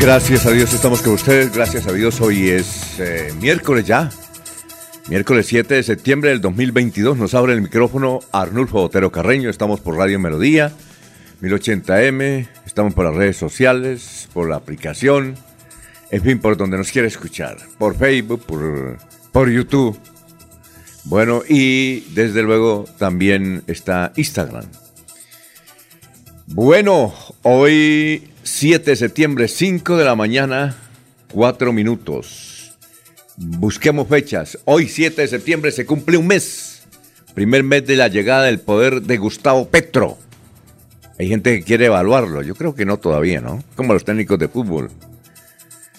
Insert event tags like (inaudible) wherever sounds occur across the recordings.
Gracias a Dios estamos con ustedes, gracias a Dios hoy es eh, miércoles ya, miércoles 7 de septiembre del 2022, nos abre el micrófono Arnulfo Otero Carreño, estamos por Radio Melodía, 1080M, estamos por las redes sociales, por la aplicación, en fin, por donde nos quiera escuchar, por Facebook, por, por YouTube, bueno, y desde luego también está Instagram. Bueno, hoy 7 de septiembre, 5 de la mañana, 4 minutos. Busquemos fechas. Hoy, 7 de septiembre, se cumple un mes. Primer mes de la llegada del poder de Gustavo Petro. Hay gente que quiere evaluarlo. Yo creo que no todavía, ¿no? Como los técnicos de fútbol.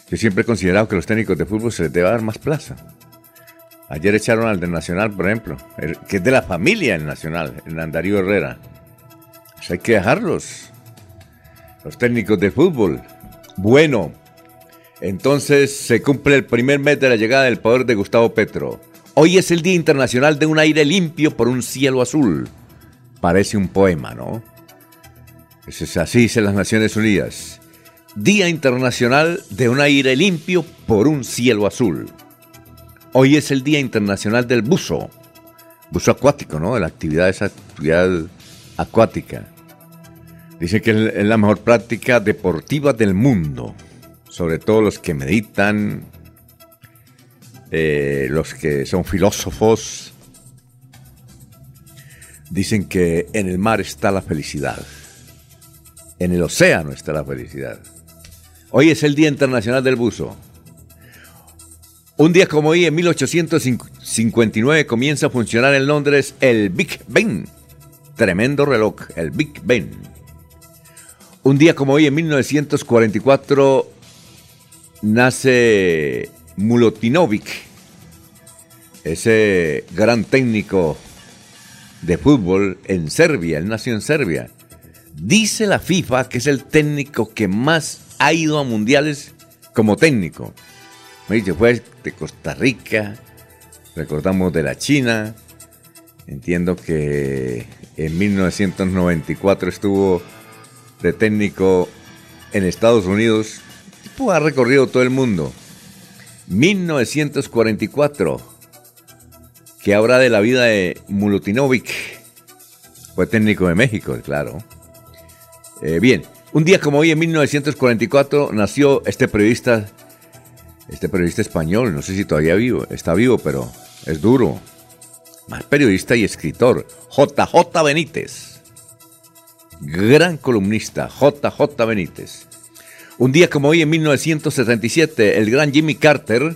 Yo siempre he considerado que los técnicos de fútbol se les debe dar más plaza. Ayer echaron al del Nacional, por ejemplo, que es de la familia del Nacional, el Andarío Herrera. Pues hay que dejarlos los técnicos de fútbol. Bueno, entonces se cumple el primer mes de la llegada del poder de Gustavo Petro. Hoy es el Día Internacional de un aire limpio por un cielo azul. Parece un poema, ¿no? Eso es así, dicen las Naciones Unidas. Día Internacional de un aire limpio por un cielo azul. Hoy es el Día Internacional del Buzo. Buzo acuático, ¿no? De la actividad, esa actividad acuática. Dice que es la mejor práctica deportiva del mundo, sobre todo los que meditan, eh, los que son filósofos. Dicen que en el mar está la felicidad, en el océano está la felicidad. Hoy es el Día Internacional del Buzo. Un día como hoy, en 1859, comienza a funcionar en Londres el Big Ben. Tremendo reloj, el Big Ben. Un día como hoy, en 1944, nace Mulotinovic, ese gran técnico de fútbol en Serbia. Él nació en Serbia. Dice la FIFA que es el técnico que más ha ido a mundiales como técnico. Me dice, fue de Costa Rica, recordamos de la China. Entiendo que en 1994 estuvo de técnico en Estados Unidos, ha recorrido todo el mundo. 1944, que habrá de la vida de Mulutinovic, fue técnico de México, claro. Eh, bien, un día como hoy, en 1944, nació este periodista, este periodista español, no sé si todavía vivo, está vivo, pero es duro. Más periodista y escritor, JJ Benítez gran columnista, JJ Benítez. Un día como hoy, en 1977, el gran Jimmy Carter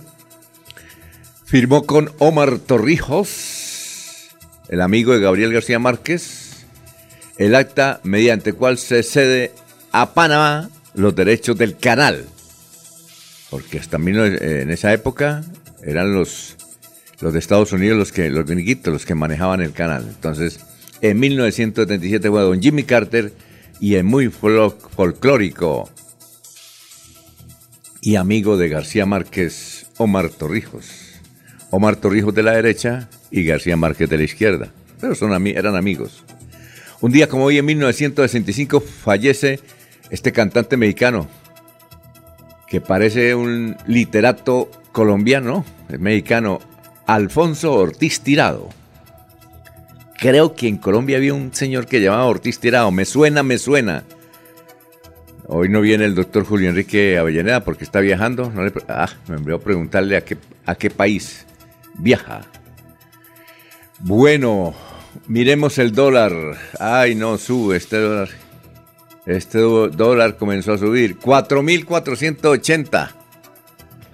firmó con Omar Torrijos, el amigo de Gabriel García Márquez, el acta mediante cual se cede a Panamá los derechos del canal. Porque hasta en esa época eran los, los de Estados Unidos los que, los los que manejaban el canal. Entonces, en 1977 fue don Jimmy Carter y el muy folclórico y amigo de García Márquez, Omar Torrijos. Omar Torrijos de la derecha y García Márquez de la izquierda. pero son, eran amigos. Un día como hoy, en 1965, fallece este cantante mexicano, que parece un literato colombiano, mexicano, Alfonso Ortiz Tirado. Creo que en Colombia había un señor que llamaba Ortiz Tirado. Me suena, me suena. Hoy no viene el doctor Julio Enrique Avellaneda porque está viajando. ah, me envió a preguntarle a qué, a qué país viaja. Bueno, miremos el dólar. Ay, no, sube este dólar. Este dólar comenzó a subir. 4.480.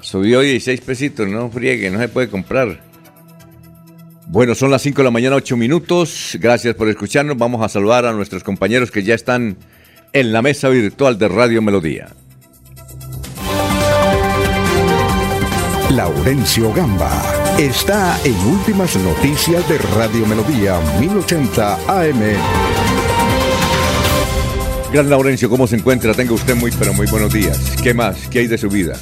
Subió 16 pesitos, no friegue, no se puede comprar. Bueno, son las 5 de la mañana, 8 minutos. Gracias por escucharnos. Vamos a saludar a nuestros compañeros que ya están en la mesa virtual de Radio Melodía. Laurencio Gamba está en Últimas Noticias de Radio Melodía 1080 AM. Gran Laurencio, ¿cómo se encuentra? Tenga usted muy, pero muy buenos días. ¿Qué más? ¿Qué hay de su vida?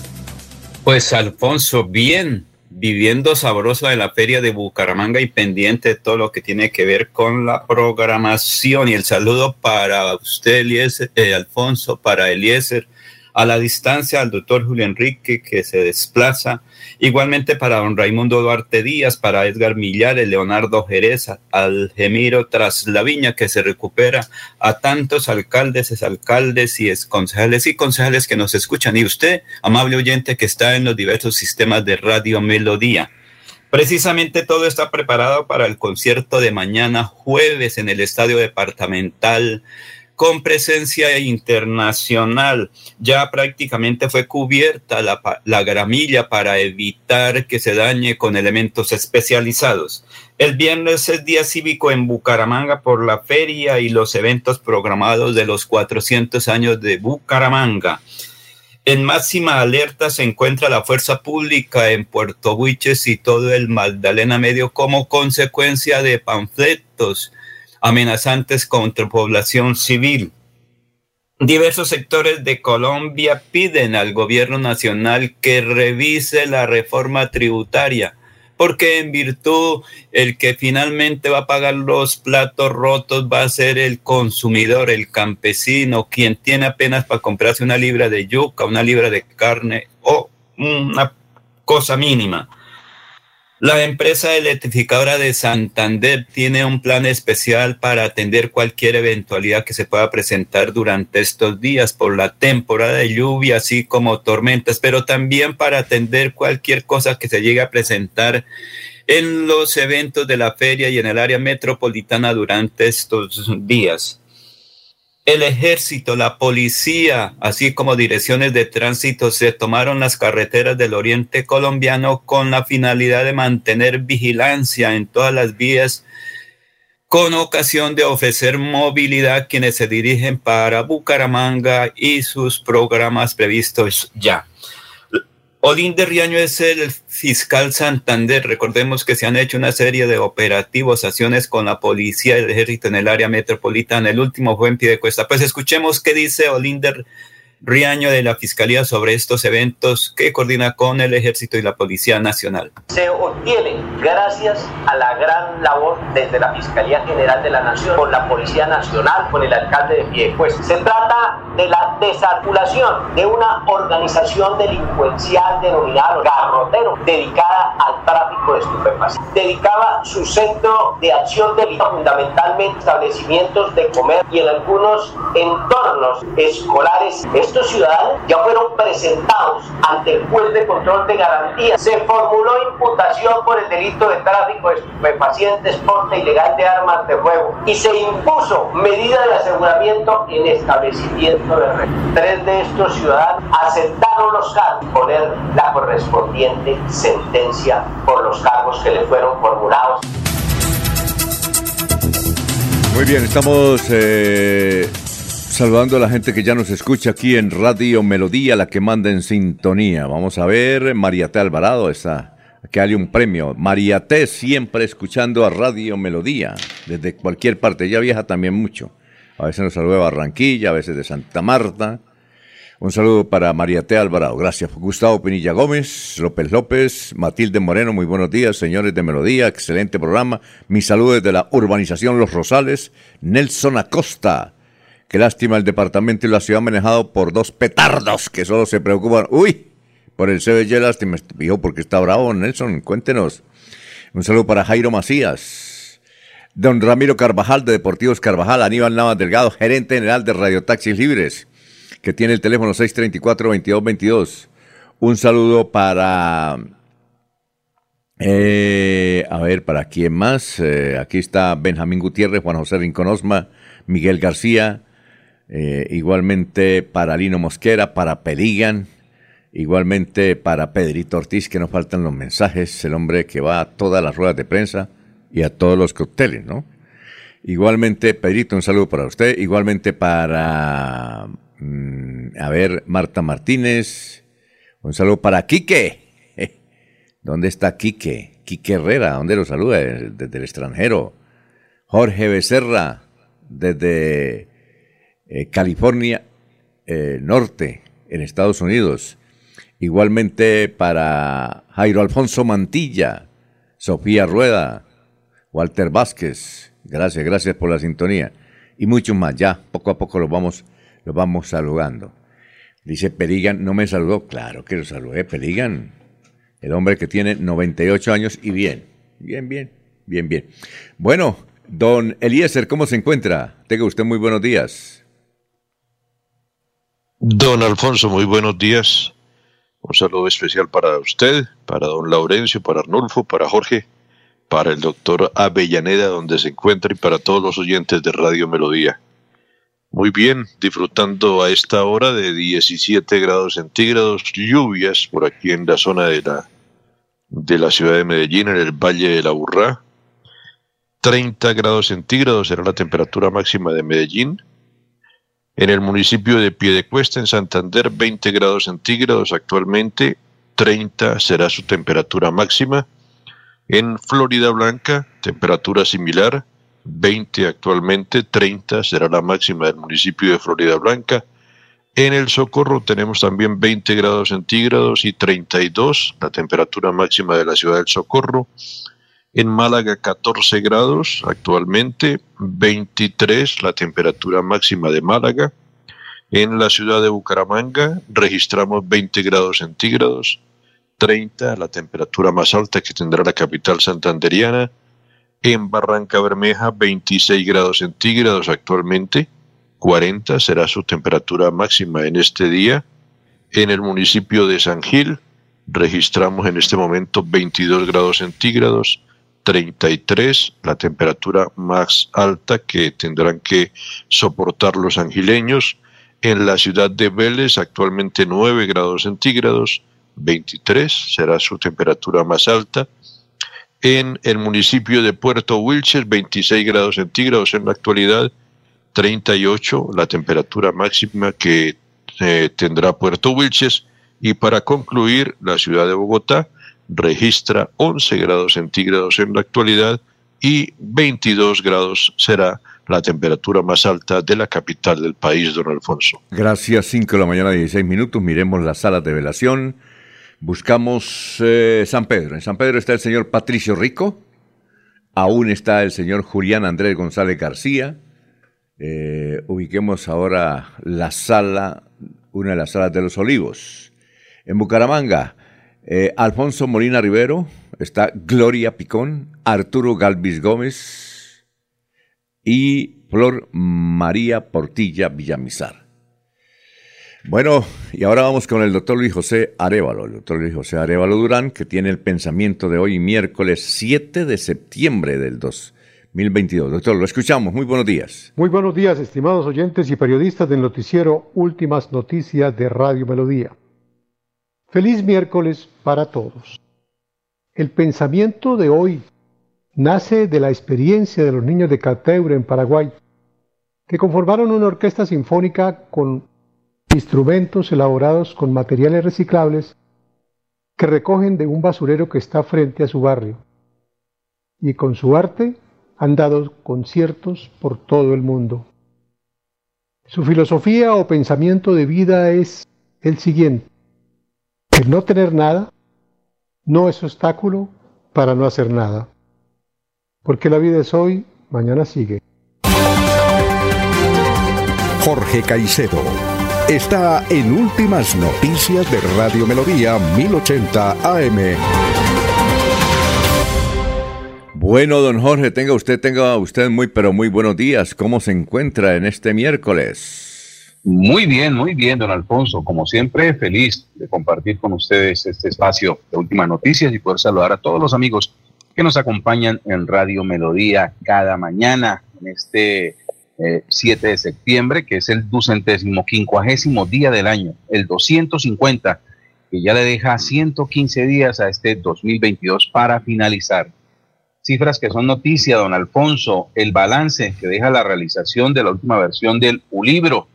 Pues Alfonso, bien, viviendo sabroso de la feria de Bucaramanga y pendiente de todo lo que tiene que ver con la programación. Y el saludo para usted, Eliezer, eh, Alfonso, para Eliezer, a la distancia al doctor Julio Enrique que se desplaza, igualmente para don Raimundo Duarte Díaz, para Edgar Millares, Leonardo Jerez, al Gemiro Traslaviña que se recupera, a tantos alcaldes, exalcaldes y concejales y concejales que nos escuchan, y usted, amable oyente que está en los diversos sistemas de Radio Melodía. Precisamente todo está preparado para el concierto de mañana jueves en el Estadio Departamental con presencia internacional. Ya prácticamente fue cubierta la, gramilla para evitar que se dañe con elementos especializados. El viernes es día cívico en Bucaramanga por la feria y los eventos programados de los 400 años de Bucaramanga. En máxima alerta se encuentra la fuerza pública en Puerto Buiches y todo el Magdalena Medio como consecuencia de panfletos amenazantes contra población civil. Diversos sectores de Colombia piden al gobierno nacional que revise la reforma tributaria, porque en virtud el que finalmente va a pagar los platos rotos va a ser el consumidor, el campesino, quien tiene apenas para comprarse una libra de yuca, una libra de carne o una cosa mínima. La empresa electrificadora de Santander tiene un plan especial para atender cualquier eventualidad que se pueda presentar durante estos días por la temporada de lluvia, así como tormentas, pero también para atender cualquier cosa que se llegue a presentar en los eventos de la feria y en el área metropolitana durante estos días el ejército, la policía, así como direcciones de tránsito se tomaron las carreteras del oriente colombiano con la finalidad de mantener vigilancia en todas las vías con ocasión de ofrecer movilidad a quienes se dirigen para Bucaramanga y sus programas previstos ya. Olinder Riaño es el fiscal Santander. Recordemos que se han hecho una serie de operativos, acciones con la policía y el ejército en el área metropolitana. El último fue en Piedecuesta. Pues escuchemos qué dice Olinder Riaño de la Fiscalía sobre estos eventos que coordina con el Ejército y la Policía Nacional. Se obtiene gracias a la gran labor desde la Fiscalía General de la Nación, con la Policía Nacional, con el alcalde de Piedecuesta. Se trata de la desarticulación de una organización delincuencial denominada Garrotero, dedicada tráfico de estupefacientes. Dedicaba su centro de acción delito fundamentalmente establecimientos de comer y en algunos entornos escolares estos ciudadanos ya fueron presentados ante el juez de control de garantía. Se formuló imputación por el delito de tráfico de estupefacientes, porte ilegal de armas de fuego y se impuso medida de aseguramiento en establecimiento de red. Tres de estos ciudadanos aceptaron los cargos, poner la correspondiente sentencia por los cargos que le fueron formulados. Muy bien, estamos eh, saludando a la gente que ya nos escucha aquí en Radio Melodía, la que manda en sintonía. Vamos a ver, María T. Alvarado está, que hay un premio. María T. siempre escuchando a Radio Melodía, desde cualquier parte. Ella viaja también mucho. A veces nos saluda de Barranquilla, a veces de Santa Marta. Un saludo para María T. Alvarado, gracias. Gustavo Pinilla Gómez, López López, Matilde Moreno, muy buenos días, señores de Melodía, excelente programa. Mis saludos de la urbanización Los Rosales, Nelson Acosta. Qué lástima el departamento y la ciudad manejado por dos petardos que solo se preocupan. Uy, por el CBG, lástima. Dijo, porque está bravo, Nelson? Cuéntenos. Un saludo para Jairo Macías. Don Ramiro Carvajal de Deportivos Carvajal, Aníbal Navas Delgado, gerente general de Radio Taxis Libres que tiene el teléfono 634-2222. Un saludo para... Eh, a ver, ¿para quién más? Eh, aquí está Benjamín Gutiérrez, Juan José Rinconosma, Miguel García, eh, igualmente para Lino Mosquera, para Peligan, igualmente para Pedrito Ortiz, que nos faltan los mensajes, el hombre que va a todas las ruedas de prensa y a todos los cócteles, ¿no? Igualmente, Pedrito, un saludo para usted. Igualmente para a ver, Marta Martínez. Un saludo para Quique. (laughs) ¿Dónde está Quique? Quique Herrera, ¿dónde lo saluda? Desde el extranjero. Jorge Becerra, desde eh, California eh, Norte, en Estados Unidos. Igualmente para Jairo Alfonso Mantilla, Sofía Rueda, Walter Vázquez. Gracias, gracias por la sintonía. Y muchos más. Ya, poco a poco los vamos lo vamos saludando. Dice Peligan, no me saludó. Claro que lo saludé, Peligan. El hombre que tiene 98 años y bien, bien, bien, bien, bien. Bueno, don Eliezer, ¿cómo se encuentra? Tenga usted muy buenos días. Don Alfonso, muy buenos días. Un saludo especial para usted, para don Laurencio, para Arnulfo, para Jorge, para el doctor Avellaneda, donde se encuentra, y para todos los oyentes de Radio Melodía. Muy bien, disfrutando a esta hora de 17 grados centígrados, lluvias por aquí en la zona de la, de la ciudad de Medellín, en el Valle de la Burrá. 30 grados centígrados será la temperatura máxima de Medellín. En el municipio de Piedecuesta, en Santander, 20 grados centígrados actualmente, 30 será su temperatura máxima. En Florida Blanca, temperatura similar, 20 actualmente, 30 será la máxima del municipio de Florida Blanca. En el Socorro tenemos también 20 grados centígrados y 32 la temperatura máxima de la ciudad del Socorro. En Málaga 14 grados actualmente, 23 la temperatura máxima de Málaga. En la ciudad de Bucaramanga registramos 20 grados centígrados, 30 la temperatura más alta que tendrá la capital santanderiana. En Barranca Bermeja 26 grados centígrados actualmente, 40 será su temperatura máxima en este día. En el municipio de San Gil registramos en este momento 22 grados centígrados, 33 la temperatura más alta que tendrán que soportar los angileños. En la ciudad de Vélez actualmente 9 grados centígrados, 23 será su temperatura más alta en el municipio de Puerto Wilches, 26 grados centígrados en la actualidad, 38 la temperatura máxima que eh, tendrá Puerto Wilches. Y para concluir, la ciudad de Bogotá registra 11 grados centígrados en la actualidad y 22 grados será la temperatura más alta de la capital del país, don Alfonso. Gracias, 5 de la mañana, 16 minutos. Miremos las salas de velación. Buscamos eh, San Pedro. En San Pedro está el señor Patricio Rico. Aún está el señor Julián Andrés González García. Eh, ubiquemos ahora la sala, una de las salas de los olivos. En Bucaramanga, eh, Alfonso Molina Rivero, está Gloria Picón, Arturo Galvis Gómez y Flor María Portilla Villamizar. Bueno, y ahora vamos con el doctor Luis José Arevalo, el doctor Luis José Arevalo Durán, que tiene el pensamiento de hoy, miércoles 7 de septiembre del 2022. Doctor, lo escuchamos. Muy buenos días. Muy buenos días, estimados oyentes y periodistas del noticiero Últimas Noticias de Radio Melodía. Feliz miércoles para todos. El pensamiento de hoy nace de la experiencia de los niños de Cateure en Paraguay, que conformaron una orquesta sinfónica con instrumentos elaborados con materiales reciclables que recogen de un basurero que está frente a su barrio. Y con su arte han dado conciertos por todo el mundo. Su filosofía o pensamiento de vida es el siguiente. El no tener nada no es obstáculo para no hacer nada. Porque la vida es hoy, mañana sigue. Jorge Caicedo está en Últimas Noticias de Radio Melodía 1080 AM. Bueno, don Jorge, tenga usted, tenga usted muy, pero muy buenos días. ¿Cómo se encuentra en este miércoles? Muy bien, muy bien, don Alfonso. Como siempre, feliz de compartir con ustedes este espacio de últimas noticias y poder saludar a todos los amigos que nos acompañan en Radio Melodía cada mañana en este 7 eh, de septiembre, que es el ducentésimo quincuagésimo día del año, el 250, que ya le deja 115 días a este 2022 para finalizar. Cifras que son noticia, don Alfonso, el balance que deja la realización de la última versión del ULibro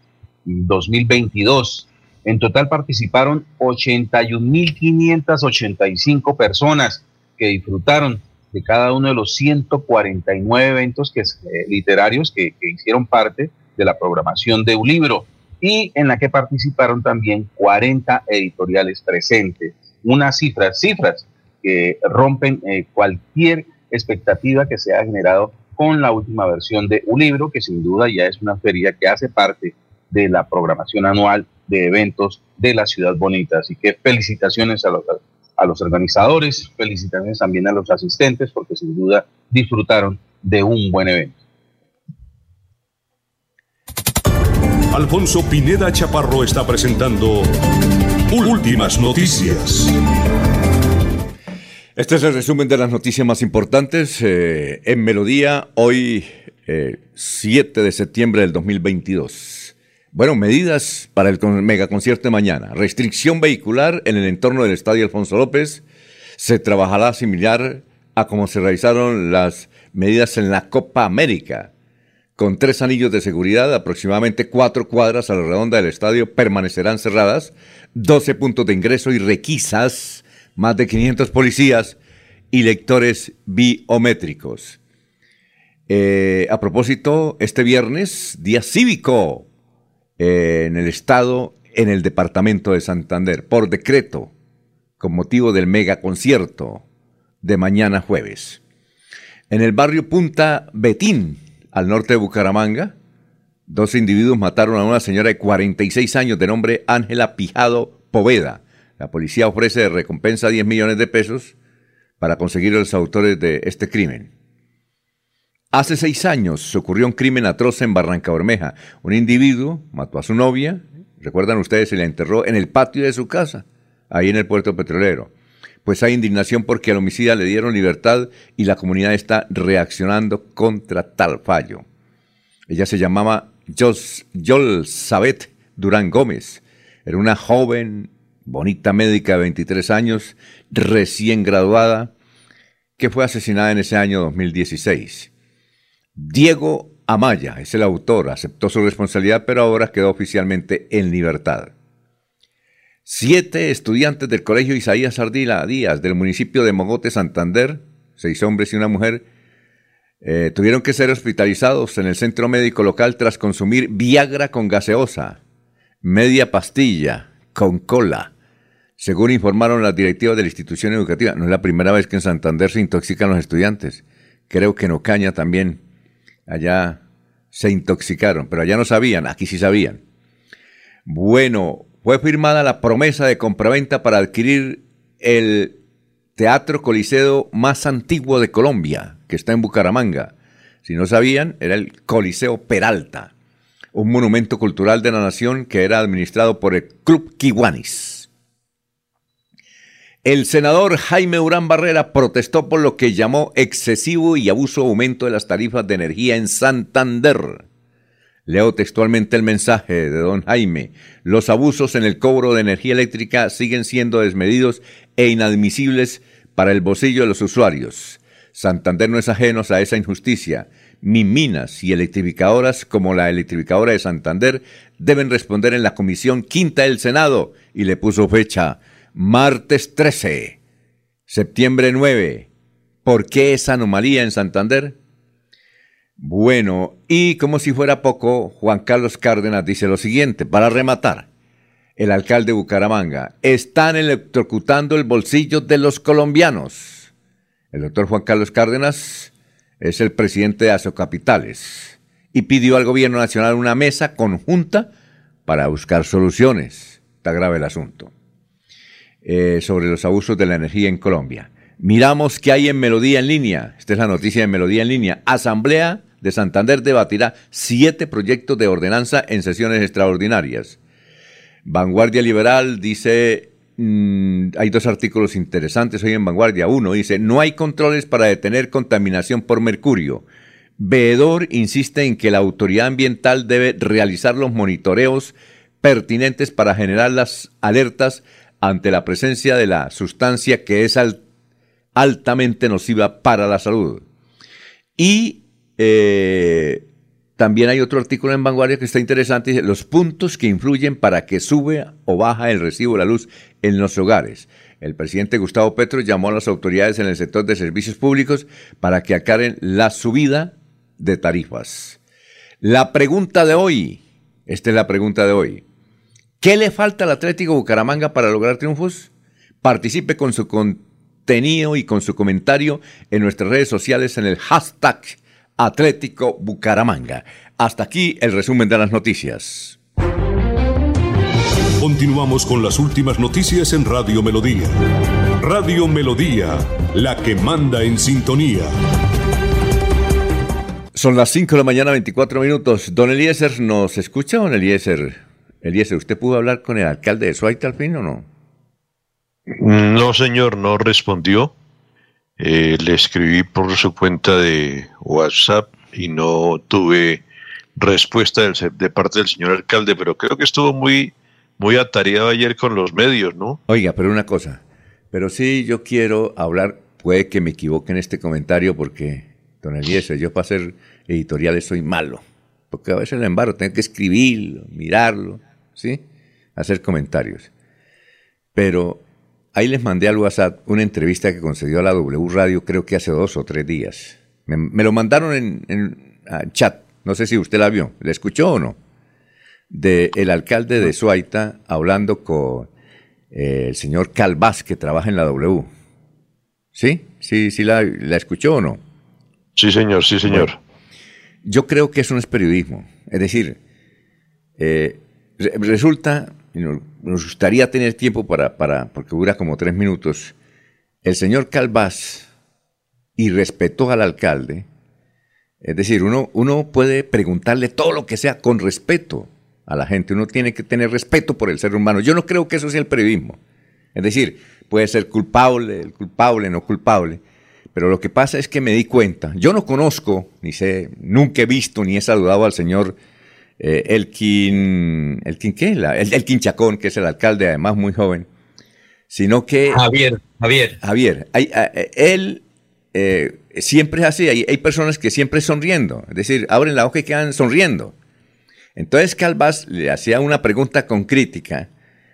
2022. En total participaron 81.585 personas que disfrutaron de cada uno de los 149 eventos que, eh, literarios que, hicieron parte de la programación de un libro y en la que participaron también 40 editoriales presentes. Unas cifras, cifras que rompen eh, cualquier expectativa que se ha generado con la última versión de un libro, que sin duda ya es una feria que hace parte de la programación anual de eventos de la ciudad bonita. Así que felicitaciones a los a los organizadores, felicitaciones también a los asistentes porque sin duda disfrutaron de un buen evento. Alfonso Pineda Chaparro está presentando Últimas Noticias. Este es el resumen de las noticias más importantes eh, en Melodía, hoy 7 eh, de septiembre del 2022. Bueno, medidas para el megaconcierto de mañana. Restricción vehicular en el entorno del Estadio Alfonso López. Se trabajará similar a como se realizaron las medidas en la Copa América. Con tres anillos de seguridad, aproximadamente cuatro cuadras a la redonda del estadio permanecerán cerradas, 12 puntos de ingreso y requisas, más de 500 policías y lectores biométricos. Eh, a propósito, este viernes, día cívico, en el Estado, en el Departamento de Santander, por decreto, con motivo del mega concierto de mañana jueves. En el barrio Punta Betín, al norte de Bucaramanga, dos individuos mataron a una señora de 46 años de nombre Ángela Pijado Poveda. La policía ofrece de recompensa 10 millones de pesos para conseguir a los autores de este crimen. Hace seis años ocurrió un crimen atroz en Barranca Bermeja. Un individuo mató a su novia, recuerdan ustedes, se la enterró en el patio de su casa, ahí en el puerto petrolero. Pues hay indignación porque al homicida le dieron libertad y la comunidad está reaccionando contra tal fallo. Ella se llamaba Sabet Durán Gómez. Era una joven, bonita médica de 23 años, recién graduada, que fue asesinada en ese año 2016. Diego Amaya es el autor, aceptó su responsabilidad, pero ahora quedó oficialmente en libertad. Siete estudiantes del Colegio Isaías Ardila Díaz del municipio de Mogote, Santander, seis hombres y una mujer, eh, tuvieron que ser hospitalizados en el centro médico local tras consumir Viagra con gaseosa, media pastilla, con cola, según informaron las directivas de la institución educativa. No es la primera vez que en Santander se intoxican los estudiantes. Creo que en Ocaña también Allá se intoxicaron, pero allá no sabían, aquí sí sabían. Bueno, fue firmada la promesa de compraventa para adquirir el Teatro Coliseo más antiguo de Colombia, que está en Bucaramanga. Si no sabían, era el Coliseo Peralta, un monumento cultural de la nación que era administrado por el Club Kiwanis. El senador Jaime Urán Barrera protestó por lo que llamó excesivo y abuso aumento de las tarifas de energía en Santander. Leo textualmente el mensaje de don Jaime. Los abusos en el cobro de energía eléctrica siguen siendo desmedidos e inadmisibles para el bolsillo de los usuarios. Santander no es ajeno a esa injusticia. Miminas y electrificadoras como la electrificadora de Santander deben responder en la Comisión Quinta del Senado y le puso fecha Martes 13, septiembre 9. ¿Por qué esa anomalía en Santander? Bueno, y como si fuera poco, Juan Carlos Cárdenas dice lo siguiente, para rematar. el alcalde de Bucaramanga. Están electrocutando el bolsillo de los colombianos. El doctor Juan Carlos Cárdenas es el presidente de Azocapitales y pidió al gobierno nacional una mesa conjunta para buscar soluciones. Está grave el asunto. Eh, sobre los abusos de la energía en Colombia. Miramos qué hay en Melodía en línea. Esta es la noticia de Melodía en línea. Asamblea de Santander debatirá siete proyectos de ordenanza en sesiones extraordinarias. Vanguardia Liberal dice, mm, hay dos artículos interesantes hoy en Vanguardia. Uno dice, no hay controles para detener contaminación por mercurio. Veedor insiste en que la autoridad ambiental debe realizar los monitoreos pertinentes para generar las alertas ante la presencia de la sustancia que es altamente nociva para la salud. Y eh, también hay otro artículo en Vanguardia que está interesante, dice, los puntos que influyen para que sube o baja el recibo de la luz en los hogares. El presidente Gustavo Petro llamó a las autoridades en el sector de servicios públicos para que acaren la subida de tarifas. La pregunta de hoy, esta es la pregunta de hoy. ¿Qué le falta al Atlético Bucaramanga para lograr triunfos? Participe con su contenido y con su comentario en nuestras redes sociales en el hashtag Atlético Bucaramanga. Hasta aquí el resumen de las noticias. Continuamos con las últimas noticias en Radio Melodía. Radio Melodía, la que manda en sintonía. Son las 5 de la mañana, 24 minutos. Don Eliezer, ¿nos escucha, don Eliezer? Eliezer, ¿usted pudo hablar con el alcalde de Suaita al fin o no? No, señor, no respondió. Eh, le escribí por su cuenta de WhatsApp y no tuve respuesta de parte del señor alcalde, pero creo que estuvo muy, muy atareado ayer con los medios, ¿no? Oiga, pero una cosa, pero sí yo quiero hablar, puede que me equivoque en este comentario porque, don Eliezer, yo para hacer editoriales soy malo, porque a veces le embargo, tengo que escribirlo, mirarlo, ¿sí? Hacer comentarios. Pero Ahí les mandé al WhatsApp una entrevista que concedió a la W Radio, creo que hace dos o tres días. Me, lo mandaron en, chat, no sé si usted la vio, ¿la escuchó o no? De el alcalde de Suaita hablando con eh, el señor Calvás, que trabaja en la W. ¿Sí? ¿Sí, sí la, escuchó o no? Sí, señor, sí, señor. yo creo que eso no es periodismo. Es decir, eh, resulta nos gustaría tener tiempo para, para, porque dura como tres minutos, el señor Calvás y respetó al alcalde, es decir, uno, uno puede preguntarle todo lo que sea con respeto a la gente, uno tiene que tener respeto por el ser humano. Yo no creo que eso sea el periodismo. Es decir, puede ser culpable, el culpable, no culpable, pero lo que pasa es que me di cuenta, yo no conozco, ni sé, nunca he visto ni he saludado al señor eh, Elkin, Elkin, ¿qué? el, Elkin Chacón, que es el alcalde, además muy joven, sino que... Javier, Javier. Javier, él eh, siempre es así, hay, hay, personas que siempre sonriendo, es decir, abren la hoja y quedan sonriendo. Entonces Calvas le hacía una pregunta con crítica.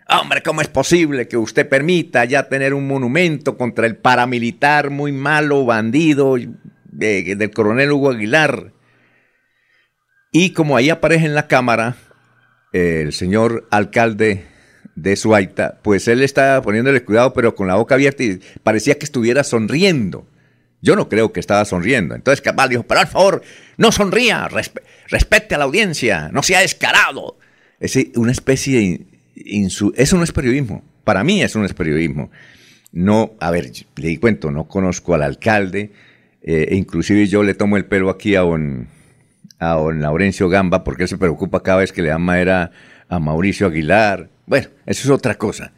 Hombre, ¿cómo es posible que usted permita ya tener un monumento contra el paramilitar muy malo, bandido del coronel Hugo Aguilar? Y como ahí aparece en la cámara el señor alcalde de Suaita, pues él estaba poniéndole cuidado, pero con la boca abierta y parecía que estuviera sonriendo. Yo no creo que estaba sonriendo. Entonces Cabal dijo, pero por favor, no sonría, respete a la audiencia, no sea descarado. Es una especie de... eso no es periodismo. Para mí eso no es periodismo. No, a ver, le di cuento, no conozco al alcalde, eh, e inclusive yo le tomo el pelo aquí a un a Laurencio Gamba, porque él se preocupa cada vez que le da madera a Mauricio Aguilar. Bueno, eso es otra cosa.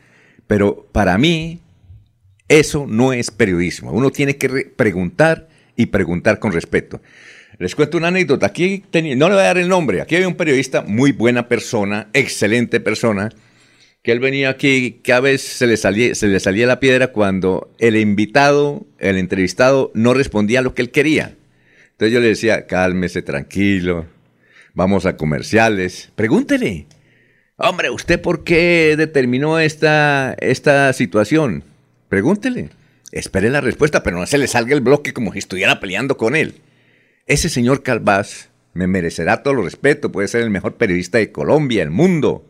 Pero para mí, eso no es periodismo. Uno tiene que preguntar y preguntar con respeto. Les cuento una anécdota. Aquí no le voy a dar el nombre. Aquí había un periodista, muy buena persona, excelente persona, que él venía aquí, cada vez se le, salía, se le salía la piedra cuando el invitado, el entrevistado, no respondía a lo que él quería. Entonces yo le decía, cálmese, tranquilo, vamos a comerciales, pregúntele. Hombre, ¿usted por qué determinó esta, esta situación? Pregúntele. Espere la respuesta, pero no se le salga el bloque como si estuviera peleando con él. Ese señor Calvás me merecerá todo el respeto, puede ser el mejor periodista de Colombia, el mundo.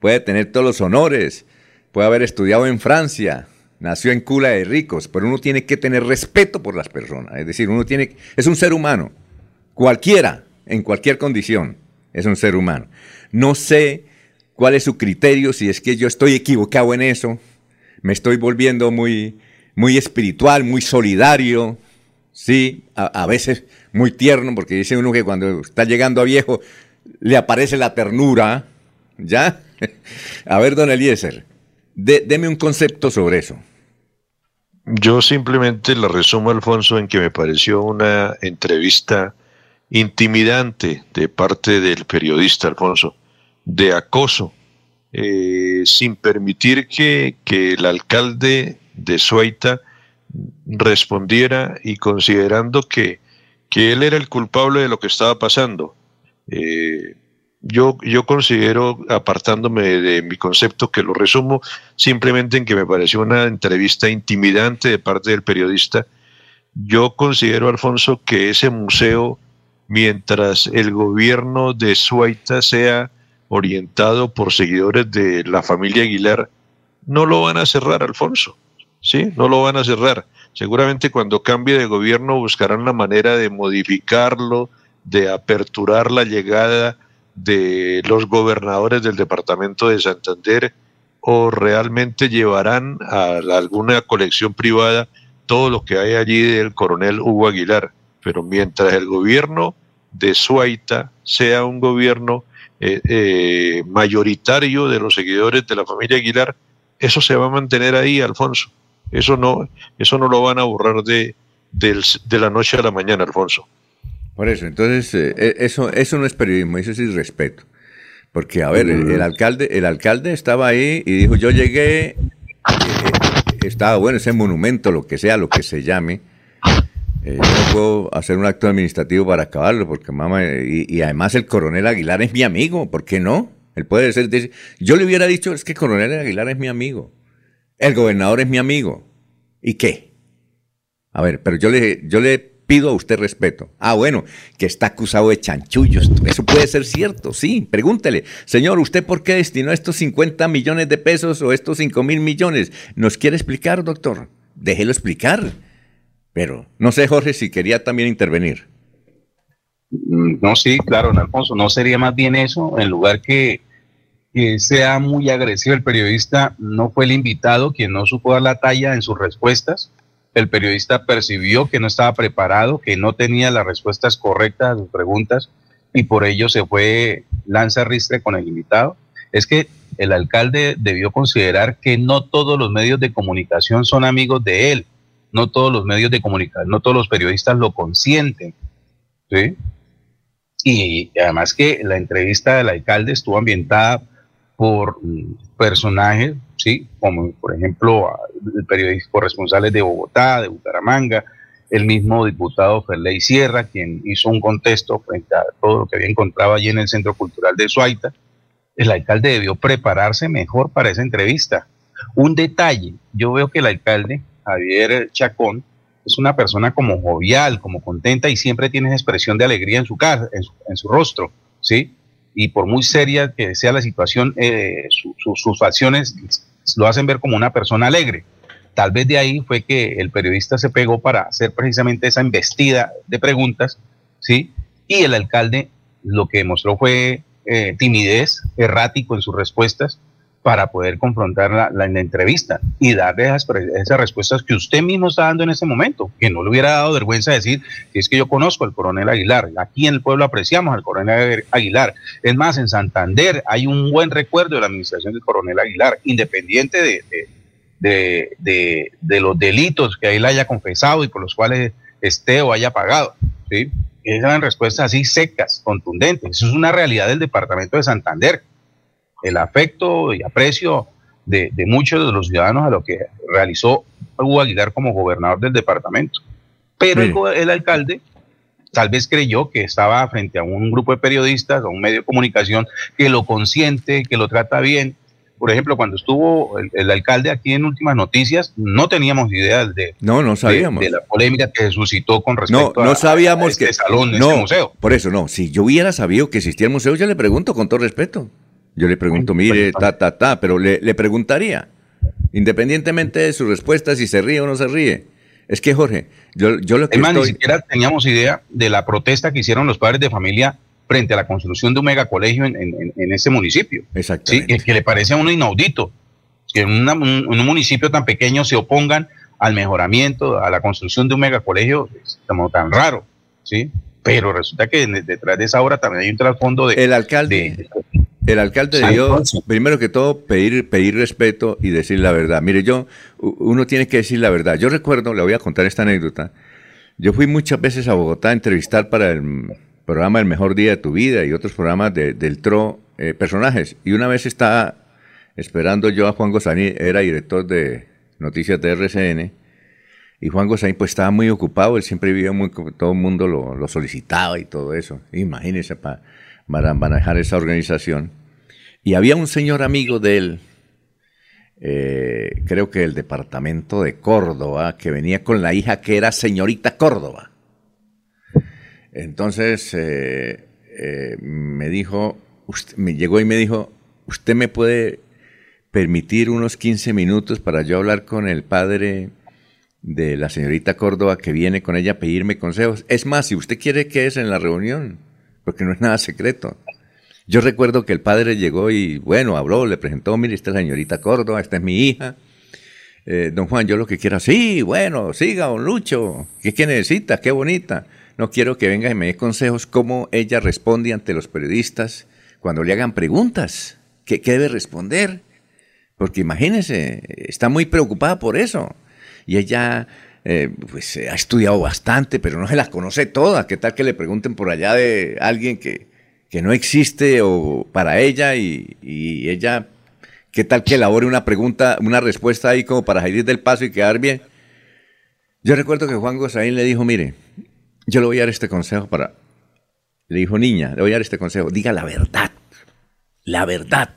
puede tener todos los honores, puede haber estudiado en Francia, nació en cula de ricos, pero uno tiene que tener respeto por las personas. Es decir, uno tiene, es un ser humano, cualquiera, en cualquier condición, es un ser humano. No sé cuál es su criterio, si es que yo estoy equivocado en eso, me estoy volviendo muy, muy espiritual, muy solidario, sí, a, veces muy tierno, porque dice uno que cuando está llegando a viejo le aparece la ternura, ¿ya? (laughs) a ver, don Eliezer, deme un concepto sobre eso. Yo simplemente le resumo, Alfonso, en que me pareció una entrevista intimidante de parte del periodista, Alfonso, de acoso, eh, sin permitir que, el alcalde de Suaita respondiera y considerando que, que, él era el culpable de lo que estaba pasando. Eh, yo, yo considero, apartándome de mi concepto, que lo resumo simplemente en que me pareció una entrevista intimidante de parte del periodista. Yo considero, Alfonso, que ese museo, mientras el gobierno de Suaita sea orientado por seguidores de la familia Aguilar, no lo van a cerrar, Alfonso. ¿Sí? No lo van a cerrar. Seguramente cuando cambie de gobierno buscarán la manera de modificarlo, de aperturar la llegada de los gobernadores del departamento de Santander o realmente llevarán a alguna colección privada todo lo que hay allí del coronel Hugo Aguilar. Pero mientras el gobierno de Suaita sea un gobierno eh, eh, mayoritario de los seguidores de la familia Aguilar, eso se va a mantener ahí, Alfonso. Eso no, eso no lo van a borrar de, de la noche a la mañana, Alfonso. Por eso, entonces, eh, eh, eso, eso no es periodismo, eso es irrespeto. Porque, a ver, el, alcalde, el alcalde estaba ahí y dijo, yo llegué, eh, estaba bueno ese monumento, lo que sea, lo que se llame. yo no puedo hacer un acto administrativo para acabarlo, porque mamá, y, además el coronel Aguilar es mi amigo, ¿por qué no? Él puede ser, yo le hubiera dicho, es que el coronel Aguilar es mi amigo, el gobernador es mi amigo, ¿y qué? A ver, pero yo le, yo le pido a usted respeto. Ah, bueno, que está acusado de chanchullos. Eso puede ser cierto, sí. Pregúntele, señor, ¿usted por qué destinó estos 50 millones de pesos o estos 5 mil millones? ¿Nos quiere explicar, doctor? Déjelo explicar. Pero no sé, Jorge, si quería también intervenir. Mm, no, sí, claro, don Alfonso. ¿No sería más bien eso? En lugar que, que sea muy agresivo el periodista, no fue el invitado quien no supo dar la talla en sus respuestas el periodista percibió que no estaba preparado, que no tenía las respuestas correctas a sus preguntas y por ello se fue lanza ristre con el invitado. Es que el alcalde debió considerar que no todos los medios de comunicación son amigos de él, no todos los medios de comunicación, no todos los periodistas lo consienten. ¿sí? Y además que la entrevista del alcalde estuvo ambientada por personajes, ¿sí? como por ejemplo el periodista corresponsales de Bogotá, de Bucaramanga, el mismo diputado Ferley Sierra, quien hizo un contexto frente a todo lo que había encontrado allí en el Centro Cultural de Suaita. El alcalde debió prepararse mejor para esa entrevista. Un detalle, yo veo que el alcalde, Javier Chacón, es una persona como jovial, como contenta y siempre tiene expresión de alegría en su cara, en su, en su rostro, ¿sí? Y por muy seria que sea la situación, eh, sus facciones lo hacen ver como una persona alegre. Tal vez de ahí fue que el periodista se pegó para hacer precisamente esa investida de preguntas, ¿sí? Y el alcalde lo que demostró fue eh, timidez, errático en sus respuestas, para poder confrontar la, la, entrevista y darle esas, respuestas que usted mismo está dando en ese momento, que no le hubiera dado vergüenza decir que es que yo conozco al coronel Aguilar, aquí en el pueblo apreciamos al coronel Aguilar, es más, en Santander hay un buen recuerdo de la administración del coronel Aguilar, independiente de, de, de, de los delitos que él haya confesado y por los cuales esté o haya pagado, ¿sí? Esas eran respuestas así secas, contundentes, eso es una realidad del departamento de Santander, el afecto y aprecio de, muchos de los ciudadanos a lo que realizó Hugo Aguilar como gobernador del departamento. Pero el, alcalde tal vez creyó que estaba frente a un grupo de periodistas, a un medio de comunicación que lo consiente, que lo trata bien. Por ejemplo, cuando estuvo el, alcalde aquí en Últimas Noticias, no teníamos idea de, no, no sabíamos. De, la polémica que suscitó con respecto no, no sabíamos este que, salón, no, este museo. Por eso, no. Si yo hubiera sabido que existía el museo, ya le pregunto con todo respeto. Yo le pregunto, mire, ta, ta, ta, pero le, le preguntaría, independientemente de su respuesta, si se ríe o no se ríe. Es que, Jorge, yo, yo lo que Además, estoy- ni siquiera teníamos idea de la protesta que hicieron los padres de familia frente a la construcción de un megacolegio en, en, en- ese municipio. ¿sí? Exactamente. Que, que le parece a uno inaudito que en, una- un, municipio tan pequeño se opongan al mejoramiento, a la construcción de un megacolegio, es como tan raro, ¿sí? Pero resulta que detrás de esa obra también hay un trasfondo de... El alcalde, el alcalde debió, primero que todo, pedir, pedir respeto y decir la verdad. Mire, yo, uno tiene que decir la verdad. Yo recuerdo, le voy a contar esta anécdota. Yo fui muchas veces a Bogotá a entrevistar para el programa El Mejor Día de tu Vida y otros programas de- del TRO eh, personajes. Y una vez estaba esperando yo a Juan Gozani, era director de noticias de RCN. Y Juan Gozani pues estaba muy ocupado, él siempre vivía muy, todo el mundo lo, lo solicitaba y todo eso. Imagínense pa- para manejar esa organización. Y había un señor amigo de él, eh, creo que del departamento de Córdoba, que venía con la hija que era señorita Córdoba. Entonces eh, eh, me dijo, usted- me llegó y me dijo, ¿usted me puede permitir unos 15 minutos para yo hablar con el padre de la señorita Córdoba que viene con ella a pedirme consejos? Es más, si usted quiere que es en la reunión, porque no es nada secreto. Yo recuerdo que el padre llegó y, bueno, habló, le presentó, mire, esta es la señorita Córdoba, esta es mi hija. Eh, don Juan, yo lo que quiero, sí, bueno, siga, don Lucho, ¿qué, qué necesita? Qué bonita. No quiero que venga y me dé consejos cómo ella responde ante los periodistas cuando le hagan preguntas. ¿Qué, qué debe responder? Porque imagínense, está muy preocupada por eso. Y ella, eh, pues, eh, ha estudiado bastante, pero no se las conoce todas. ¿Qué tal que le pregunten por allá de alguien que, que no existe o para ella y, y ella, qué tal que elabore una pregunta, una respuesta ahí como para salir del paso y quedar bien? Yo recuerdo que Juan Gozaín le dijo, mire, yo le voy a dar este consejo para... Le dijo, niña, le voy a dar este consejo, diga la verdad, la verdad.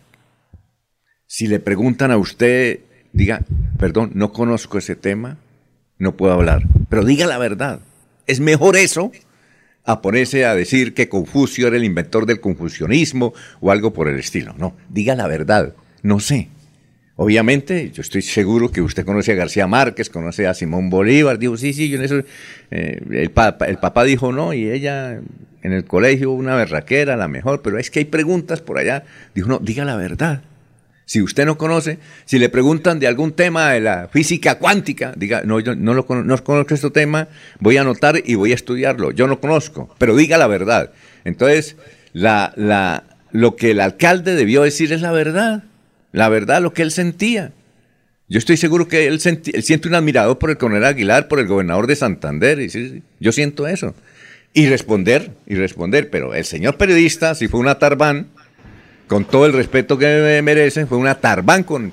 Si le preguntan a usted, diga, perdón, no conozco ese tema, no puedo hablar, pero diga la verdad. Es mejor eso a ponerse a decir que Confucio era el inventor del confucionismo o algo por el estilo. No, diga la verdad. No sé. Obviamente, yo estoy seguro que usted conoce a García Márquez, conoce a Simón Bolívar. Digo, sí, sí, yo en eso. eh, el, papá, el papá dijo no, y ella en el colegio una berraquera, la mejor, pero es que hay preguntas por allá. Dijo, no, diga la verdad. Si usted no conoce, si le preguntan de algún tema de la física cuántica, diga, no, yo no, lo, cono- no conozco este tema, voy a anotar y voy a estudiarlo. Yo no conozco, pero diga la verdad. Entonces, la, la, lo que el alcalde debió decir es la verdad. La verdad, lo que él sentía. Yo estoy seguro que él, él siente un admirador por el coronel Aguilar, por el gobernador de Santander. Y sí, yo siento eso. Y responder, y responder. Pero el señor periodista, si fue una tarbán, con todo el respeto que me merecen, fue una tarbán con,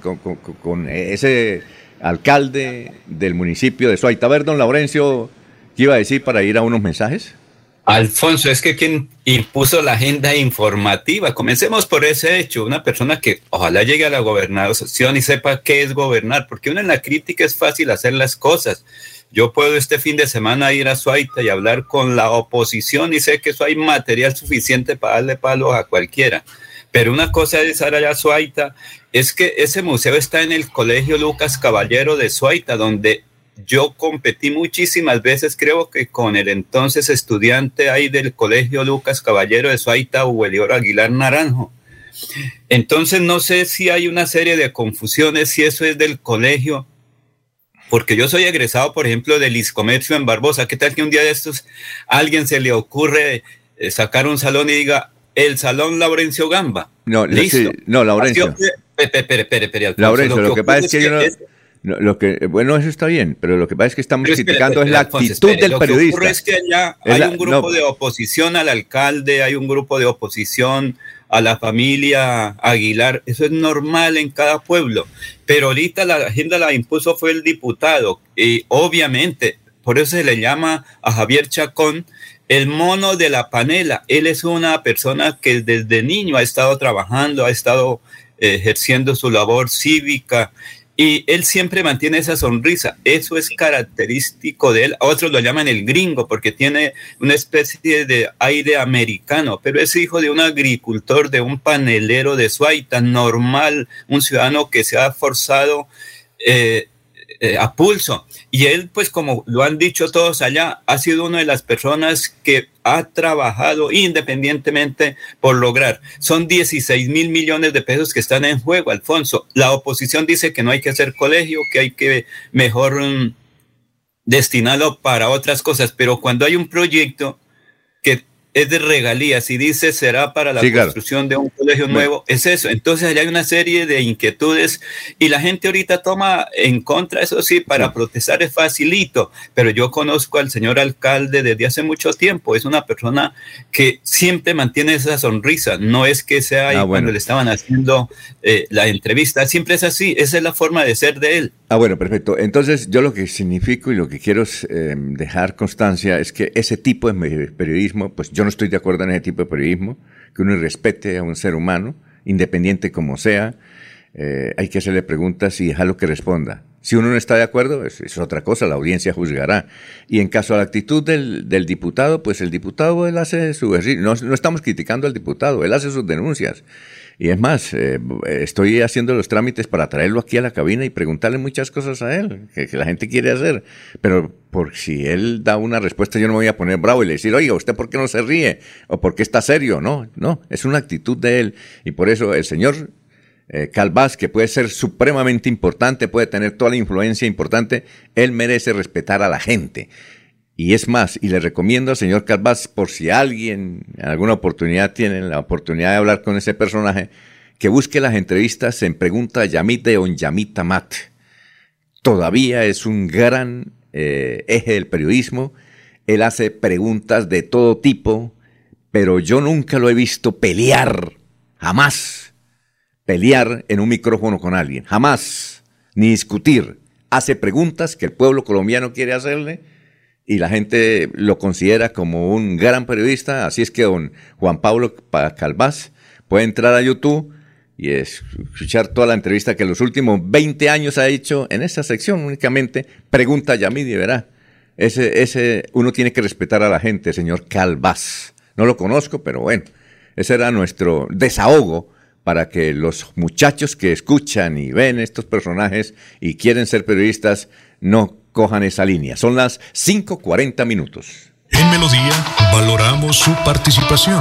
ese alcalde del municipio de Suaita. A ver, don Laurencio, ¿qué iba a decir para ir a unos mensajes? Alfonso, es que quien impuso la agenda informativa. Comencemos por ese hecho. Una persona que ojalá llegue a la gobernación y sepa qué es gobernar, porque uno en la crítica es fácil hacer las cosas. Yo puedo este fin de semana ir a Suaita y hablar con la oposición y sé que eso hay material suficiente para darle palos a cualquiera. Pero una cosa es ir allá a Suaita, es que ese museo está en el Colegio Lucas Caballero de Suaita, donde yo competí muchísimas veces, creo que con el entonces estudiante ahí del Colegio Lucas Caballero de Suaita, Huelior Aguilar Naranjo. Entonces no sé si hay una serie de confusiones, si eso es del colegio, porque yo soy egresado, por ejemplo, del Iscomercio en Barbosa. ¿Qué tal que un día de estos alguien se le ocurre eh, sacar un salón y diga el Salón Laurencio Gamba? No, Listo. sí, no, Laurencio. Alfonso. Laurencio, lo que pasa es que yo no- no, lo que, bueno, eso está bien, pero lo que pasa es que estamos espere, criticando es la Alfonso, actitud espere. del Lo que periodista. ocurre es que allá hay la- un grupo no. de oposición al alcalde, hay un grupo de oposición a la familia Aguilar. Eso es normal en cada pueblo. Pero ahorita la agenda la impuso fue el diputado. Y obviamente, por eso se le llama a Javier Chacón el mono de la panela. Él es una persona que desde niño ha estado trabajando, ha estado eh, ejerciendo su labor cívica y él siempre mantiene esa sonrisa. Eso es característico de él. Otros lo llaman el gringo porque tiene una especie de aire americano, pero es hijo de un agricultor, de un panelero de Suaita, normal, un ciudadano que se ha forzado eh, eh, a pulso. Y él, pues como lo han dicho todos allá, ha sido una de las personas que ha trabajado independientemente por lograr. Son 16 mil millones de pesos que están en juego, Alfonso. La oposición dice que no hay que hacer colegio, que hay que mejor mm, destinarlo para otras cosas, pero cuando hay un proyecto que es de regalías y dice será para la construcción de un colegio nuevo, es eso. Entonces hay una serie de inquietudes y la gente ahorita toma en contra, eso sí, para protestar es facilito, pero yo conozco al señor alcalde desde hace mucho tiempo, es una persona que siempre mantiene esa sonrisa, no es que sea ahí ah, cuando le estaban haciendo eh, la entrevista, siempre es así, esa es la forma de ser de él. Ah, bueno, perfecto. Entonces yo lo que significo y lo que quiero eh, dejar constancia es que ese tipo de periodismo, pues yo no estoy de acuerdo en ese tipo de periodismo, que uno respete a un ser humano, independiente como sea, eh, hay que hacerle preguntas y dejarlo que responda. Si uno no está de acuerdo, es, otra cosa, la audiencia juzgará. Y en caso a la actitud del, diputado, pues el diputado, él hace su... No, estamos criticando al diputado, él hace sus denuncias. Y es más, eh, estoy haciendo los trámites para traerlo aquí a la cabina y preguntarle muchas cosas a él, que, la gente quiere hacer. Pero por si él da una respuesta, yo no me voy a poner bravo y le decir, oiga, ¿usted por qué no se ríe? ¿O por qué está serio? No, no, es una actitud de él. Y por eso el señor eh, Calvás, que puede ser supremamente importante, puede tener toda la influencia importante, él merece respetar a la gente. Y es más, y le recomiendo al señor Calvás, por si alguien en alguna oportunidad tiene la oportunidad de hablar con ese personaje, que busque las entrevistas en Pregunta Yamit de Onyamita Mat. Todavía es un gran eh, eje del periodismo. Él hace preguntas de todo tipo, pero yo nunca lo he visto pelear, jamás pelear en un micrófono con alguien, jamás, ni discutir. Hace preguntas que el pueblo colombiano quiere hacerle y la gente lo considera como un gran periodista, así es que don Juan Pablo Calvás puede entrar a YouTube y escuchar toda la entrevista que en los últimos 20 años ha hecho en esa sección únicamente, pregunta a Yamidi, verá. Ese, ese, uno tiene que respetar a la gente, señor Calvás. No lo conozco, pero bueno, ese era nuestro desahogo para que los muchachos que escuchan y ven estos personajes y quieren ser periodistas no cojan esa línea. Son las 5.40 minutos. En Melodía valoramos su participación.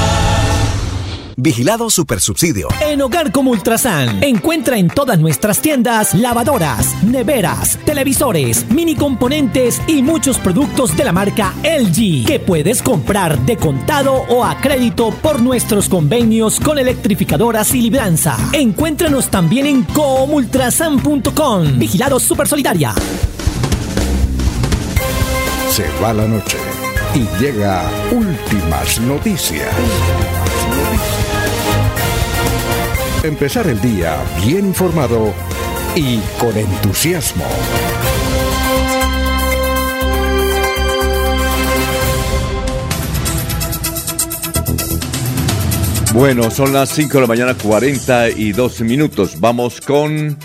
Vigilado Supersubsidio. En Hogar como Ultrasan, encuentra en todas nuestras tiendas lavadoras, neveras, televisores, mini componentes y muchos productos de la marca LG que puedes comprar de contado o a crédito por nuestros convenios con electrificadoras y libranza. Encuéntranos también en comultrasan.com. Vigilado Super Solidaria. Se va la noche y llega últimas noticias. Empezar el día bien informado y con entusiasmo. Bueno, son las 5 de la mañana, 42 minutos. Vamos con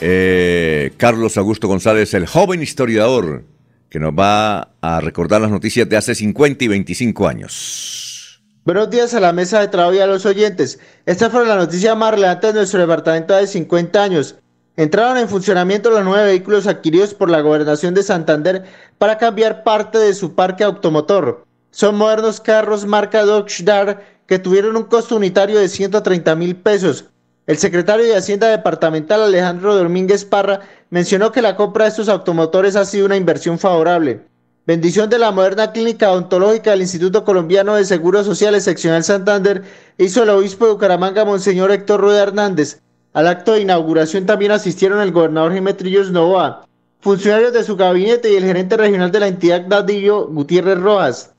eh, Carlos Augusto González, el joven historiador que nos va a recordar las noticias de hace 50 y 25 años. Buenos días a la mesa de trabajo y a los oyentes. Esta fue la noticia más relevante de nuestro departamento de 50 años. entraron en funcionamiento los nueve vehículos adquiridos por la gobernación de Santander para cambiar parte de su parque automotor. Son modernos carros marca Dodge Dart que tuvieron un costo unitario de 130 mil pesos. El secretario de Hacienda Departamental Alejandro Domínguez Parra mencionó que la compra de estos automotores ha sido una inversión favorable. Bendición de la moderna clínica odontológica del Instituto Colombiano de Seguros Sociales Seccional Santander hizo el obispo de Bucaramanga, Monseñor Héctor Rueda Hernández. Al acto de inauguración también asistieron el gobernador Jiménez Novoa, funcionarios de su gabinete y el gerente regional de la entidad Dadillo Gutiérrez Rojas.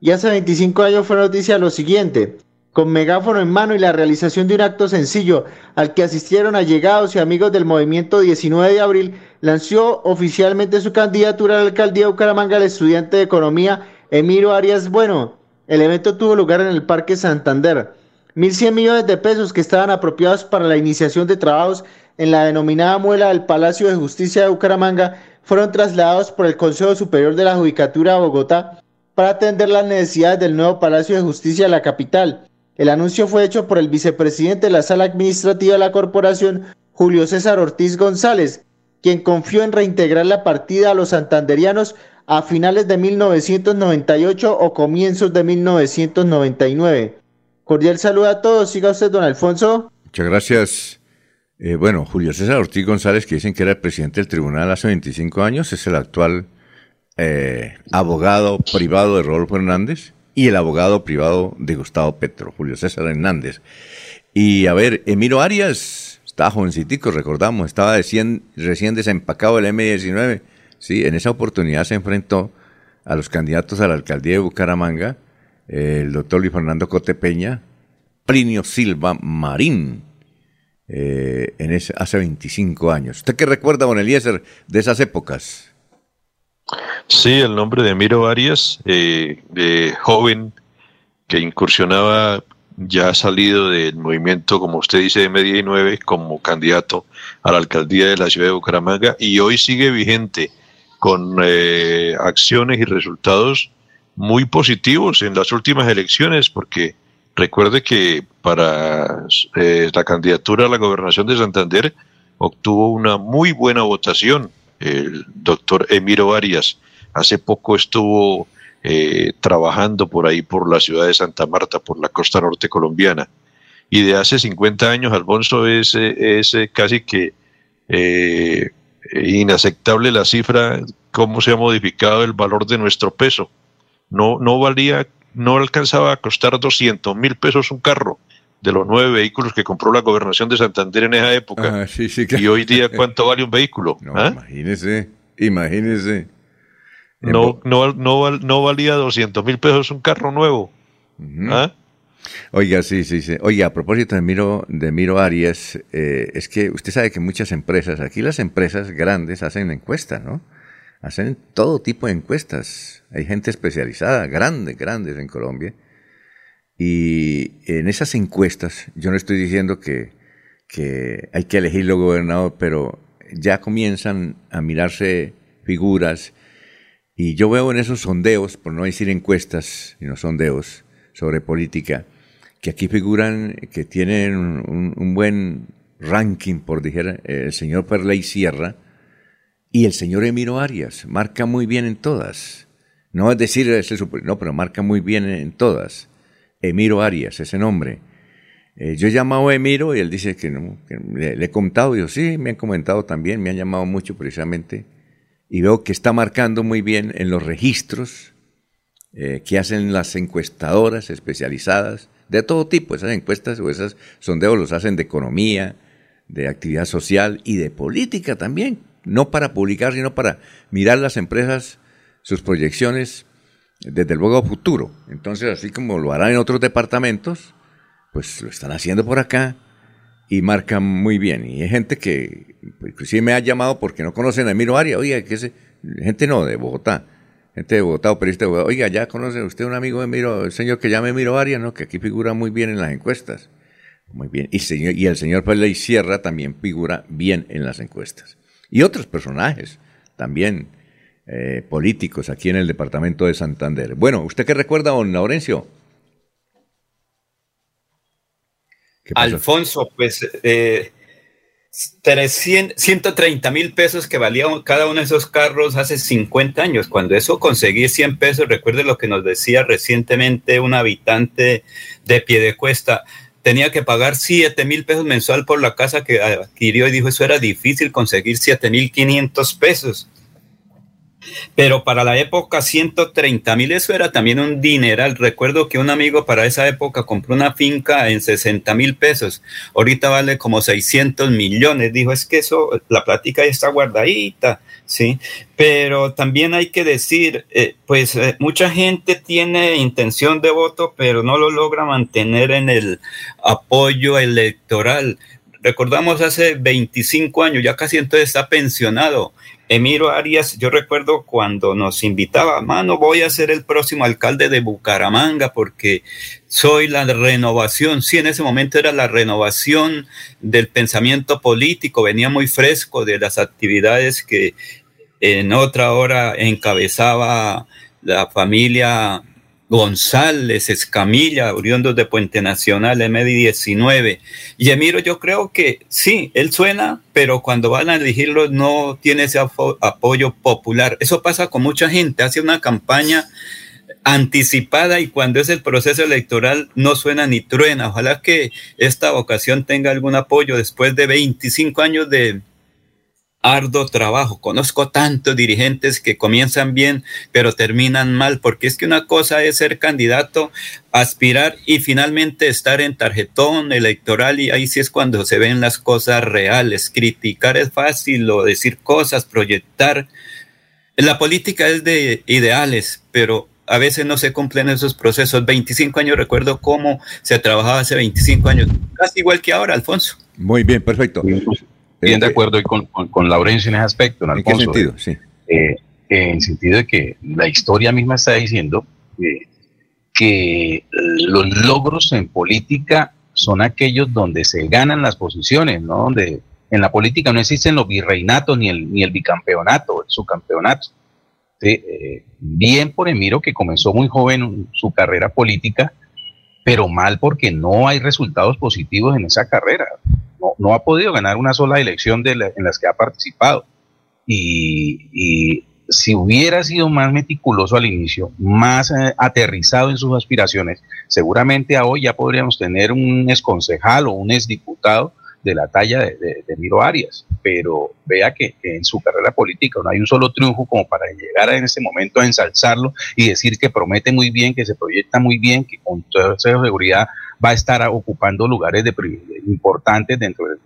Y hace 25 años fue noticia lo siguiente con megáfono en mano y la realización de un acto sencillo al que asistieron allegados y amigos del movimiento 19 de abril, lanzó oficialmente su candidatura a la alcaldía de Bucaramanga el estudiante de economía Emiro Arias Bueno. El evento tuvo lugar en el Parque Santander. 1.100 millones de pesos que estaban apropiados para la iniciación de trabajos en la denominada muela del Palacio de Justicia de Bucaramanga fueron trasladados por el Consejo Superior de la Judicatura de Bogotá para atender las necesidades del nuevo Palacio de Justicia de la capital. El anuncio fue hecho por el vicepresidente de la sala administrativa de la corporación, Julio César Ortiz González, quien confió en reintegrar la partida a los santanderianos a finales de 1998 o comienzos de 1999. Cordial saludo a todos. Siga usted, don Alfonso. Muchas gracias. Eh, bueno, Julio César Ortiz González, que dicen que era el presidente del tribunal hace 25 años, es el actual eh, abogado privado de Rodolfo Hernández y el abogado privado de Gustavo Petro, Julio César Hernández. Y a ver, Emiro Arias, estaba jovencitico, recordamos, estaba recién, desempacado del M19. Sí, en esa oportunidad se enfrentó a los candidatos a la alcaldía de Bucaramanga, el doctor Luis Fernando Cotepeña, Plinio Silva Marín, eh, en hace 25 años. ¿Usted qué recuerda, don Eliezer, de esas épocas? Sí, el nombre de Miro Arias, eh, de joven que incursionaba, ya ha salido del movimiento, como usted dice, de Media y Nueve, como candidato a la alcaldía de la ciudad de Bucaramanga y hoy sigue vigente con eh, acciones y resultados muy positivos en las últimas elecciones, porque recuerde que para eh, la candidatura a la gobernación de Santander obtuvo una muy buena votación el doctor Emiro Arias. Hace poco estuvo eh, trabajando por ahí, por la ciudad de Santa Marta, por la costa norte colombiana. Y de hace 50 años, Alfonso, es, es casi que eh, inaceptable la cifra, cómo se ha modificado el valor de nuestro peso. No, no valía, no alcanzaba a costar 200 mil pesos un carro de los nueve vehículos que compró la gobernación de Santander en esa época. Ah, y hoy día, ¿cuánto vale un vehículo? No, ¿Ah? Imagínese, imagínese. No, no, no, no valía 200 mil pesos un carro nuevo. ¿Ah? Oiga, sí, sí, sí. Oiga, a propósito de Miro, de Miro Arias, eh, es que usted sabe que muchas empresas, aquí las empresas grandes hacen encuestas, ¿no? Hacen todo tipo de encuestas. Hay gente especializada, grandes, grandes en Colombia. Y en esas encuestas, yo no estoy diciendo que, que hay que elegirlo gobernador, pero ya comienzan a mirarse figuras y yo veo en esos sondeos, por no decir encuestas, sino sondeos sobre política, que aquí figuran que tienen un, buen ranking, por dijera, el señor Perley Sierra y el señor Emiro Arias. Marca muy bien en todas. No es decir, no, pero marca muy bien en todas. Emiro Arias, ese nombre. Eh, yo he llamado a Emiro y él dice que no, le, le, he contado. Y yo, sí, me han comentado también, me han llamado mucho precisamente y veo que está marcando muy bien en los registros eh, que hacen las encuestadoras especializadas de todo tipo. Esas encuestas o esos sondeos los hacen de economía, de actividad social y de política también. No para publicar, sino para mirar las empresas, sus proyecciones desde luego a futuro. Entonces, así como lo harán en otros departamentos, pues lo están haciendo por acá y marcan muy bien. Y hay gente que inclusive me ha llamado porque no conocen a Emiro Arias, oiga, que es gente no, de Bogotá, gente de Bogotá o periodista de Bogotá, oiga, ya conoce usted un amigo de Miro, el señor que llame Emiro Arias, ¿no? que aquí figura muy bien en las encuestas. Muy bien. Y, señor, y el señor Pérez Sierra también figura bien en las encuestas. Y otros personajes también eh, políticos aquí en el departamento de Santander. Bueno, ¿usted qué recuerda, don Laurencio? Alfonso, pues eh, 300, 130 mil pesos que valía cada uno de esos carros hace 50 años. Cuando eso conseguí 100 pesos, recuerde lo que nos decía recientemente un habitante de Piedecuesta, tenía que pagar 7 mil pesos mensual por la casa que adquirió y dijo eso era difícil conseguir 7 mil 500 pesos. Pero para la época 130 mil eso era también un dineral. Recuerdo que un amigo para esa época compró una finca en 60 mil pesos. Ahorita vale como 600 millones. Dijo, es que eso, la plática ya está guardadita, ¿sí? Pero también hay que decir, eh, pues eh, mucha gente tiene intención de voto, pero no lo logra mantener en el apoyo electoral. Recordamos hace 25 años, ya casi entonces está pensionado Emiro Arias, yo recuerdo cuando nos invitaba, mano, voy a ser el próximo alcalde de Bucaramanga porque soy la renovación. Sí, en ese momento era la renovación del pensamiento político, venía muy fresco de las actividades que en otra hora encabezaba la familia González, Escamilla, oriundos de Puente Nacional, MD19. Y Emiro, yo creo que sí, él suena, pero cuando van a elegirlo no tiene ese apoyo popular. Eso pasa con mucha gente, hace una campaña anticipada y cuando es el proceso electoral no suena ni truena. Ojalá que esta vocación tenga algún apoyo después de 25 años de arduo trabajo. Conozco tantos dirigentes que comienzan bien, pero terminan mal, porque es que una cosa es ser candidato, aspirar y finalmente estar en tarjetón electoral y ahí sí es cuando se ven las cosas reales. Criticar es fácil o decir cosas, proyectar. La política es de ideales, pero a veces no se cumplen esos procesos. 25 años, recuerdo cómo se trabajaba hace 25 años, casi igual que ahora, Alfonso. Muy bien, perfecto. Bien de acuerdo con, con, Laurencio en ese aspecto, ¿En, qué sentido? Sí. Eh, en el sentido de que la historia misma está diciendo que los logros en política son aquellos donde se ganan las posiciones, ¿no? Donde en la política no existen los virreinatos ni el, ni el bicampeonato, el subcampeonato. Eh, bien por Emiro, que comenzó muy joven su carrera política, pero mal porque no hay resultados positivos en esa carrera no, ha podido ganar una sola elección de en las que ha participado. Y, si hubiera sido más meticuloso al inicio, más eh, aterrizado en sus aspiraciones, seguramente a hoy ya podríamos tener un exconcejal o un exdiputado de la talla de, Miro Arias, pero vea que, en su carrera política no hay un solo triunfo como para llegar en ese momento a ensalzarlo y decir que promete muy bien, que se proyecta muy bien, que con toda seguridad va a estar ocupando lugares de importantes dentro de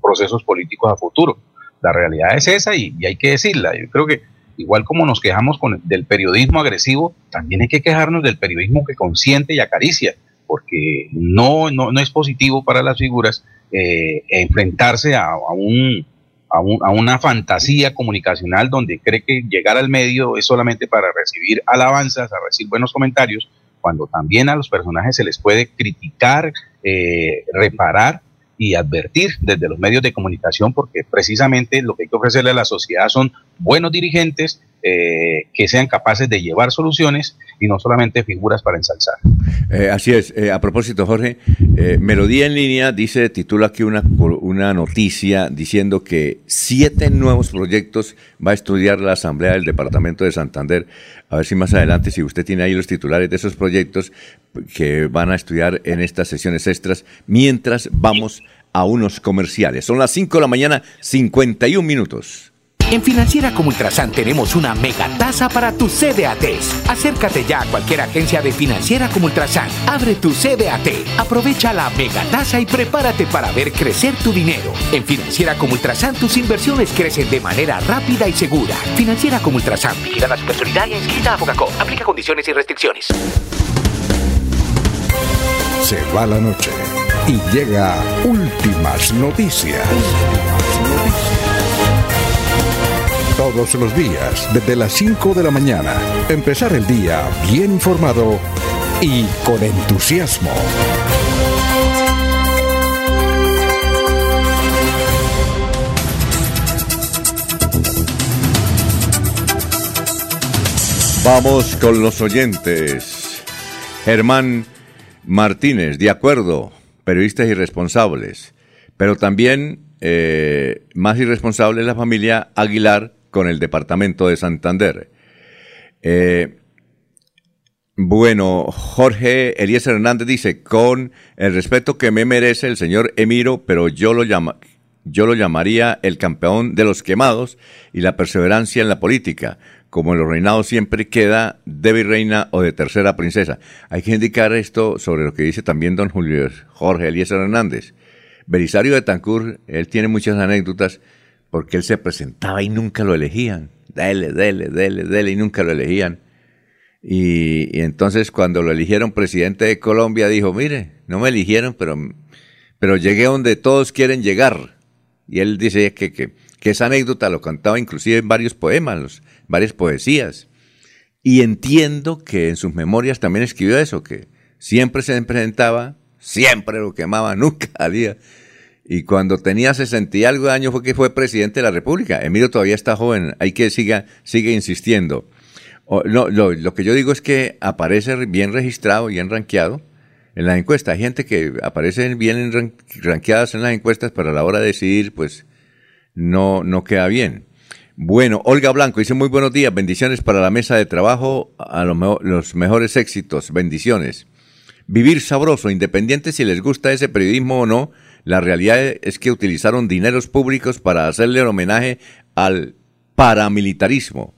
procesos políticos a futuro. La realidad es esa y, hay que decirla. Yo creo que igual como nos quejamos con, del periodismo agresivo, también hay que quejarnos del periodismo que consiente y acaricia, porque no, no, no es positivo para las figuras eh, enfrentarse a, un, a, a, una fantasía comunicacional donde cree que llegar al medio es solamente para recibir alabanzas, a recibir buenos comentarios, cuando también a los personajes se les puede criticar, eh, reparar y advertir desde los medios de comunicación, porque precisamente lo que hay que ofrecerle a la sociedad son buenos dirigentes eh, que sean capaces de llevar soluciones y no solamente figuras para ensalzar. Eh, así es. Eh, a propósito, Jorge, Melodía en línea dice, titula aquí una, una noticia diciendo que siete nuevos proyectos va a estudiar la Asamblea del Departamento de Santander. A ver si más adelante, si usted tiene ahí los titulares de esos proyectos que van a estudiar en estas sesiones extras, mientras vamos a unos comerciales. Son las 5 de la mañana, 51 minutos. En Financiera como Ultrasan tenemos una mega tasa para tus CDATs. Acércate ya a cualquier agencia de Financiera como Ultrasan. Abre tu CDAT, aprovecha la mega tasa y prepárate para ver crecer tu dinero. En Financiera como Ultrasan tus inversiones crecen de manera rápida y segura. Financiera como Ultrasan, vigila la supersolidaria inscrita a Fogacop. Aplica condiciones y restricciones. Se va la noche y llega últimas noticias. Todos los días, desde las 5 de la mañana. Empezar el día bien informado y con entusiasmo. Vamos con los oyentes. Germán Martínez, de acuerdo, periodistas irresponsables, pero también eh, más irresponsable es la familia Aguilar con el departamento de Santander. Eh, bueno, Jorge Elías Hernández dice, con el respeto que me merece el señor Emiro, pero yo lo, llama, yo lo llamaría el campeón de los quemados y la perseverancia en la política. Como en los reinados siempre queda de virreina o de tercera princesa. Hay que indicar esto sobre lo que dice también don Julio Jorge Elías Hernández. Belisario de Tancur, él tiene muchas anécdotas porque él se presentaba y nunca lo elegían. Dele, dele, dele, dele, y nunca lo elegían. Y, entonces cuando lo eligieron presidente de Colombia dijo, mire, no me eligieron, pero, pero llegué donde todos quieren llegar. Y él dice que, que, esa anécdota lo cantaba inclusive en varios poemas, varias poesías. Y entiendo que en sus memorias también escribió eso, que siempre se presentaba, siempre lo quemaba, (laughs) nunca salía. Y cuando tenía 60 y algo de años fue que fue presidente de la República. Emilio todavía está joven, hay que siga, sigue insistiendo no, lo, que yo digo es que aparece bien registrado, bien rankeado en las encuestas. Hay gente que aparece bien rankeadas en las encuestas, pero a la hora de decidir, pues no, no queda bien. Bueno, Olga Blanco dice muy buenos días, bendiciones para la mesa de trabajo, a los mejores éxitos, bendiciones. Vivir sabroso, independiente si les gusta ese periodismo o no, la realidad es que utilizaron dineros públicos para hacerle homenaje al paramilitarismo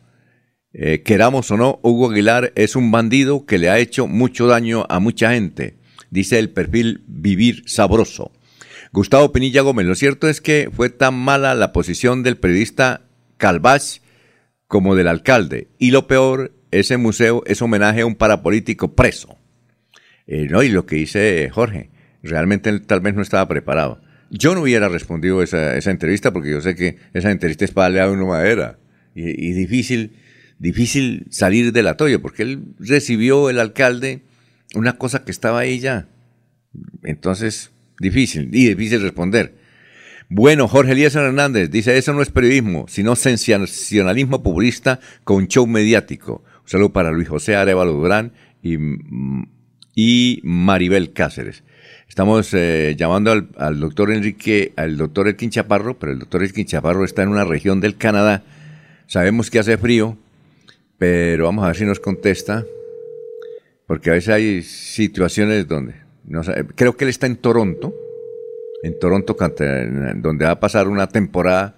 eh, queramos o no, Hugo Aguilar es un bandido que le ha hecho mucho daño a mucha gente, dice el perfil Vivir Sabroso. Gustavo Pinilla Gómez, lo cierto es que fue tan mala la posición del periodista Calvás como del alcalde, y lo peor, ese museo es homenaje a un parapolítico preso. Eh, no, y lo que dice Jorge, realmente él tal vez no estaba preparado. Yo no hubiera respondido esa, esa entrevista porque yo sé que esa entrevista es para darle a una madera y, y difícil difícil salir del atoyo, porque él recibió el alcalde una cosa que estaba ahí ya. Entonces, difícil, y difícil responder. Bueno, Jorge Elías Hernández dice, eso no es periodismo, sino sensacionalismo populista con show mediático. Un saludo para Luis José Arevalo Durán y, y Maribel Cáceres. Estamos eh, llamando al, doctor Enrique, al doctor Elkin Chaparro, pero el doctor Elkin Chaparro está en una región del Canadá. Sabemos que hace frío, pero vamos a ver si nos contesta, porque a veces hay situaciones donde, creo que él está en Toronto, en Toronto, donde va a pasar una temporada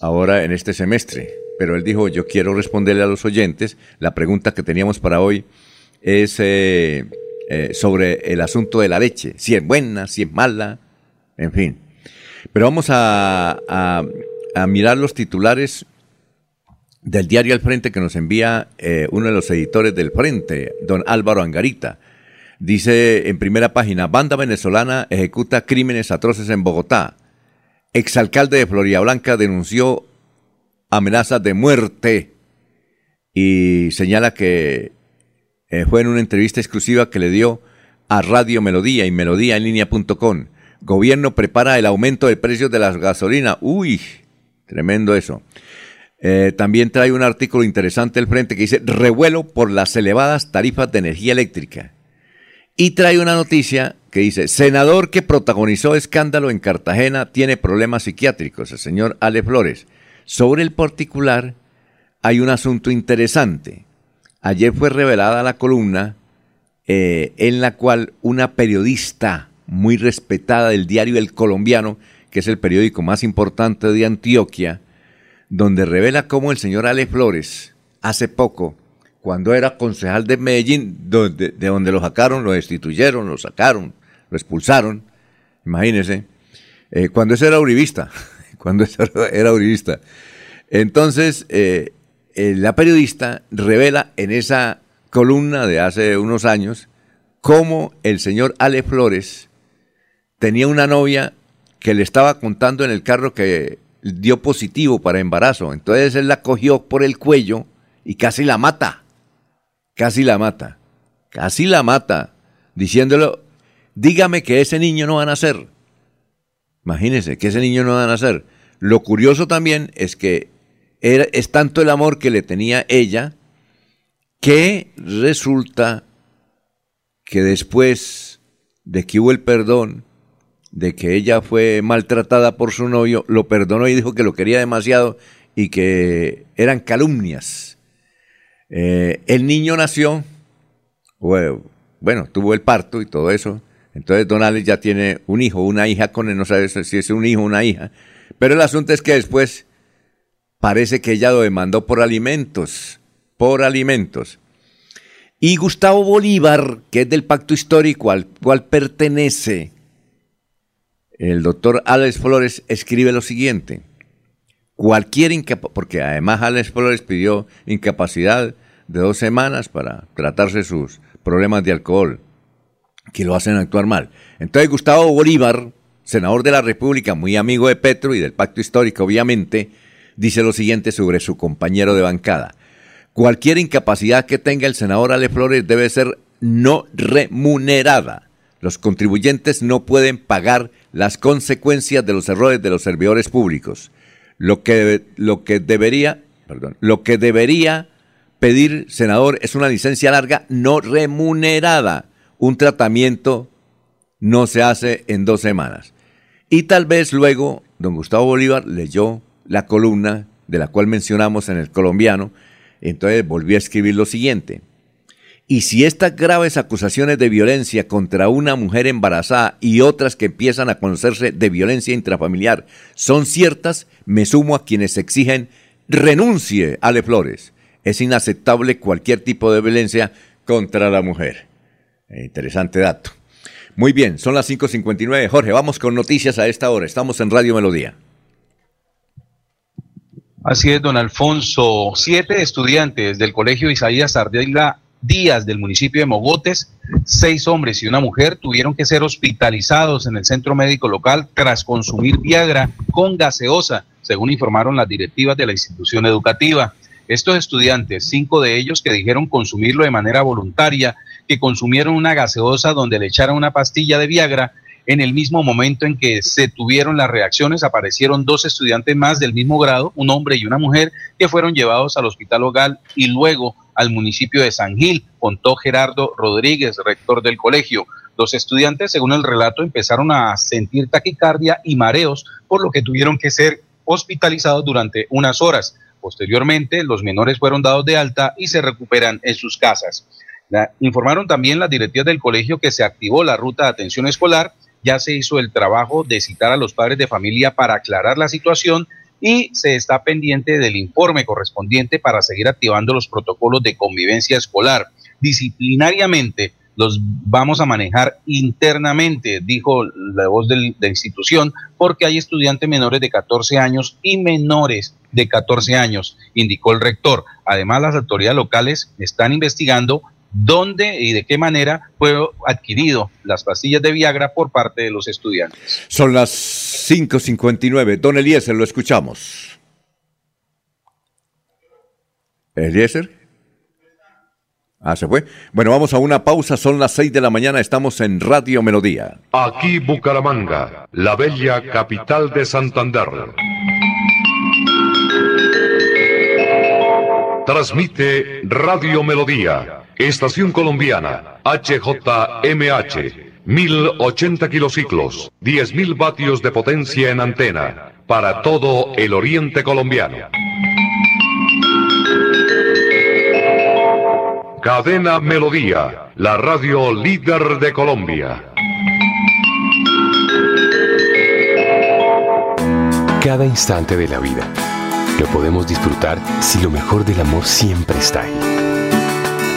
ahora en este semestre. Pero él dijo, yo quiero responderle a los oyentes. La pregunta que teníamos para hoy es eh, eh, sobre el asunto de la leche, si es buena, si es mala, en fin. Pero vamos a, mirar los titulares del diario El Frente que nos envía eh, uno de los editores del Frente, don Álvaro Angarita. Dice en primera página, banda venezolana ejecuta crímenes atroces en Bogotá. Exalcalde de Florida Blanca denunció amenazas de muerte y señala que eh, fue en una entrevista exclusiva que le dio a Radio Melodía y Melodía en línea.com. Gobierno prepara el aumento de precios de las gasolinas. Uy, tremendo eso. Eh, también trae un artículo interesante al frente que dice revuelo por las elevadas tarifas de energía eléctrica. Y trae una noticia que dice, senador que protagonizó escándalo en Cartagena tiene problemas psiquiátricos, el señor Ale Flores. Sobre el particular hay un asunto interesante. Ayer fue revelada la columna eh, en la cual una periodista muy respetada del diario El Colombiano, que es el periódico más importante de Antioquia, donde revela cómo el señor Ale Flores, hace poco, cuando era concejal de Medellín, de, donde lo sacaron, lo destituyeron, lo sacaron, lo expulsaron, imagínense, eh, cuando eso era uribista, (laughs) cuando eso era uribista. Entonces, eh, eh, la periodista revela en esa columna de hace unos años cómo el señor Ale Flores tenía una novia que le estaba contando en el carro que dio positivo para embarazo. Entonces él la cogió por el cuello y casi la mata. Casi la mata. Casi la mata. Diciéndole, dígame que ese niño no va a nacer. Imagínense que ese niño no va a nacer. Lo curioso también es que es tanto el amor que le tenía ella que resulta que después de que hubo el perdón, de que ella fue maltratada por su novio, lo perdonó y dijo que lo quería demasiado y que eran calumnias. Eh, el niño nació, bueno, tuvo el parto y todo eso. Entonces Don Alex ya tiene un hijo, una hija con él, no sabe si es un hijo o una hija. Pero el asunto es que después parece que ella lo demandó por alimentos, por alimentos. Y Gustavo Bolívar, que es del pacto histórico al cual pertenece el doctor Alex Flores, escribe lo siguiente. Cualquier incapacidad, porque además Alex Flores pidió incapacidad de dos semanas para tratarse sus problemas de alcohol, que lo hacen actuar mal. Entonces Gustavo Bolívar, senador de la República, muy amigo de Petro y del pacto histórico, obviamente, dice lo siguiente sobre su compañero de bancada. Cualquier incapacidad que tenga el senador Ale Flores debe ser no remunerada. Los contribuyentes no pueden pagar las consecuencias de los errores de los servidores públicos. Lo que, lo que debería, perdón, lo que debería pedir, senador, es una licencia larga no remunerada. Un tratamiento no se hace en dos semanas. Y tal vez luego don Gustavo Bolívar leyó la columna de la cual mencionamos en el colombiano, entonces volvió a escribir lo siguiente. Y si estas graves acusaciones de violencia contra una mujer embarazada y otras que empiezan a conocerse de violencia intrafamiliar son ciertas, me sumo a quienes exigen renuncie Ale Flores. Es inaceptable cualquier tipo de violencia contra la mujer. Eh, interesante dato. Muy bien, son las 5.59. Jorge, vamos con noticias a esta hora. Estamos en Radio Melodía. Así es, don Alfonso. Siete estudiantes del Colegio Isaías Ardila Díaz del municipio de Mogotes, seis hombres y una mujer tuvieron que ser hospitalizados en el centro médico local tras consumir Viagra con gaseosa, según informaron las directivas de la institución educativa. Estos estudiantes, cinco de ellos que dijeron consumirlo de manera voluntaria, que consumieron una gaseosa donde le echaron una pastilla de Viagra, en el mismo momento en que se tuvieron las reacciones, aparecieron dos estudiantes más del mismo grado, un hombre y una mujer, que fueron llevados al hospital local y luego al municipio de San Gil, contó Gerardo Rodríguez, rector del colegio. Los estudiantes, según el relato, empezaron a sentir taquicardia y mareos, por lo que tuvieron que ser hospitalizados durante unas horas. Posteriormente, los menores fueron dados de alta y se recuperan en sus casas. informaron también las directivas del colegio que se activó la ruta de atención escolar ya se hizo el trabajo de citar a los padres de familia para aclarar la situación y se está pendiente del informe correspondiente para seguir activando los protocolos de convivencia escolar. Disciplinariamente los vamos a manejar internamente, dijo la voz de la institución, porque hay estudiantes menores de 14 años y menores de 14 años, indicó el rector. Además, las autoridades locales están investigando dónde y de qué manera fue adquirido las pastillas de Viagra por parte de los estudiantes. Son las 5.59. Don Eliezer, lo escuchamos. Eliezer. Ah, se fue. Bueno, vamos a una pausa. Son las 6 de la mañana. Estamos en Radio Melodía. Aquí Bucaramanga, la bella capital de Santander. Transmite Radio Melodía Estación Colombiana, HJMH, 1080 kilociclos, 10.000 vatios de potencia en antena, para todo el oriente colombiano. Cadena Melodía, la radio líder de Colombia. Cada instante de la vida lo podemos disfrutar si lo mejor del amor siempre está ahí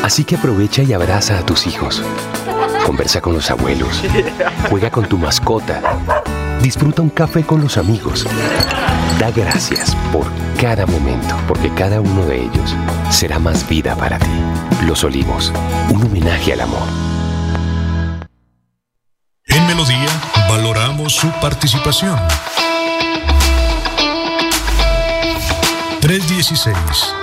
Así que aprovecha y abraza a tus hijos. Conversa con los abuelos. Juega con tu mascota. Disfruta un café con los amigos. Da gracias por cada momento, porque cada uno de ellos será más vida para ti. Los Olivos, un homenaje al amor. En Melodía valoramos su participación. 316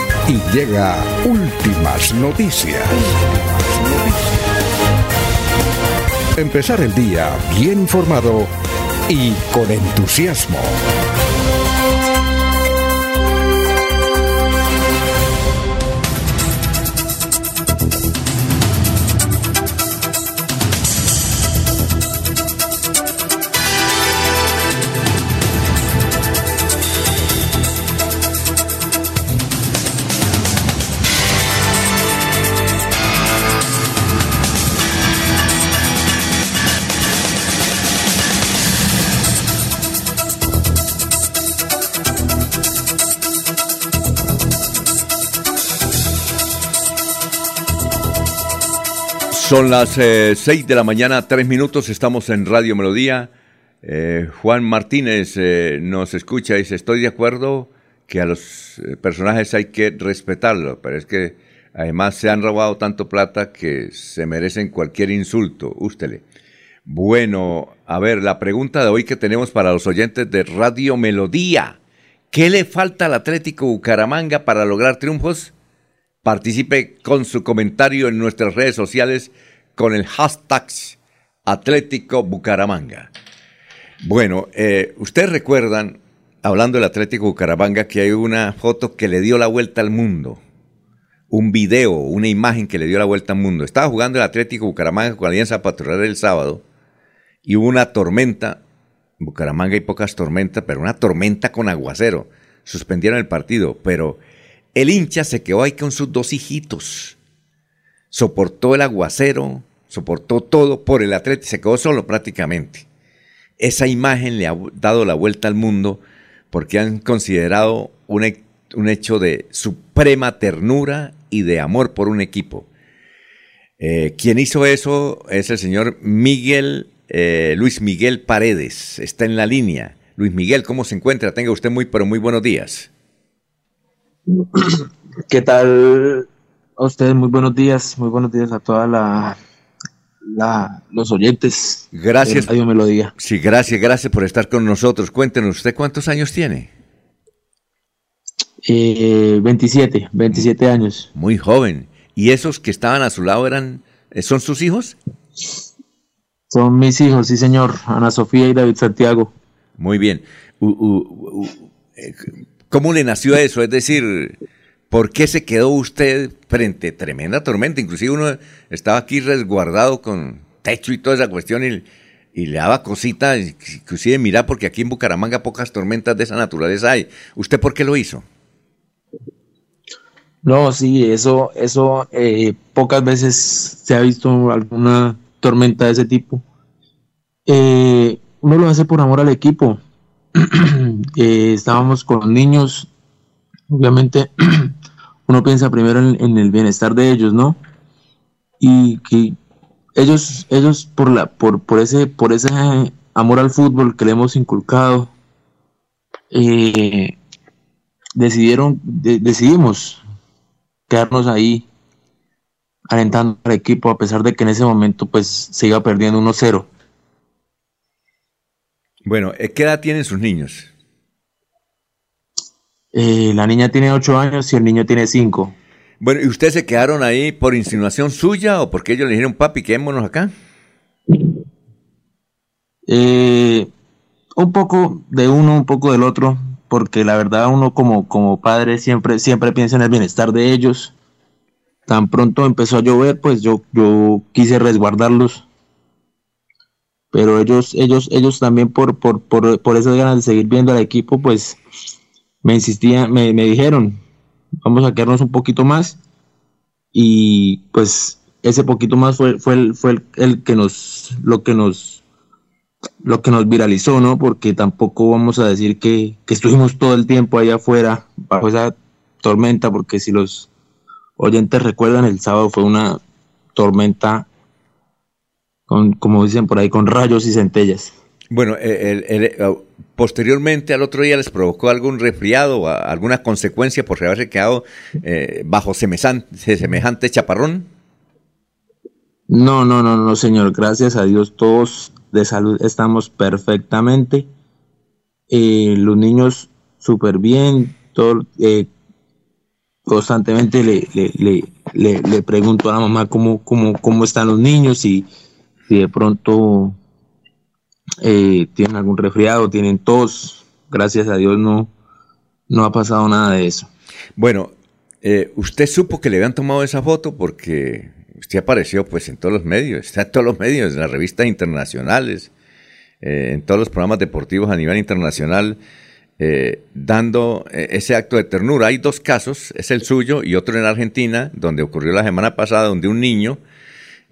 y llega últimas noticias. Empezar el día bien informado y con entusiasmo. Son las eh, 6 de la mañana, tres minutos, estamos en Radio Melodía. Eh, Juan Martínez eh, nos escucha y dice, estoy de acuerdo que a los eh, personajes hay que respetarlo, pero es que además se han robado tanto plata que se merecen cualquier insulto. Ústele. Bueno, a ver, la pregunta de hoy que tenemos para los oyentes de Radio Melodía. ¿Qué le falta al Atlético Bucaramanga para lograr triunfos? Participe con su comentario en nuestras redes sociales con el hashtag Atlético Bucaramanga. Bueno, eh, ustedes recuerdan, hablando del Atlético Bucaramanga, que hay una foto que le dio la vuelta al mundo. Un video, una imagen que le dio la vuelta al mundo. Estaba jugando el Atlético Bucaramanga con Alianza Patrulera el sábado y hubo una tormenta. En Bucaramanga hay pocas tormentas, pero una tormenta con aguacero. Suspendieron el partido, pero el hincha se quedó ahí con sus dos hijitos. Soportó el aguacero, soportó todo por el atleta y se quedó solo prácticamente. Esa imagen le ha dado la vuelta al mundo porque han considerado un, un hecho de suprema ternura y de amor por un equipo. Eh, quien hizo eso es el señor Miguel, eh, Luis Miguel Paredes. Está en la línea. Luis Miguel, ¿cómo se encuentra? Tenga usted muy, pero muy buenos días. ¿Qué tal a ustedes? Muy buenos días, muy buenos días a toda la, la los oyentes. Gracias. Radio Melodía. Sí, gracias, gracias por estar con nosotros. Cuéntenos, ¿usted cuántos años tiene? Eh, 27, 27 años. Muy joven. ¿Y esos que estaban a su lado eran, son sus hijos? Son mis hijos, sí señor, Ana Sofía y David Santiago. Muy bien. Uh, uh, uh, ¿Cómo le nació eso? Es decir, ¿por qué se quedó usted frente a tremenda tormenta? Inclusive uno estaba aquí resguardado con techo y toda esa cuestión y, le daba cosita, inclusive mira, porque aquí en Bucaramanga pocas tormentas de esa naturaleza hay. ¿Usted por qué lo hizo? No, sí, eso, eso eh, pocas veces se ha visto alguna tormenta de ese tipo. Eh, uno lo hace por amor al equipo. (clears throat) eh, estábamos con niños, obviamente (clears throat) uno piensa primero en, el bienestar de ellos, ¿no? Y que ellos, ellos por la, por, por ese, por ese amor al fútbol que le hemos inculcado, eh, decidieron, de, decidimos quedarnos ahí alentando al equipo a pesar de que en ese momento pues se iba perdiendo 1-0. Bueno, ¿qué edad tienen sus niños? Eh, la niña tiene 8 años y el niño tiene 5. Bueno, ¿y ustedes se quedaron ahí por insinuación suya o porque ellos le dijeron, papi, quedémonos acá? Eh, un poco de uno, un poco del otro, porque la verdad uno como, como padre siempre, siempre piensa en el bienestar de ellos. Tan pronto empezó a llover, pues yo, yo quise resguardarlos pero ellos, ellos, ellos también por, por, por, por esas ganas de seguir viendo al equipo, pues me insistían, me, me dijeron, vamos a quedarnos un poquito más. Y pues ese poquito más fue, fue, el, fue el, el, que nos, lo que nos, lo que nos viralizó, ¿no? Porque tampoco vamos a decir que, que estuvimos todo el tiempo allá afuera bajo esa tormenta, porque si los oyentes recuerdan, el sábado fue una tormenta con, como dicen por ahí, con rayos y centellas. Bueno, el, el, el, posteriormente al otro día les provocó algún resfriado o alguna consecuencia por haberse quedado eh, bajo semejante, semejante chaparrón. No, no, no, no, señor. Gracias a Dios todos de salud estamos perfectamente. Eh, los niños súper bien, todo, eh, constantemente le, le, le, le, le pregunto a la mamá cómo, cómo, cómo están los niños y si de pronto eh, tienen algún resfriado, tienen tos. Gracias a Dios no, no ha pasado nada de eso. Bueno, eh, usted supo que le habían tomado esa foto porque usted apareció pues en todos los medios, (laughs) está en todos los medios, en las revistas internacionales, eh, en todos los programas deportivos a nivel internacional, eh, dando eh, ese acto de ternura. Hay dos casos, es el suyo y otro en Argentina, donde ocurrió la semana pasada, donde un niño,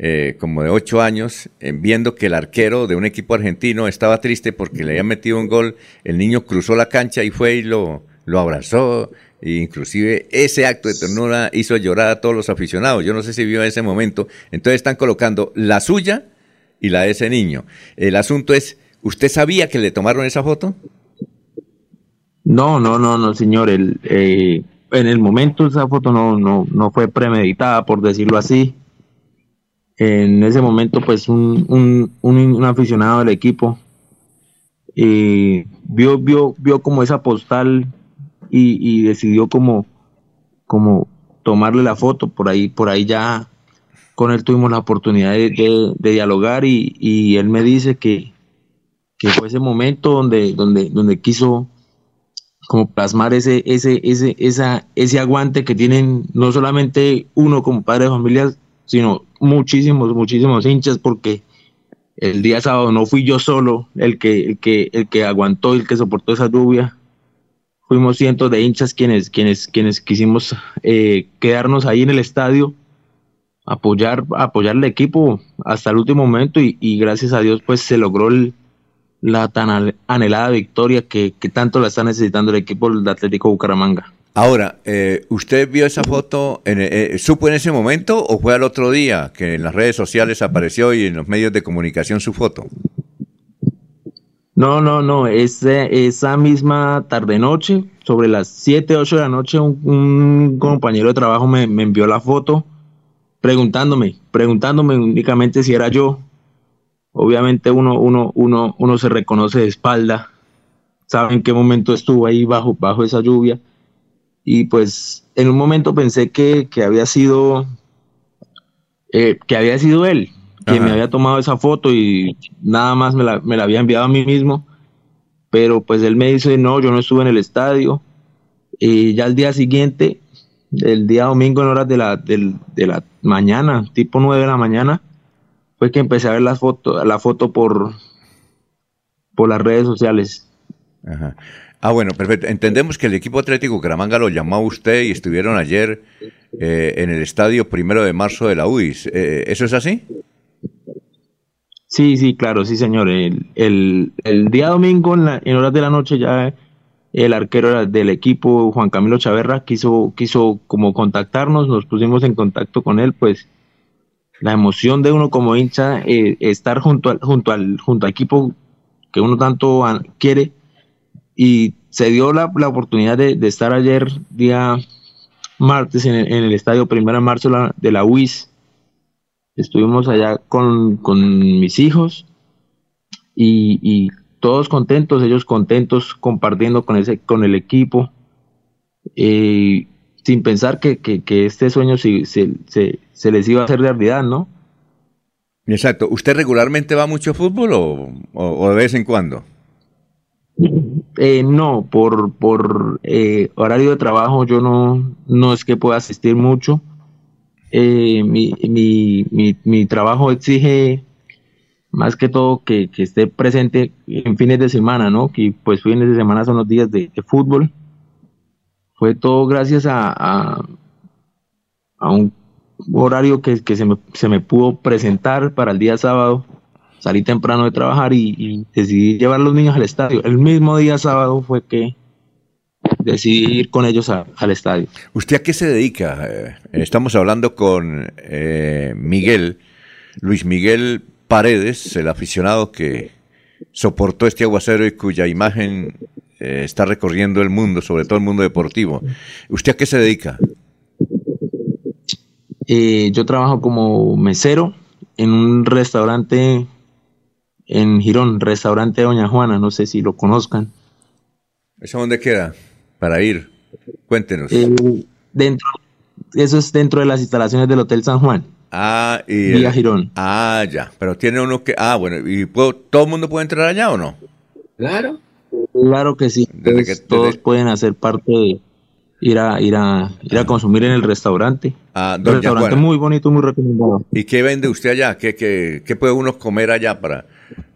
eh, como de ocho años, eh, viendo que el arquero de un equipo argentino estaba triste porque le había metido un gol, el niño cruzó la cancha y fue y lo, lo abrazó. E inclusive ese acto de ternura hizo llorar a todos los aficionados. Yo no sé si vio ese momento. Entonces están colocando la suya y la de ese niño. El asunto es, ¿usted sabía que le tomaron esa foto? No, no, no, no, señor. El, eh, en el momento esa foto no, no, no fue premeditada, por decirlo así. En ese momento, pues un, un, un, aficionado del equipo eh, vio, vio, vio como esa postal y, y decidió como, como tomarle la foto. Por ahí, por ahí ya con él tuvimos la oportunidad de, de- de dialogar y, y él me dice que, que fue ese momento donde, donde, donde quiso como plasmar ese, ese, ese, esa, ese aguante que tienen no solamente uno como padre de familia, sino muchísimos, muchísimos hinchas, porque el día sábado no fui yo solo el que, el que, el que aguantó, el que soportó esa lluvia. Fuimos cientos de hinchas quienes, quienes, quienes quisimos eh, quedarnos ahí en el estadio, apoyar, apoyar al equipo hasta el último momento y, y gracias a Dios pues se logró el, la tan anhelada victoria que, que tanto la está necesitando el equipo del Atlético Bucaramanga. Ahora, eh, ¿usted vio esa foto, en, eh, supo en ese momento o fue al otro día que en las redes sociales apareció y en los medios de comunicación su foto? No, no, no, ese- esa misma tarde-noche, sobre las 7, 8 de la noche, un, un compañero de trabajo me, me envió la foto preguntándome, preguntándome únicamente si era yo. Obviamente uno, uno, uno, uno se reconoce de espalda, sabe en qué momento estuvo ahí bajo, bajo esa lluvia. Y pues en un momento pensé que, que había sido eh, que había sido él quien me había tomado esa foto y nada más me la, me la había enviado a mí mismo. Pero pues él me dice, no, yo no estuve en el estadio. Y ya el día siguiente, el día domingo en horas de la, del- de la mañana, tipo 9 de la mañana, fue que empecé a ver la foto, la foto por, por las redes sociales. Ajá. Ah, bueno, perfecto. Entendemos que el equipo Atlético Bucaramanga lo llamó usted y estuvieron ayer eh, en el estadio primero de marzo de la UIS. Eh, ¿Eso es así? Sí, sí, claro, sí, señor. El, el, día domingo, en, la- en horas de la noche, ya el arquero del equipo, Juan Camilo Chaverra, quiso, quiso como contactarnos, nos pusimos en contacto con él, pues la emoción de uno como hincha, eh, estar junto al, junto al, junto al equipo que uno tanto an- quiere, y se dio la, la oportunidad de, de estar ayer, día martes, en el, en el estadio Primera de Marzo de la UIS, estuvimos allá con, con mis hijos y, todos contentos, ellos contentos compartiendo con, ese, con el equipo, eh, sin pensar que, que- este sueño se, se, se- les iba a hacer realidad, ¿no? Exacto. ¿Usted regularmente va mucho a fútbol o- o de vez en cuando? Eh, no, por, por eh, horario de trabajo yo no, no es que pueda asistir mucho. Eh, mi, mi, mi, trabajo exige más que todo que, que esté presente en fines de semana, ¿no? Que pues fines de semana son los días de, de fútbol. Fue todo gracias a, a, a un horario que, que se, me, se me pudo presentar para el día sábado. Salí temprano de trabajar y, y decidí llevar a los niños al estadio. El mismo día sábado fue que decidí ir con ellos a- al estadio. ¿Usted a qué se dedica? Eh, estamos hablando con eh, Miguel, Luis Miguel Paredes, el aficionado que soportó este aguacero y cuya imagen eh, está recorriendo el mundo, sobre todo el mundo deportivo. ¿Usted a qué se dedica? Eh, yo trabajo como mesero en un restaurante en Girón, restaurante Doña Juana, no sé si lo conozcan. ¿Eso dónde queda? Para ir. Cuéntenos. Eh, dentro, eso es dentro de las instalaciones del Hotel San Juan. Ah, y. Vía Girón. Ah, ya. Pero tiene uno que. Ah, bueno. ¿Y puedo- todo el mundo puede entrar allá o no? Claro. Claro que sí. Desde que- todos pueden hacer parte de ir a ir a ir a consumir en el restaurante. Ah, Un restaurante Juana. muy bonito, muy recomendado. ¿Y qué vende usted allá? ¿Qué, qué, qué puede uno comer allá para,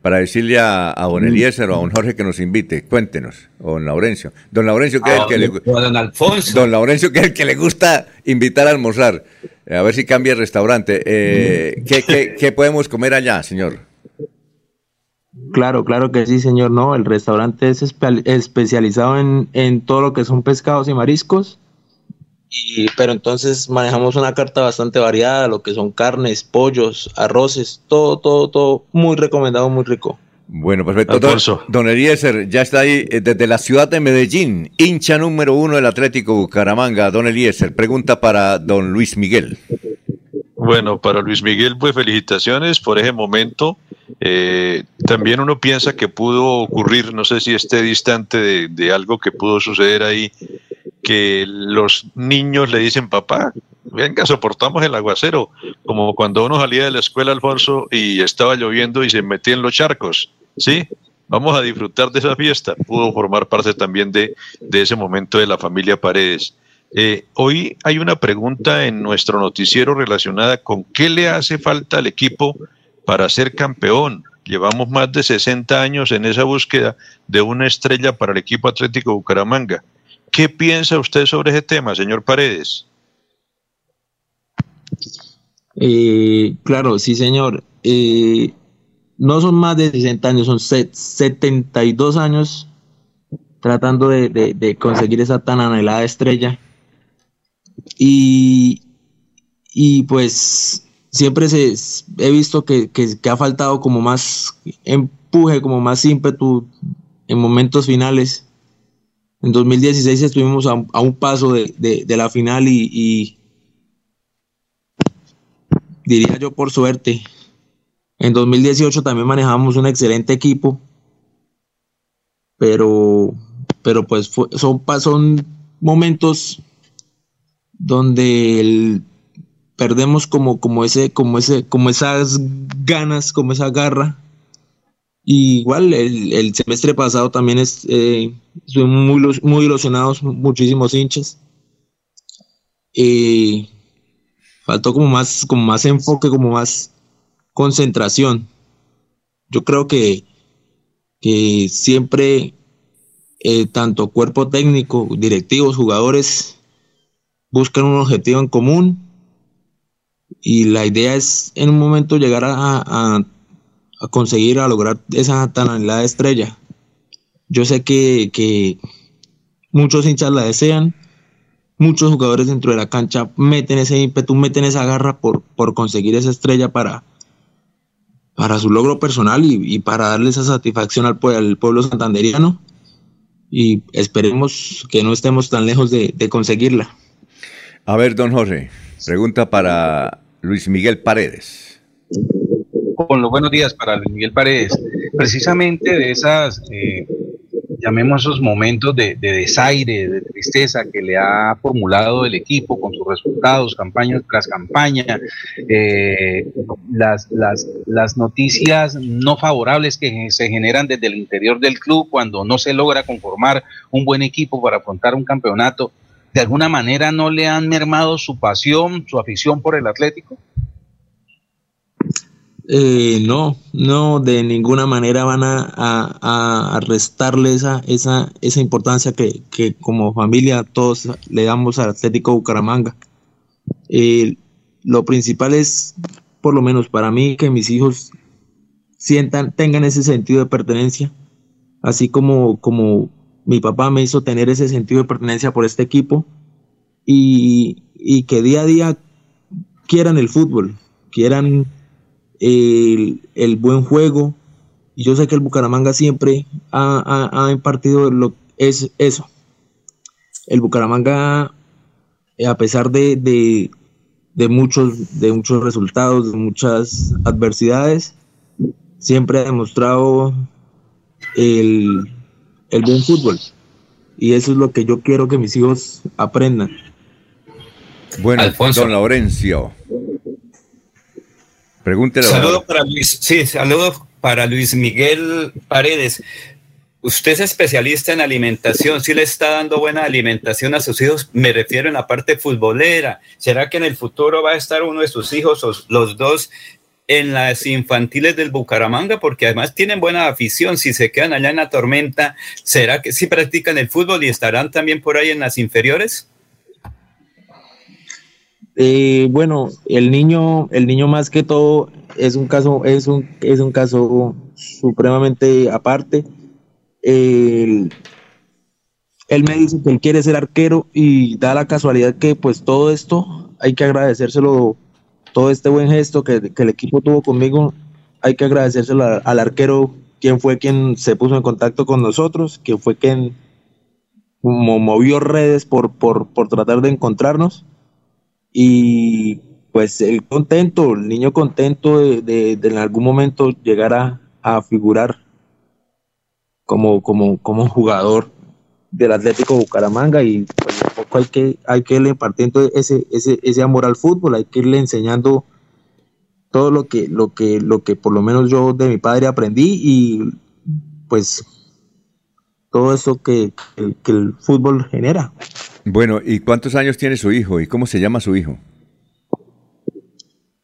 para decirle a, a don Eliezer o a don Jorge que nos invite? Cuéntenos. O don Laurencio. Don Laurencio, que es el que le O don Alfonso. Don Laurencio, que es el que le gusta invitar a almorzar. A ver si cambia el restaurante. Eh, ¿qué, qué, qué podemos comer allá, señor? Claro, claro que sí, señor. No, el restaurante es espe- especializado en, en todo lo que son pescados y mariscos. Y, pero entonces manejamos una carta bastante variada, lo que son carnes, pollos, arroces, todo, todo, todo muy recomendado, muy rico. Bueno, perfecto. Don, Alfonso. don Eliezer, ya está ahí eh, desde la ciudad de Medellín, hincha número uno del Atlético Bucaramanga. Don Eliezer, pregunta para don Luis Miguel. Bueno, para Luis Miguel, pues felicitaciones por ese momento. Eh, también uno piensa que pudo ocurrir, no sé si esté distante de, de algo que pudo suceder ahí, que los niños le dicen, papá, venga, soportamos el aguacero, como cuando uno salía de la escuela, Alfonso, y estaba lloviendo y se metía en los charcos, ¿sí? Vamos a disfrutar de esa fiesta. Pudo formar parte también de, de ese momento de la familia Paredes. Eh, hoy hay una pregunta en nuestro noticiero relacionada con qué le hace falta al equipo para ser campeón. Llevamos más de 60 años en esa búsqueda de una estrella para el equipo Atlético Bucaramanga. ¿Qué piensa usted sobre ese tema, señor Paredes? Eh, claro, sí, señor. Eh, no son más de 60 años, son se- 72 años tratando de conseguir esa tan anhelada estrella. Y, y pues siempre se, he visto que, que- que ha faltado como más empuje, como más ímpetu en momentos finales. En 2016 estuvimos a, un paso de, la final y- diría yo por suerte. En 2018 también manejamos un excelente equipo, pero, pero pues fue- son, son momentos donde perdemos como, como, ese, como, ese, como esas ganas, como esa garra. Igual el, el semestre pasado también es, eh, estuvimos muy, muy ilusionados, muchísimos hinchas. Eh, faltó como más, como más enfoque, como más concentración. Yo creo que, que siempre, eh, tanto cuerpo técnico, directivos, jugadores, buscan un objetivo en común y la idea es en un momento llegar a- a conseguir, a lograr esa tan anhelada estrella. Yo sé que, que muchos hinchas la desean, muchos jugadores dentro de la cancha meten ese ímpetu, meten esa garra por, por conseguir esa estrella para, para su logro personal y, y para darle esa satisfacción al, pue- al pueblo santanderiano. Y esperemos que no estemos tan lejos de, de conseguirla. A ver, don Jorge, pregunta para Luis Miguel Paredes. Con los buenos días para Luis Miguel Paredes. Precisamente de esas, eh, llamemos esos momentos de, de desaire, de tristeza que le ha formulado el equipo con sus resultados, campaña tras campaña, eh, las, las, las noticias no favorables que se generan desde el interior del club cuando no se logra conformar un buen equipo para afrontar un campeonato, de alguna manera no le han mermado su pasión, su afición por el Atlético. Eh, no, no, de ninguna manera van a, a- restarle esa, importancia que, como familia todos le damos al Atlético Bucaramanga. Eh, lo principal es, por lo menos para mí, que mis hijos sientan, tengan ese sentido de pertenencia, así como, como mi papá me hizo tener ese sentido de pertenencia por este equipo y, y que día a día quieran el fútbol, quieran el, el buen juego. Y yo sé que el Bucaramanga siempre ha, ha- ha impartido lo, es, eso. El Bucaramanga, eh, a pesar de, de, de muchos, de muchos resultados, de muchas adversidades, siempre ha demostrado el, el buen fútbol. Y eso es lo que yo quiero que mis hijos aprendan. Bueno, don Laurencio. Pregúntele. Saludo para Luis, sí, saludo para Luis Miguel Paredes. Usted es especialista en alimentación, ¿sí le está dando buena alimentación a sus hijos? Me refiero en la parte futbolera. ¿Será que en el futuro va a estar uno de sus hijos o los dos en las infantiles del Bucaramanga? Porque además tienen buena afición. Si se quedan allá en la tormenta, ¿será que sí practican el fútbol y estarán también por ahí en las inferiores? Eh, bueno, el niño, el niño más que todo es un caso, es un, es un caso supremamente aparte. Él, él me dice que él quiere ser arquero y da la casualidad que pues todo esto hay que agradecérselo, todo este buen gesto que, que el equipo tuvo conmigo, hay que agradecérselo al, al arquero, quien fue quien se puso en contacto con nosotros, quien fue quien movió redes por, por, por tratar de encontrarnos y pues el contento, el niño contento de, de, en algún momento llegar a, figurar como, como, como jugador del Atlético Bucaramanga y pues, poco hay que, hay que irle impartiendo ese, ese, ese amor al fútbol, hay que irle enseñando todo lo que, lo que, lo que por lo menos yo de mi padre aprendí y pues todo eso que, que el fútbol genera. Bueno, ¿y cuántos años tiene su hijo y cómo se llama su hijo?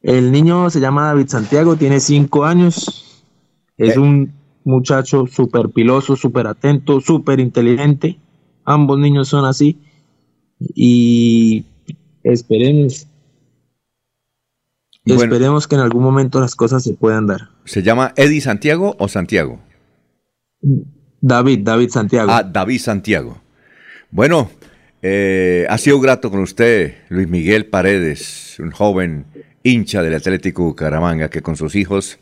El niño se llama David Santiago, tiene cinco años, es Eh. un muchacho súper piloso, súper atento, súper inteligente. Ambos niños son así y esperemos, Bueno. esperemos que en algún momento las cosas se puedan dar. ¿Se llama Eddie Santiago o Santiago? David, David Santiago. Ah, David Santiago. Bueno, eh, ha sido grato con usted, Luis Miguel Paredes, un joven hincha del Atlético Bucaramanga, que con sus hijos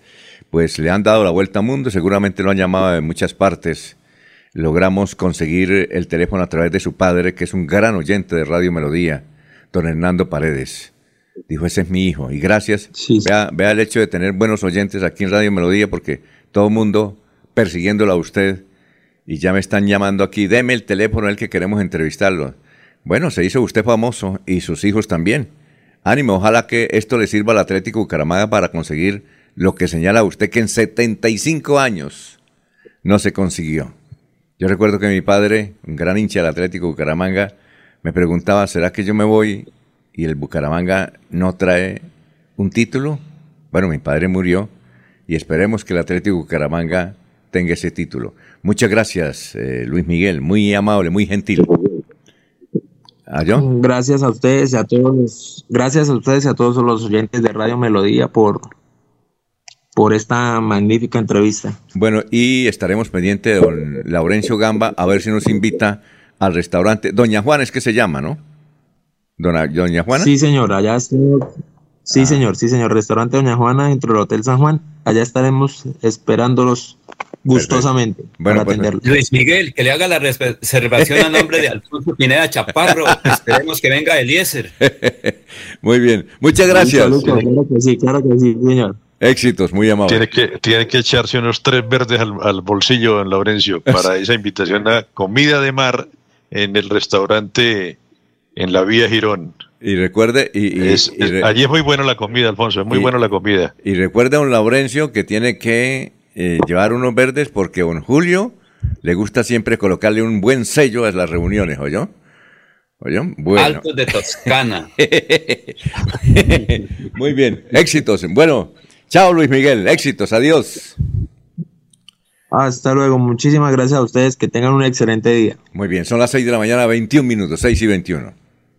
pues le han dado la vuelta al mundo, seguramente lo han llamado de muchas partes. Logramos conseguir el teléfono a través de su padre, que es un gran oyente de Radio Melodía, don Hernando Paredes. Dijo, ese es mi hijo. Y gracias. Vea, vea el hecho de tener buenos oyentes aquí en Radio Melodía, porque todo el mundo persiguiéndolo a usted y ya me están llamando aquí, deme el teléfono, el que queremos entrevistarlo. Bueno, se hizo usted famoso y sus hijos también. Ánimo, ojalá que esto le sirva al Atlético Bucaramanga para conseguir lo que señala usted que en 75 años no se consiguió. Yo recuerdo que mi padre, un gran hincha del Atlético Bucaramanga, me preguntaba, ¿será que yo me voy y el Bucaramanga no trae un título? Bueno, mi padre murió y esperemos que el Atlético Bucaramanga tenga ese título. Muchas gracias, eh, Luis Miguel, muy amable, muy gentil. ¿Ah? Gracias a ustedes y a todos, los- gracias a ustedes y a todos los oyentes de Radio Melodía por, por esta magnífica entrevista. Bueno, y estaremos pendientes de don Laurencio Gamba a ver si nos invita al restaurante. Doña Juana es que se llama, ¿no? Dona, Doña Juana. Sí, señor, allá estoy- Sí, señor, sí, señor. Restaurante Doña Juana dentro del Hotel San Juan. Allá estaremos esperándolos gustosamente Bueno, para pues. Luis Miguel, que le haga la reservación a nombre de Alfonso Pineda Chaparro. (laughs) Esperemos que venga Eliezer. (laughs) Muy bien, muchas gracias. Listo, claro que sí, claro que sí, señor. Éxitos, muy amable. Tiene que, tiene que echarse unos tres verdes al, al bolsillo, don Laurencio, para (laughs) esa invitación a comida de mar en el restaurante en la vía Girón. Y recuerde, y, y- Es- y re- allí es muy buena la comida, Alfonso, es muy Y- buena la comida. y recuerde a don Laurencio que tiene que eh, llevar unos verdes porque a don Julio le gusta siempre colocarle un buen sello a las reuniones, ¿oyó? ¿Oyó? Bueno. Altos de Toscana. (laughs) Muy bien, éxitos. Bueno, chao Luis Miguel, éxitos, adiós. Hasta luego, muchísimas gracias a ustedes, que tengan un excelente día. Muy bien, son las 6 de la mañana, 21 minutos, 6 y 21.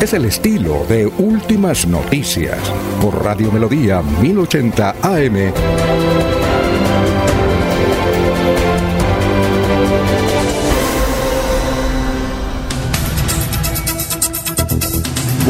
Es el estilo de Últimas Noticias por Radio Melodía 1080 AM.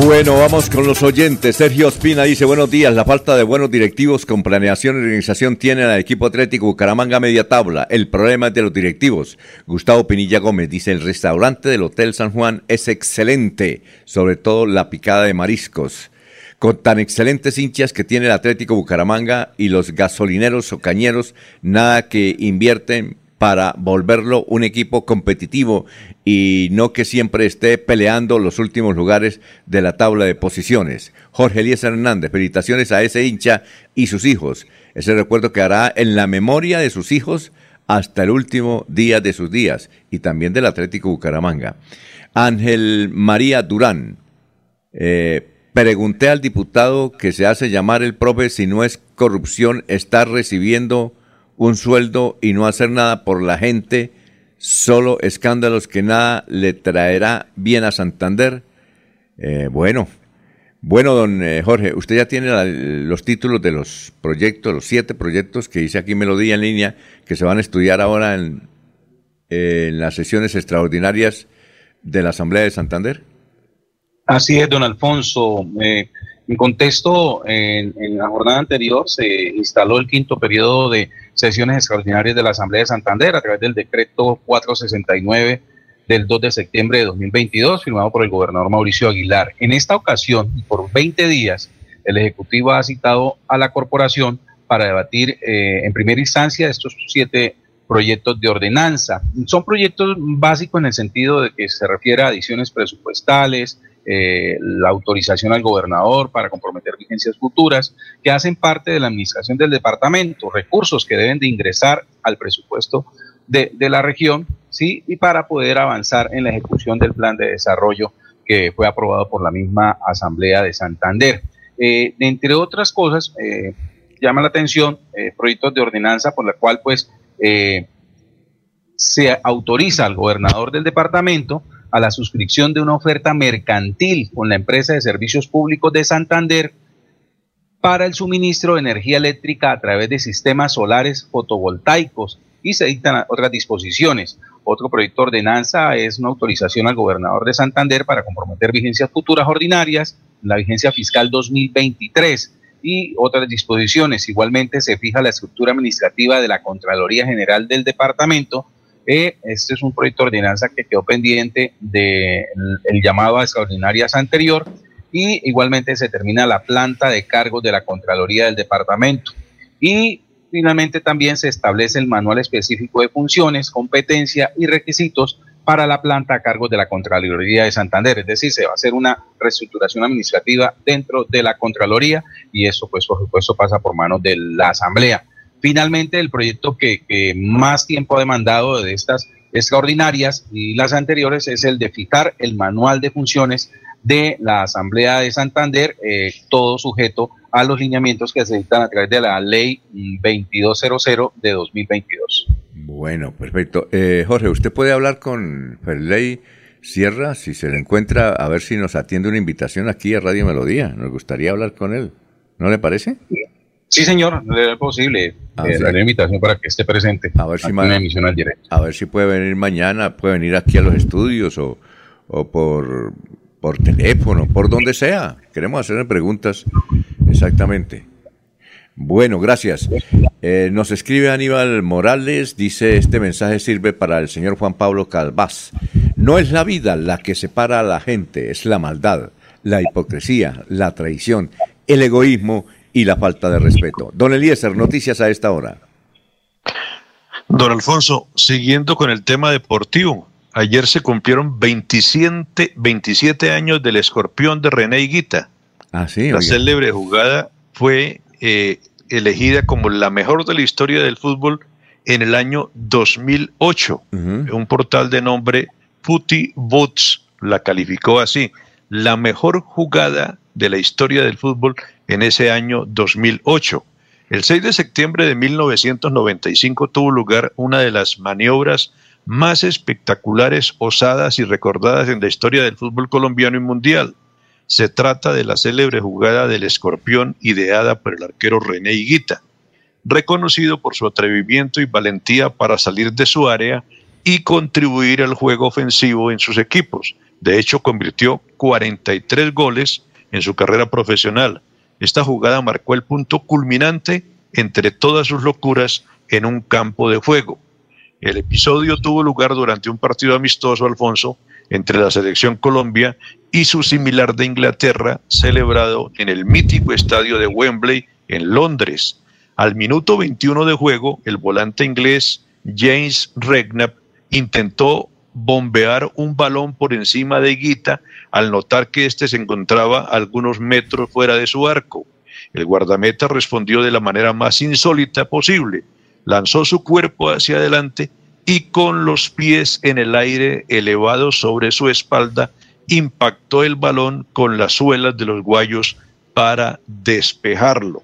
Bueno, vamos con los oyentes. Sergio Espina dice, buenos días, la falta de buenos directivos con planeación y organización tiene al equipo atlético Bucaramanga media tabla. El problema es de los directivos. Gustavo Pinilla Gómez dice, el restaurante del Hotel San Juan es excelente, sobre todo la picada de mariscos. Con tan excelentes hinchas que tiene el Atlético Bucaramanga y los gasolineros o cañeros, nada que invierten para volverlo un equipo competitivo y no que siempre esté peleando los últimos lugares de la tabla de posiciones. Jorge Elías Hernández, felicitaciones a ese hincha y sus hijos. Ese recuerdo quedará en la memoria de sus hijos hasta el último día de sus días y también del Atlético Bucaramanga. Ángel María Durán, eh, pregunté al diputado que se hace llamar el profe si no es corrupción estar recibiendo un sueldo y no hacer nada por la gente, solo escándalos que nada le traerá bien a Santander. Eh, bueno, bueno, don eh, Jorge, usted ya tiene los títulos de los proyectos, los siete proyectos que dice aquí Melodía en línea, que se van a estudiar ahora en, en las sesiones extraordinarias de la Asamblea de Santander. Así es, don Alfonso. Eh, en contexto, en, la jornada anterior se instaló el quinto periodo de sesiones extraordinarias de la Asamblea de Santander a través del decreto 469 del 2 de septiembre de 2022, firmado por el gobernador Mauricio Aguilar. En esta ocasión, por 20 días, el Ejecutivo ha citado a la corporación para debatir eh, en primera instancia estos siete proyectos de ordenanza. Son proyectos básicos en el sentido de que se refiere a adiciones presupuestales, eh, la autorización al gobernador para comprometer vigencias futuras, que hacen parte de la administración del departamento, recursos que deben de ingresar al presupuesto de, la región, ¿sí? y para poder avanzar en la ejecución del plan de desarrollo que fue aprobado por la misma Asamblea de Santander. Eh, entre otras cosas, eh, llama la atención proyectos de ordenanza por la cual pues se autoriza al gobernador del departamento a la suscripción de una oferta mercantil con la empresa de servicios públicos de Santander para el suministro de energía eléctrica a través de sistemas solares fotovoltaicos y se dictan otras disposiciones. Otro proyecto de ordenanza es una autorización al gobernador de Santander para comprometer vigencias futuras ordinarias, la vigencia fiscal 2023 y otras disposiciones. Igualmente se fija la estructura administrativa de la Contraloría General del Departamento este es un proyecto de ordenanza que quedó pendiente del llamado a extraordinarias anterior y igualmente se termina la planta de cargos de la Contraloría del Departamento. Y finalmente también se establece el manual específico de funciones, competencia y requisitos para la planta a cargo de la Contraloría de Santander. Es decir, se va a hacer una reestructuración administrativa dentro de la Contraloría y eso, pues, por supuesto, pasa por manos de la Asamblea. Finalmente, el proyecto que, más tiempo ha demandado de estas extraordinarias y las anteriores es el de fijar el manual de funciones de la Asamblea de Santander, eh, todo sujeto a los lineamientos que se dictan a través de la ley 2200 de 2022. Bueno, perfecto. Eh, Jorge, ¿usted puede hablar con Ferley Sierra si se le encuentra, a ver si nos atiende una invitación aquí a Radio Melodía? Nos gustaría hablar con él. ¿No le parece? Sí, señor, es posible ah, eh, la invitación para que esté presente. A ver si una emisión al directo. A ver si puede venir mañana, puede venir aquí a los estudios o, por, por teléfono, por donde sea. Queremos hacerle preguntas exactamente. Bueno, gracias. Eh, nos escribe Aníbal Morales, dice, este mensaje sirve para el señor Juan Pablo Calvás. No es la vida la que separa a la gente, es la maldad, la hipocresía, la traición, el egoísmo y la falta de respeto. Don Eliezer, noticias a esta hora. Don Alfonso, siguiendo con el tema deportivo, ayer se cumplieron 27, 27 años del escorpión de René Higuita. Ah, sí. La célebre jugada fue eh, elegida como la mejor de la historia del fútbol en el año 2008. Un portal de nombre Putty Boots la calificó así, la mejor jugada de la historia del fútbol en ese año 2008. El 6 de septiembre de 1995 tuvo lugar una de las maniobras más espectaculares, osadas y recordadas en la historia del fútbol colombiano y mundial. Se trata de la célebre jugada del escorpión ideada por el arquero René Higuita, reconocido por su atrevimiento y valentía para salir de su área y contribuir al juego ofensivo en sus equipos. De hecho, convirtió 43 goles en su carrera profesional. Esta jugada marcó el punto culminante entre todas sus locuras en un campo de juego. El episodio tuvo lugar durante un partido amistoso, Alfonso, entre la selección Colombia y su similar de Inglaterra, celebrado en el mítico estadio de Wembley en Londres. Al minuto 21 de juego, el volante inglés James Regnap intentó bombear un balón por encima de Guita al notar que éste se encontraba algunos metros fuera de su arco. El guardameta respondió de la manera más insólita posible. Lanzó su cuerpo hacia adelante y con los pies en el aire elevados sobre su espalda, impactó el balón con las suelas de los guayos para despejarlo.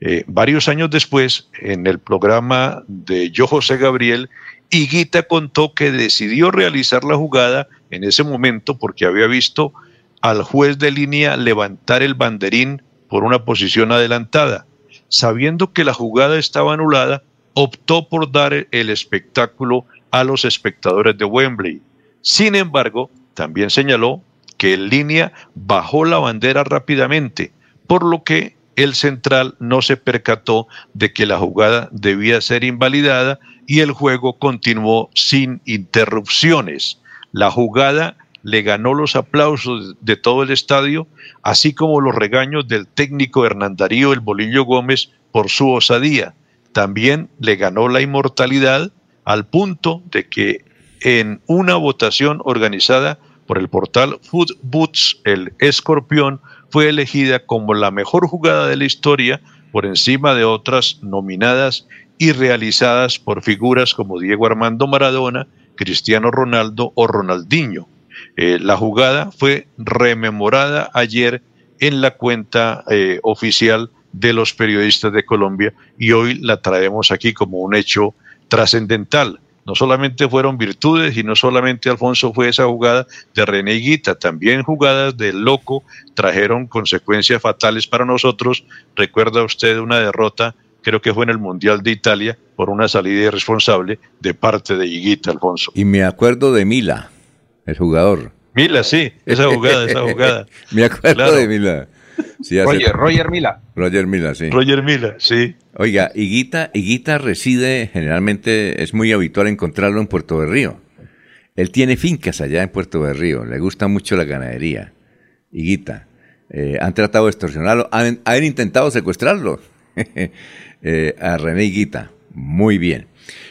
Eh, varios años después, en el programa de Yo José Gabriel, Higuita contó que decidió realizar la jugada en ese momento porque había visto al juez de línea levantar el banderín por una posición adelantada. Sabiendo que la jugada estaba anulada, optó por dar el espectáculo a los espectadores de Wembley. Sin embargo, también señaló que en línea bajó la bandera rápidamente, por lo que el central no se percató de que la jugada debía ser invalidada y el juego continuó sin interrupciones. La jugada le ganó los aplausos de todo el estadio, así como los regaños del técnico Hernán Darío El Bolillo Gómez por su osadía. También le ganó la inmortalidad al punto de que en una votación organizada por el portal Food Boots, el escorpión fue elegida como la mejor jugada de la historia por encima de otras nominadas y realizadas por figuras como Diego Armando Maradona, Cristiano Ronaldo o Ronaldinho. Eh, la jugada fue rememorada ayer en la cuenta eh, oficial de los periodistas de Colombia y hoy la traemos aquí como un hecho trascendental. No solamente fueron virtudes y no solamente Alfonso fue esa jugada de René Guita, también jugadas del loco trajeron consecuencias fatales para nosotros. Recuerda usted una derrota, creo que fue en el Mundial de Italia, por una salida irresponsable de parte de Higuita, Alfonso. Y me acuerdo de Mila, el jugador. Mila, sí, esa jugada, esa (laughs) jugada. me acuerdo de Mila. Roger, Roger Mila. Roger Mila, sí. Roger Mila, sí. Oiga, Higuita, Higuita reside, generalmente es muy habitual encontrarlo en Puerto de Río. Él tiene fincas allá en Puerto de Río, le gusta mucho la ganadería. Higuita. Eh, han tratado de extorsionarlo, han, intentado secuestrarlo (laughs) eh, a René Higuita. Muy bien.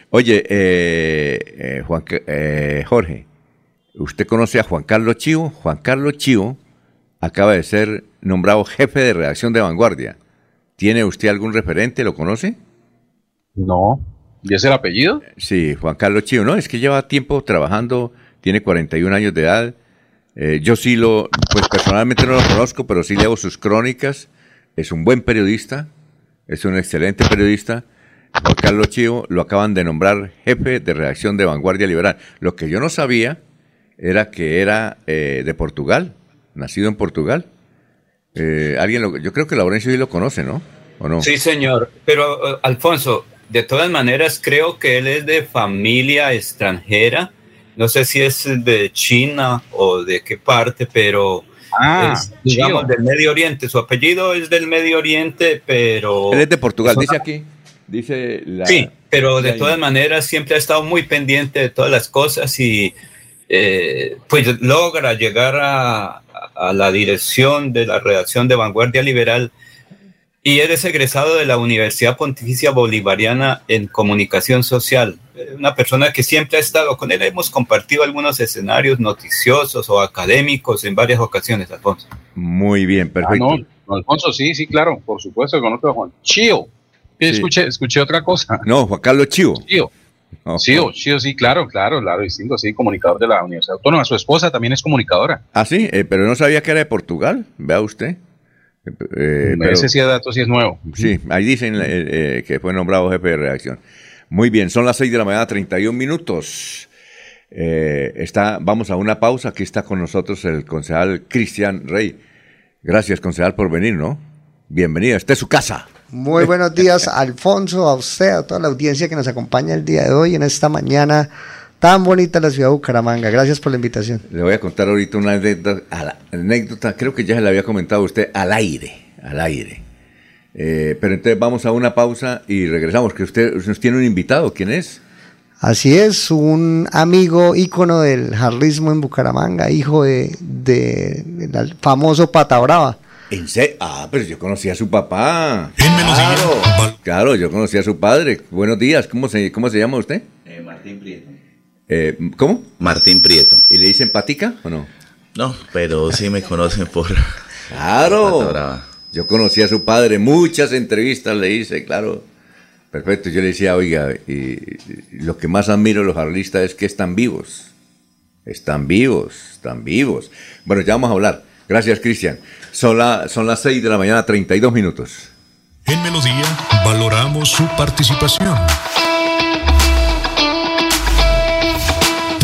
Oye, eh, Juan, Jorge, ¿usted conoce a Juan Carlos Chivo? Juan Carlos Chivo acaba de ser nombrado jefe de redacción de Vanguardia. ¿Tiene usted algún referente? ¿Lo conoce? No. ¿Y es el apellido? Sí, Juan Carlos Chío. No, es que lleva tiempo trabajando, tiene 41 años de edad. Eh, yo sí lo, pues personalmente no lo conozco, pero sí leo sus crónicas. Es un buen periodista, es un excelente periodista. Juan Carlos Chío lo acaban de nombrar jefe de redacción de Vanguardia Liberal. Lo que yo no sabía era que era eh, de Portugal, nacido en Portugal. Eh, alguien lo, yo creo que Laurencio sí lo conoce, ¿no? ¿O no? Sí, señor. Pero, uh, Alfonso, de todas maneras, creo que él es de familia extranjera. No sé si es de China o de qué parte, pero ah, es, digamos, del Medio Oriente. Su apellido es del Medio Oriente, pero... Él es de Portugal, dice aquí. Dice la, sí, pero de todas maneras siempre ha estado muy pendiente de todas las cosas y eh, pues logra llegar a, a la dirección de la redacción de Vanguardia Liberal y eres egresado de la Universidad Pontificia Bolivariana en Comunicación Social. Una persona que siempre ha estado con él. Hemos compartido algunos escenarios noticiosos o académicos en varias ocasiones, Alfonso. Muy bien, perfecto. Ah, no, Alfonso, sí, sí, claro, por supuesto, conozco a Juan. Chío. Escuché, escuché otra cosa. No, Juan Carlos Chío. Chío. Sí, sí, sí, claro, claro, claro, distinto, sí, comunicador de la Universidad Autónoma. Su esposa también es comunicadora. Ah, sí, eh, pero no sabía que era de Portugal, vea usted. Eh, ese sí dato sí es nuevo. Sí, ahí dicen eh, que fue nombrado jefe de redacción. Muy bien, son las 6 de la mañana, 31 minutos. está, vamos a una pausa. Aquí está con nosotros el concejal Cristian Rey. Gracias, concejal, por venir, ¿no? Bienvenido, esta es su casa. Muy buenos días, Alfonso, a usted, a toda la audiencia que nos acompaña el día de hoy en esta mañana Tan bonita la ciudad de Bucaramanga. Gracias por la invitación. Le voy a contar ahorita una anécdota, a la- anécdota, creo que ya se la había comentado a usted al aire, al aire. Eh, pero entonces vamos a una pausa y regresamos, que usted nos tiene un invitado. ¿Quién es? Así es, un amigo ícono del jarrismo en Bucaramanga, hijo de, de- del famoso Pata Brava. ¿En serio? Ah, pero yo conocí a su papá. Claro, claro, yo conocí a su padre. Buenos días, ¿cómo se, cómo se llama usted? Martín Prieto. Eh, ¿Cómo? Martín Prieto. ¿Y le dicen patica o no? No, pero sí me conocen por... (laughs) Claro. Yo conocí a su padre, muchas entrevistas le hice, claro. Perfecto, yo le decía, oiga, y, y lo que más admiro de los arlistas es que están vivos. Están vivos, están vivos. Bueno, ya vamos a hablar. Gracias, Cristian. Son, la- son las 6 de la mañana, 32 minutos. En Melodía valoramos su participación.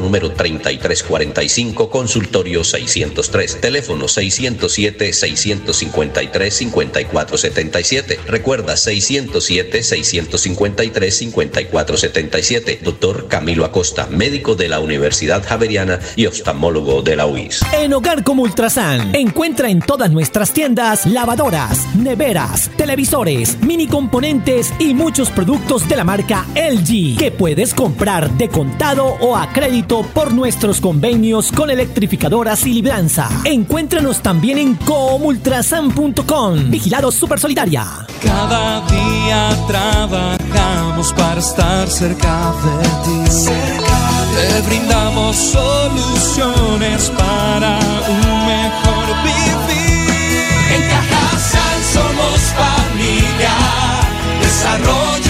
número 3345, consultorio 603, teléfono 607-653-5477. Recuerda 607-653-5477. Doctor Camilo Acosta, médico de la Universidad Javeriana y oftalmólogo de la UIS. En Hogar como Ultrasan, encuentra en todas nuestras tiendas lavadoras, neveras, televisores, mini componentes y muchos productos de la marca LG que puedes comprar de contado o a crédito por nuestros convenios con electrificadoras y libranza. Encuéntranos también en comultrasan.com. Vigilado Super Solidaria. Cada día trabajamos para estar cerca de ti. Te brindamos soluciones para un mejor vivir. En Cajasal somos familia, desarrollo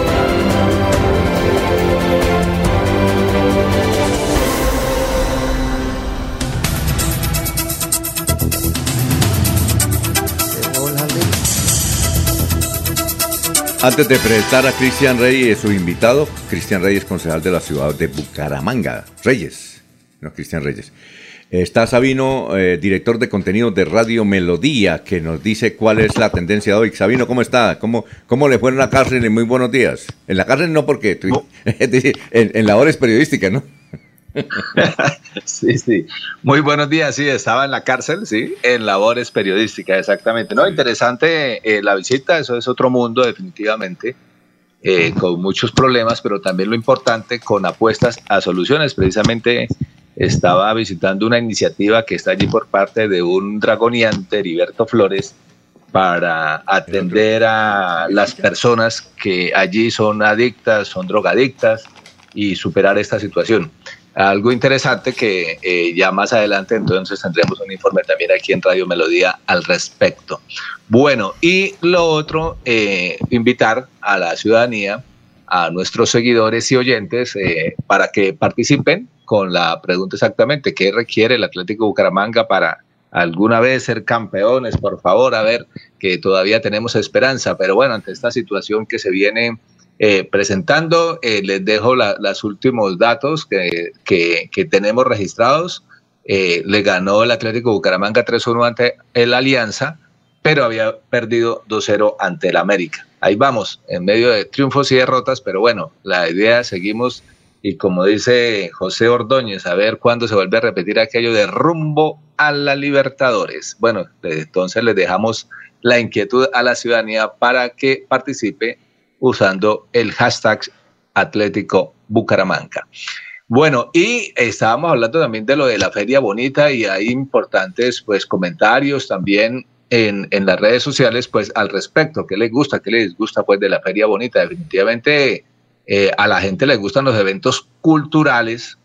Antes de presentar a Cristian Reyes, su invitado, Cristian Reyes, concejal de la ciudad de Bucaramanga. Reyes, no Cristian Reyes. Está Sabino, eh, director de contenido de Radio Melodía, que nos dice cuál es la tendencia de hoy. Sabino, ¿cómo está? ¿Cómo, cómo le fue en la cárcel? Muy buenos días. En la cárcel no porque tú- es (laughs) en, en labores periodísticas, ¿no? (laughs) Sí, sí. Muy buenos días. Sí, estaba en la cárcel, sí, en labores periodísticas, exactamente. No, interesante eh, la visita, eso es otro mundo, definitivamente, eh, con muchos problemas, pero también lo importante, con apuestas a soluciones. Precisamente estaba visitando una iniciativa que está allí por parte de un dragoniante, Heriberto Flores, para atender a las personas que allí son adictas, son drogadictas y superar esta situación. Algo interesante que eh, ya más adelante entonces tendremos un informe también aquí en Radio Melodía al respecto. Bueno, y lo otro, eh, invitar a la ciudadanía, a nuestros seguidores y oyentes eh, para que participen con la pregunta exactamente, ¿qué requiere el Atlético Bucaramanga para alguna vez ser campeones? Por favor, a ver, que todavía tenemos esperanza, pero bueno, ante esta situación que se viene eh, presentando. Eh, les dejo la- los últimos datos que, que- tenemos registrados. Eh, le ganó el Atlético Bucaramanga 3-1 ante el Alianza. pero había perdido 2-0 ante el América. Ahí vamos, en medio de triunfos y derrotas, pero bueno, la idea seguimos y como dice José Ordóñez, a ver cuándo se vuelve a repetir aquello de rumbo a la Libertadores. Bueno, entonces les dejamos la inquietud a la ciudadanía para que participe usando el hashtag Atlético Bucaramanga. Bueno, y estábamos hablando también de lo de la feria bonita y hay importantes pues comentarios también en, en las redes sociales pues al respecto, qué les gusta, qué les gusta pues de la feria bonita. Definitivamente eh, a la gente le gustan los eventos culturales,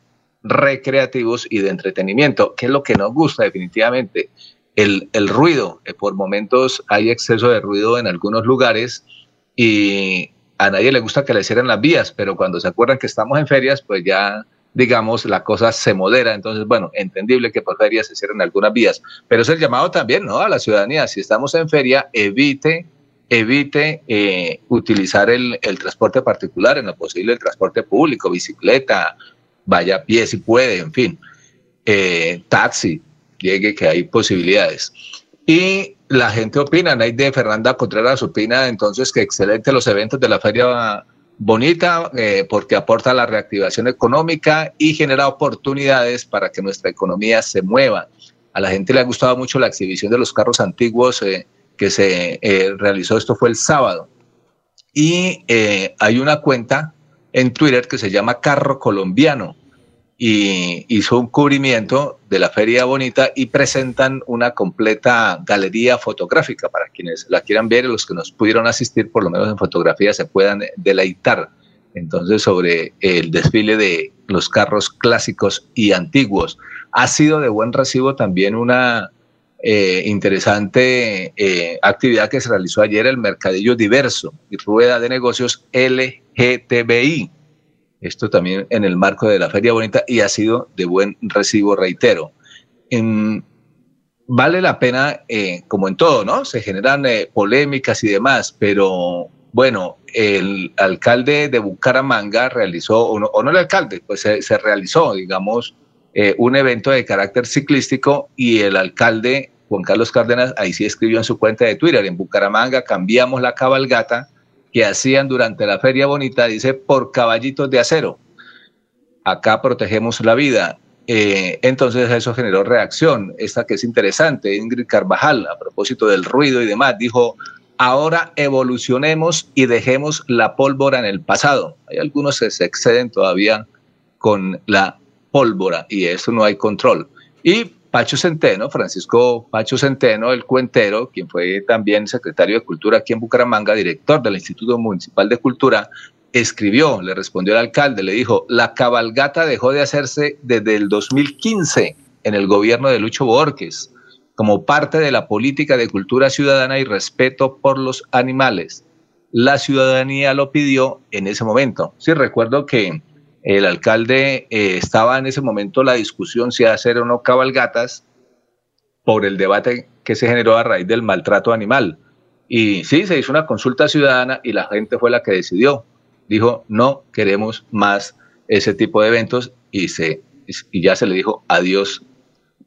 recreativos y de entretenimiento. ¿Qué es lo que nos gusta definitivamente? El, el ruido. Eh, por momentos hay exceso de ruido en algunos lugares y a nadie le gusta que le cierren las vías, pero cuando se acuerdan que estamos en ferias, pues ya digamos, la cosa se modera. Entonces, bueno, entendible que por ferias se cierren algunas vías, pero es el llamado también, ¿no? A la ciudadanía, si estamos en feria, evite evite eh, utilizar el, transporte particular, en lo posible el transporte público, bicicleta, vaya a pie si puede, en fin, eh, taxi, llegue que hay posibilidades. Y la gente opina, de Fernanda Contreras opina entonces que excelente los eventos de la feria bonita eh, porque aporta la reactivación económica y genera oportunidades para que nuestra economía se mueva. A la gente le ha gustado mucho la exhibición de los carros antiguos que se eh, realizó, esto fue el sábado. Y eh, hay una cuenta en Twitter que se llama Carro Colombiano y hizo un cubrimiento de la Feria Bonita y presentan una completa galería fotográfica para quienes la quieran ver y los que nos pudieron asistir, por lo menos en fotografía, se puedan deleitar. Entonces, sobre el desfile de los carros clásicos y antiguos. Ha sido de buen recibo también una eh, interesante eh, actividad que se realizó ayer, el Mercadillo Diverso y Rueda de Negocios LGTBI. Esto también en el marco de la Feria Bonita y ha sido de buen recibo, reitero. vale la pena, eh, como en todo, ¿no? Se generan polémicas y demás, pero bueno, el alcalde de Bucaramanga realizó, o no, el alcalde, pues se realizó, digamos, eh, un evento de carácter ciclístico y el alcalde Juan Carlos Cárdenas ahí sí escribió en su cuenta de Twitter, en Bucaramanga cambiamos la cabalgata que hacían durante la Feria Bonita, dice, por caballitos de acero. Acá protegemos la vida. Eh, entonces eso generó reacción, esta que es interesante, Ingrid Carvajal, a propósito del ruido y demás, dijo, ahora evolucionemos y dejemos la pólvora en el pasado. Hay algunos que se exceden todavía con la pólvora y eso no hay control. Y Pacho Centeno, Francisco Pacho Centeno, el cuentero, quien fue también secretario de Cultura aquí en Bucaramanga, director del Instituto Municipal de Cultura, escribió, le respondió al alcalde, le dijo, la cabalgata dejó de hacerse desde el 2015 en el gobierno de Lucho Borges, como parte de la política de cultura ciudadana y respeto por los animales. La ciudadanía lo pidió en ese momento. Sí, recuerdo que el alcalde eh, estaba en ese momento la discusión si hacer o no cabalgatas por el debate que se generó a raíz del maltrato animal. Y sí, se hizo una consulta ciudadana y la gente fue la que decidió. Dijo, no queremos más ese tipo de eventos y, se, y ya se le dijo adiós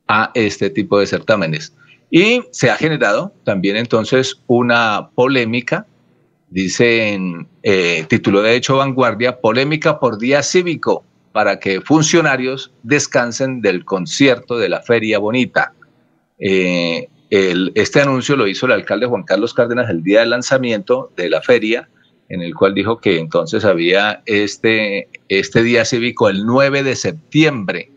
a este tipo de certámenes. Y se ha generado también entonces una polémica Dicen, eh, título de hecho Vanguardia, polémica por día cívico para que funcionarios descansen del concierto de la Feria Bonita. Eh, este anuncio lo hizo el alcalde Juan Carlos Cárdenas el día del lanzamiento de la feria, en el cual dijo que entonces había este, este día cívico el 9 de septiembre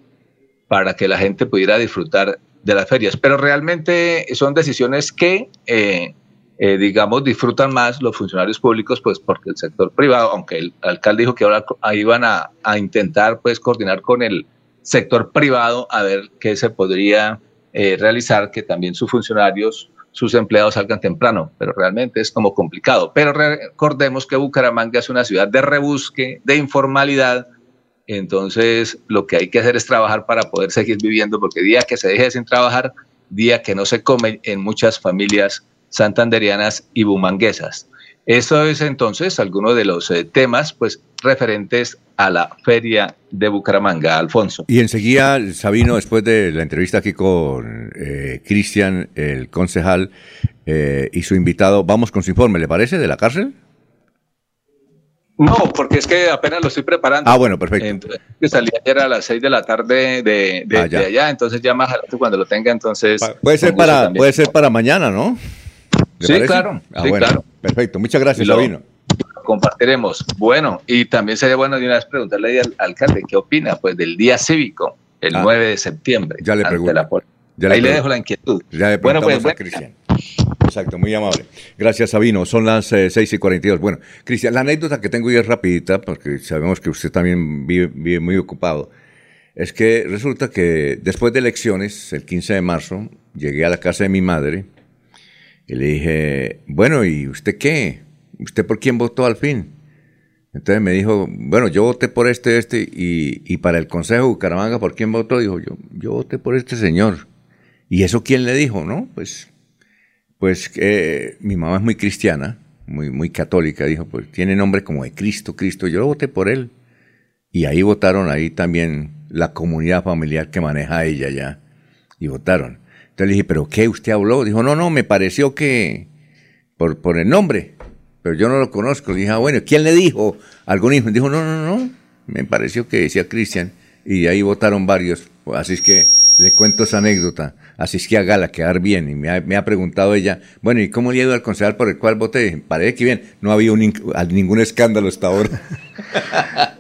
para que la gente pudiera disfrutar de las ferias. Pero realmente son decisiones que eh, eh, digamos, disfrutan más los funcionarios públicos, pues porque el sector privado, aunque el alcalde dijo que ahora iban a, a intentar, pues, coordinar con el sector privado a ver qué se podría eh, realizar, que también sus funcionarios, sus empleados salgan temprano, pero realmente es como complicado. Pero recordemos que Bucaramanga es una ciudad de rebusque, de informalidad, entonces lo que hay que hacer es trabajar para poder seguir viviendo, porque día que se deje sin trabajar, día que no se come en muchas familias santanderianas y bumanguesas. Eso es entonces alguno de los eh, temas pues referentes a la feria de Bucaramanga, Alfonso. Y enseguida, Sabino, después de la entrevista aquí con eh, Cristian, el concejal, eh, y su invitado, vamos con su informe, ¿le parece? ¿De la cárcel? No, porque es que apenas lo estoy preparando. Ah, bueno, perfecto. Entonces, que salí ayer a las 6 de la tarde de, de- Ah, de allá, entonces ya más adelante cuando lo tenga, entonces... Puede ser para, también. puede ser para mañana, ¿no? ¿Le Sí, parece? claro, Ah, sí, bueno, claro. Perfecto, muchas gracias, Y lo- Sabino. compartiremos. Bueno, y también sería bueno de una vez preguntarle al alcalde qué opina pues del día cívico, el Ah. 9 de septiembre. Ya le pregunto. la Ya le ahí le pregunto. dejo la inquietud. Ya le bueno, pues a Cristian. Exacto, muy amable. Gracias, Sabino. Son las eh, 6 y 42. Bueno, Cristian, la anécdota que tengo hoy es rapidita, porque sabemos que usted también vive, vive muy ocupado. Es que resulta que después de elecciones, el 15 de marzo, llegué a la casa de mi madre y le dije, bueno, ¿y usted qué? ¿Usted por quién votó al fin? Entonces me dijo, bueno, yo voté por este, este, y, y para el Consejo de Bucaramanga, ¿por quién votó? Dijo, yo, yo voté por este señor. ¿Y eso quién le dijo? No, pues, pues que mi mamá es muy cristiana, muy, muy católica, dijo, pues tiene nombre como de Cristo, Cristo, yo lo voté por él. Y ahí votaron ahí también la comunidad familiar que maneja ella ya, y votaron. Entonces le dije, ¿pero qué? ¿Usted habló? Dijo, no, no, me pareció que por, por el nombre, pero yo no lo conozco. Dije, ah, bueno, ¿quién le dijo? Algún hijo. Dijo, no, no, no, me pareció que decía Cristian, y ahí votaron varios. Así es que le cuento esa anécdota. Así es que hágala quedar bien. Y me ha, me ha preguntado ella, bueno, ¿y cómo le ha ido al concejal por el cual voté? Parece que bien. No ha habido un ningún escándalo hasta ahora. (laughs)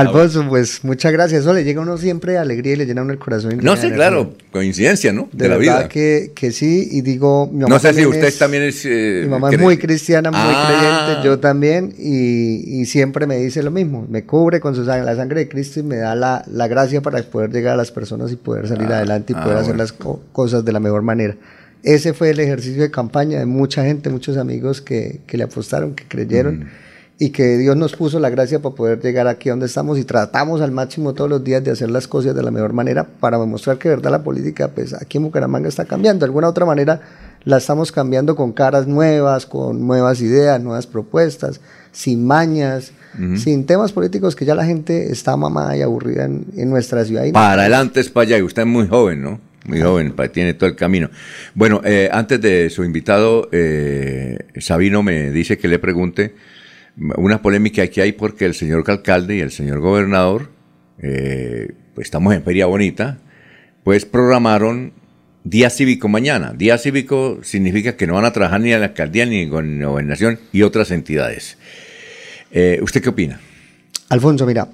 Alfonso, pues muchas gracias. Eso le llega a uno siempre alegría y le llena uno el corazón. No sé, claro, coincidencia, ¿no? De, De, la vida. Que, que sí, y digo, mi mamá No sé si usted es- también es... eh, Mi mamá es muy cristiana, muy Ah. creyente, yo también, y, y siempre me dice lo mismo, me cubre con su sangre, la sangre de Cristo y me da la, la gracia para poder llegar a las personas y poder salir Ah, adelante y ah, poder hacer bueno. las co- cosas de la mejor manera. Ese fue el ejercicio de campaña de mucha gente, muchos amigos que, que le apostaron, que creyeron Mm. Y que Dios nos puso la gracia para poder llegar aquí donde estamos y tratamos al máximo todos los días de hacer las cosas de la mejor manera para demostrar que de verdad la política pues aquí en Bucaramanga está cambiando. De alguna otra manera la estamos cambiando con caras nuevas, con nuevas ideas, nuevas propuestas, sin mañas, sin temas políticos que ya la gente está mamada y aburrida en, en nuestra ciudad. Y Para adelante es para allá. Y usted es muy joven, ¿no? Muy joven, tiene todo el camino. Bueno, eh, antes de su invitado, eh, Sabino me dice que le pregunte una polémica que hay porque el señor alcalde y el señor gobernador, eh, pues estamos en Feria Bonita, pues programaron Día Cívico mañana. Día Cívico significa que no van a trabajar ni en la alcaldía ni en la gobernación y otras entidades. Eh, ¿Usted qué opina? Alfonso, mira,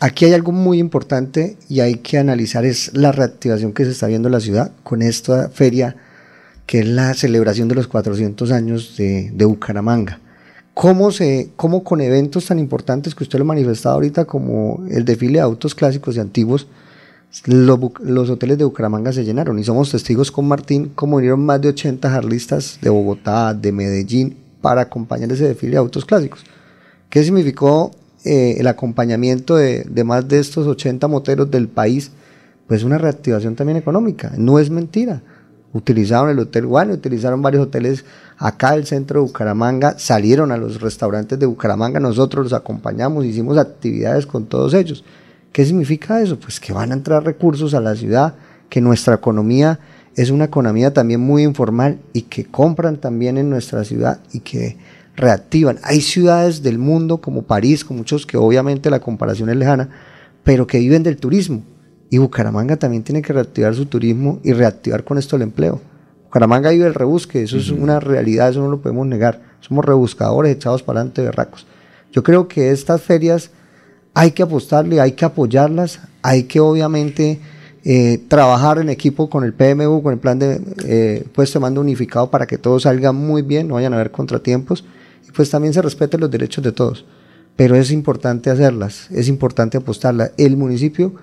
aquí hay algo muy importante y hay que analizar es la reactivación que se está viendo en la ciudad con esta feria que es la celebración de los 400 años de, de Bucaramanga. ¿Cómo, se, ¿Cómo con eventos tan importantes que usted lo ha manifestado ahorita como el desfile de autos clásicos y antiguos, los, los hoteles de Bucaramanga se llenaron y somos testigos con Martín como vinieron más de 80 jarlistas de Bogotá, de Medellín, para acompañar ese desfile de autos clásicos. ¿Qué significó eh, el acompañamiento de, de más de estos 80 moteros del país? Pues una reactivación también económica, no es mentira. Utilizaron el Hotel Guane, utilizaron varios hoteles acá del centro de Bucaramanga, salieron a los restaurantes de Bucaramanga, nosotros los acompañamos, hicimos actividades con todos ellos. ¿Qué significa eso? Pues que van a entrar recursos a la ciudad, que nuestra economía es una economía también muy informal y que compran también en nuestra ciudad y que reactivan. Hay ciudades del mundo como París, con muchos que obviamente la comparación es lejana, pero que viven del turismo. Y Bucaramanga también tiene que reactivar su turismo y reactivar con esto el empleo. Bucaramanga vive el rebusque, eso es una realidad, eso no lo podemos negar. Somos rebuscadores echados para adelante berracos. Yo creo que estas ferias hay que apostarle, hay que apoyarlas, hay que obviamente eh, trabajar en equipo con el PMU, con el plan de eh, puesto de mando unificado para que todo salga muy bien, no vayan a haber contratiempos y pues también se respeten los derechos de todos. Pero es importante hacerlas, es importante apostarlas. El municipio,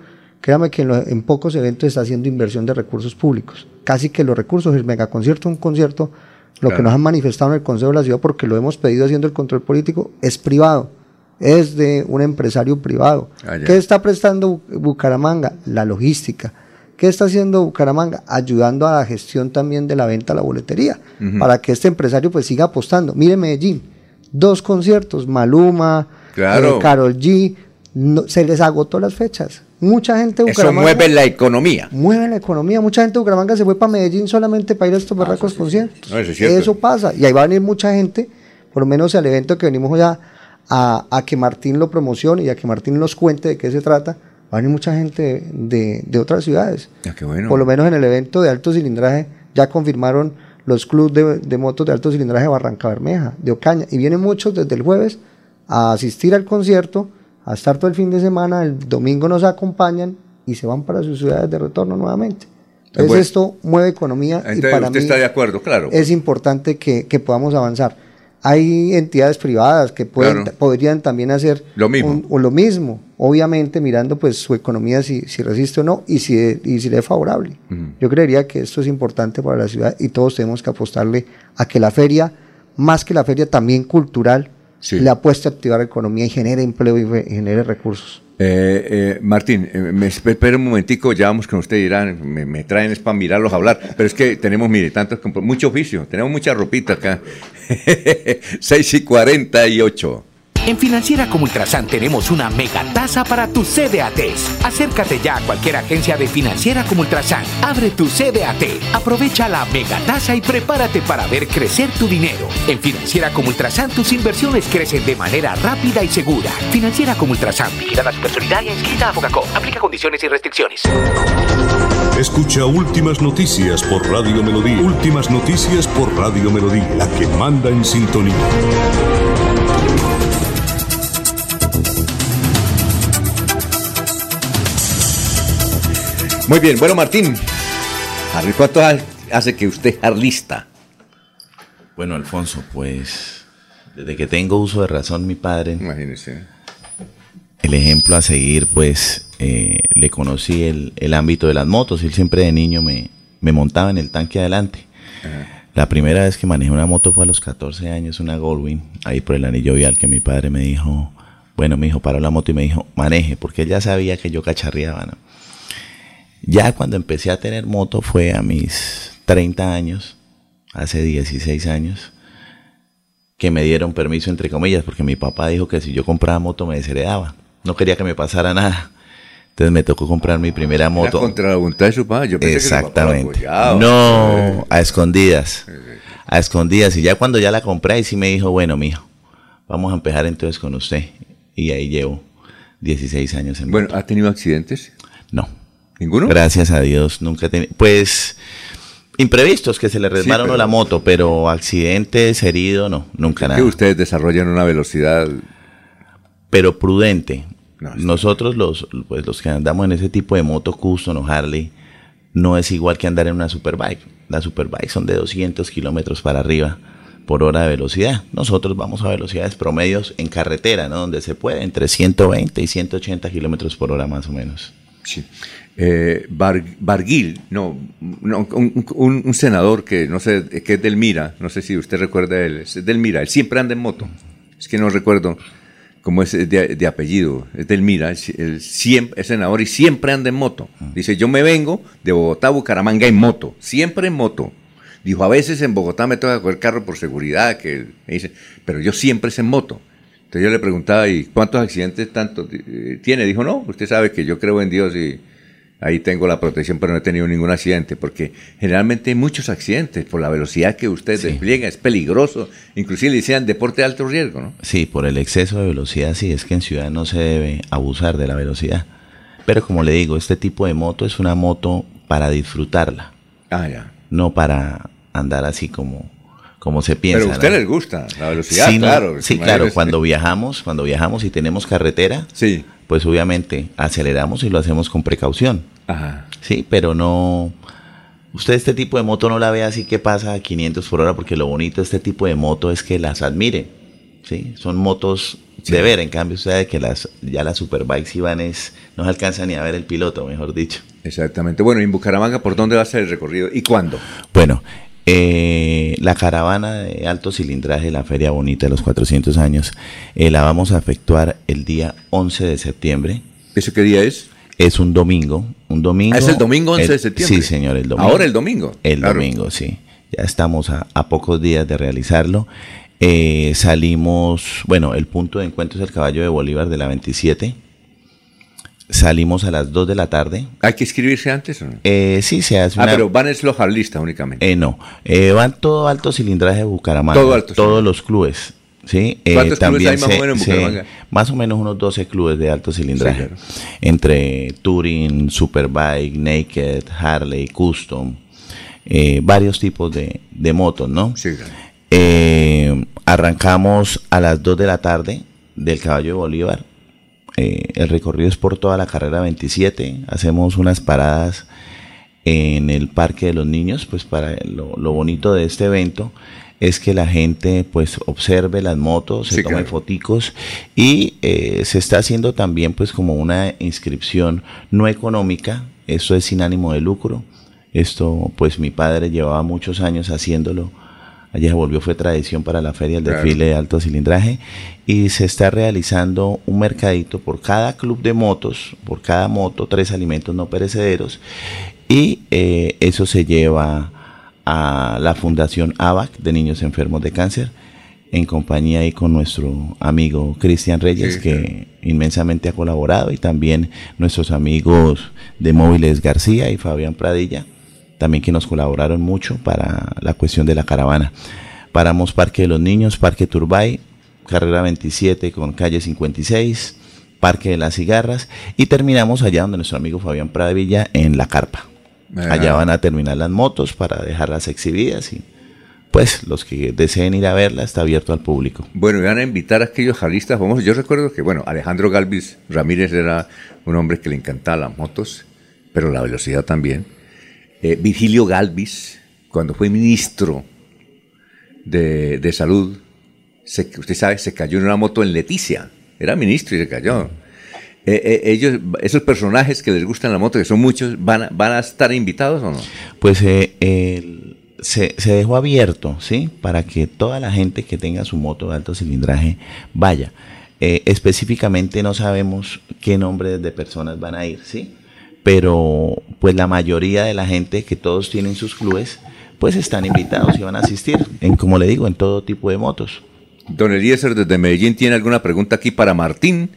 créame que en, lo- en pocos eventos está haciendo inversión de recursos públicos. Casi que los recursos, el megaconcierto, un concierto, lo que nos han manifestado en el Consejo de la Ciudad, porque lo hemos pedido haciendo el control político, es privado, es de un empresario privado. Ah. ¿Qué está prestando Bu- Bucaramanga? La logística. ¿Qué está haciendo Bucaramanga? Ayudando a la gestión también de la venta a la boletería, para que este empresario pues siga apostando. Mire Medellín, dos conciertos, Maluma, Claro. eh, G, no- se les agotó las fechas. Mucha gente de Eso Bucaramanga. mueve la economía. mueve la economía. Mucha gente de Bucaramanga se fue para Medellín solamente para ir a estos barracos conciertos. No, eso es cierto. Eso pasa. Y ahí va a venir mucha gente, por lo menos al evento que venimos ya a, a que Martín lo promocione y a que Martín nos cuente de qué se trata. Va a venir mucha gente de, de otras ciudades. Ah, qué bueno. Por lo menos en el evento de alto cilindraje ya confirmaron los clubes de, de motos de alto cilindraje de Barranca Bermeja, de Ocaña. Y vienen muchos desde el jueves a asistir al concierto, a estar todo el fin de semana. El domingo nos acompañan y se van para sus ciudades de retorno nuevamente. Entonces bueno. esto mueve economía y para usted mí está de acuerdo, claro. es importante que, que podamos avanzar. Hay entidades privadas que pueden, Claro. podrían también hacer Lo mismo. un- o lo mismo, obviamente mirando pues su economía si, si resiste o no y si, y si le es favorable. Yo creería que esto es importante para la ciudad y todos tenemos que apostarle a que la feria, más que la feria también cultural, le apueste a activar la economía y genere empleo y genere recursos. Eh, eh, Martín, eh, me esp- espera un momentico, ya vamos con usted, dirán, me, me traen es para mirarlos hablar, pero es que tenemos, mire, tantos, mucho oficio, tenemos mucha ropita acá. (laughs) 6 y 48. En Financiera como Ultrasan tenemos una mega tasa para tus CDATs. Acércate ya a cualquier agencia de Financiera como Ultrasan. Abre tu CDAT, aprovecha la mega tasa y prepárate para ver crecer tu dinero. En Financiera como Ultrasan tus inversiones crecen de manera rápida y segura. Financiera como Ultrasan, vigilada supersolidaria inscrita a Fogacop. Aplica condiciones y restricciones. Escucha Últimas Noticias por Radio Melodía. Últimas Noticias por Radio Melodía, la que manda en sintonía. Muy bien, bueno, Martín, Harry, ¿cuánto ha- hace que usted es arlista? Bueno, Alfonso, pues desde que tengo uso de razón, mi padre. Imagínese. El ejemplo a seguir, pues eh, le conocí el, el ámbito de las motos. Él siempre de niño me, me montaba en el tanque adelante. La primera vez que manejé una moto fue a los 14 años, una Goldwing, ahí por el anillo vial, que mi padre me dijo, bueno, mi hijo paró la moto y me dijo, maneje, porque él ya sabía que yo cacharreaba, ¿no? Ya cuando empecé a tener moto fue a mis 30 años, hace 16 años, que me dieron permiso, entre comillas, porque mi papá dijo que si yo compraba moto me desheredaba. No quería que me pasara nada. Entonces me tocó comprar mi primera Era moto. contra la voluntad de su padre. Yo pensé que Exactamente. apoyaba. No, a escondidas. A escondidas. Y ya cuando ya la compré, ahí sí me dijo, bueno, mijo, vamos a empezar entonces con usted. Y ahí llevo 16 años en Bueno, ¿ha tenido accidentes? No. ¿Ninguno? Gracias a Dios, nunca tenido. Pues imprevistos que se le resbala a uno pero- la moto, pero accidentes, herido, no, nunca nada. Que ustedes desarrollan una velocidad. Pero prudente. Nosotros los, pues, los que andamos en ese tipo de moto custom o Harley, no es igual que andar en una superbike. Las superbikes son de 200 kilómetros para arriba por hora de velocidad. Nosotros vamos a velocidades promedios en carretera, ¿no? Donde se puede, entre 120 y 180 kilómetros por hora más o menos. Sí. Eh, Bar- Barguil, no, no, un, un- un senador que no sé, que es del Mira, no sé si usted recuerda él, es del Mira, él siempre anda en moto, es que no recuerdo cómo es de, de apellido, es del Mira, él, él siempre, es senador y siempre anda en moto. Dice, yo me vengo de Bogotá a Bucaramanga en moto, siempre en moto. Dijo, a veces en Bogotá me toca coger carro por seguridad, que dice, pero yo siempre es en moto. Entonces yo le preguntaba, ¿y cuántos accidentes tanto eh, tiene? Dijo, no, usted sabe que yo creo en Dios y ahí tengo la protección, pero no he tenido ningún accidente, porque generalmente hay muchos accidentes por la velocidad que usted despliega, es peligroso, inclusive le decían deporte de alto riesgo, ¿no? Sí, por el exceso de velocidad, sí, es que en ciudad no se debe abusar de la velocidad. Pero como le digo, este tipo de moto es una moto para disfrutarla. Ah, ya. No para andar así como, como se piensa. Pero a usted ¿no? les gusta la velocidad, Sí, no, claro. sí, claro, cuando viajamos, cuando viajamos y tenemos carretera, sí. pues obviamente aceleramos y lo hacemos con precaución. Ajá. Sí, pero no... Usted este tipo de moto no la ve así que pasa a 500 por hora, porque lo bonito de este tipo de moto es que las admire. Sí, son motos de ver, en cambio usted sabe que las, ya las superbikes iban es, no se alcanza ni a ver el piloto, mejor dicho. Exactamente. Bueno, ¿y en Bucaramanga por dónde va a ser el recorrido y cuándo? Bueno, eh, la caravana de alto cilindraje, la Feria Bonita de los 400 años, eh, la vamos a efectuar el día 11 de septiembre. ¿Eso qué día es? Es un domingo. Un domingo. Ah, ¿es el domingo 11 de septiembre? Sí, señor, el domingo. Ahora el domingo, El claro. domingo, sí. Ya estamos a, a pocos días de realizarlo. Eh, salimos, bueno, el punto de encuentro es el caballo de Bolívar de la 27. salimos a las 2 de la tarde. ¿Hay que inscribirse antes o no? Eh, sí, se hace Ah, una- pero van es jarlistas únicamente. Eh, no, eh, van todo alto cilindraje de Bucaramanga. Todo alto Todos los clubes. ¿Sí? Eh, ¿Cuántos clubes también hay más o menos en Bucaramanga? más o menos unos 12 clubes de alto cilindraje. Sí, claro. Entre Touring, Superbike, Naked, Harley, Custom. eh, varios tipos de, de motos, ¿no? Sí, claro. Eh, arrancamos a las 2 de la tarde del Caballo de Bolívar. El recorrido es por toda la carrera 27. Hacemos unas paradas en el Parque de los Niños, pues para lo, lo bonito de este evento es que la gente pues observe las motos, se Sí, tome claro. foticos y eh, se está haciendo también pues como una inscripción no económica, esto es sin ánimo de lucro, esto pues mi padre llevaba muchos años haciéndolo, allá se volvió fue tradición para la feria el Claro. desfile de alto cilindraje. Y se está realizando un mercadito por cada club de motos, por cada moto, tres alimentos no perecederos. Y eh, eso se lleva a la Fundación ABAC de Niños Enfermos de Cáncer en compañía ahí con nuestro amigo Cristian Reyes Sí, que inmensamente ha colaborado y también nuestros amigos de Móviles García y Fabián Pradilla también que nos colaboraron mucho para la cuestión de la caravana. Paramos Parque de los Niños, Parque Turbay, carrera 27 con calle 56, Parque de las Cigarras y terminamos allá donde nuestro amigo Fabián Pradilla en la carpa. Allá van a terminar las motos para dejarlas exhibidas y pues los que deseen ir a verla está abierto al público. Bueno, y van a invitar a aquellos jarlistas famosos. Yo recuerdo que, bueno, Alejandro Galvis Ramírez era un hombre que le encantaba las motos, pero la velocidad también. Eh, Virgilio Galvis, cuando fue ministro de, de Salud, se- usted sabe, se cayó en una moto en Leticia. Era ministro y se cayó. Eh, eh, ellos, esos personajes que les gustan la moto, que son muchos, ¿van van a estar invitados o no? Pues eh, se, se dejó abierto, ¿sí? Para que toda la gente que tenga su moto de alto cilindraje vaya. Específicamente no sabemos qué nombres de personas van a ir, ¿sí? Pero pues la mayoría de la gente que todos tienen sus clubes, pues están invitados y van a asistir, en como le digo, en todo tipo de motos. Don Eliezer desde Medellín tiene alguna pregunta aquí para Martín,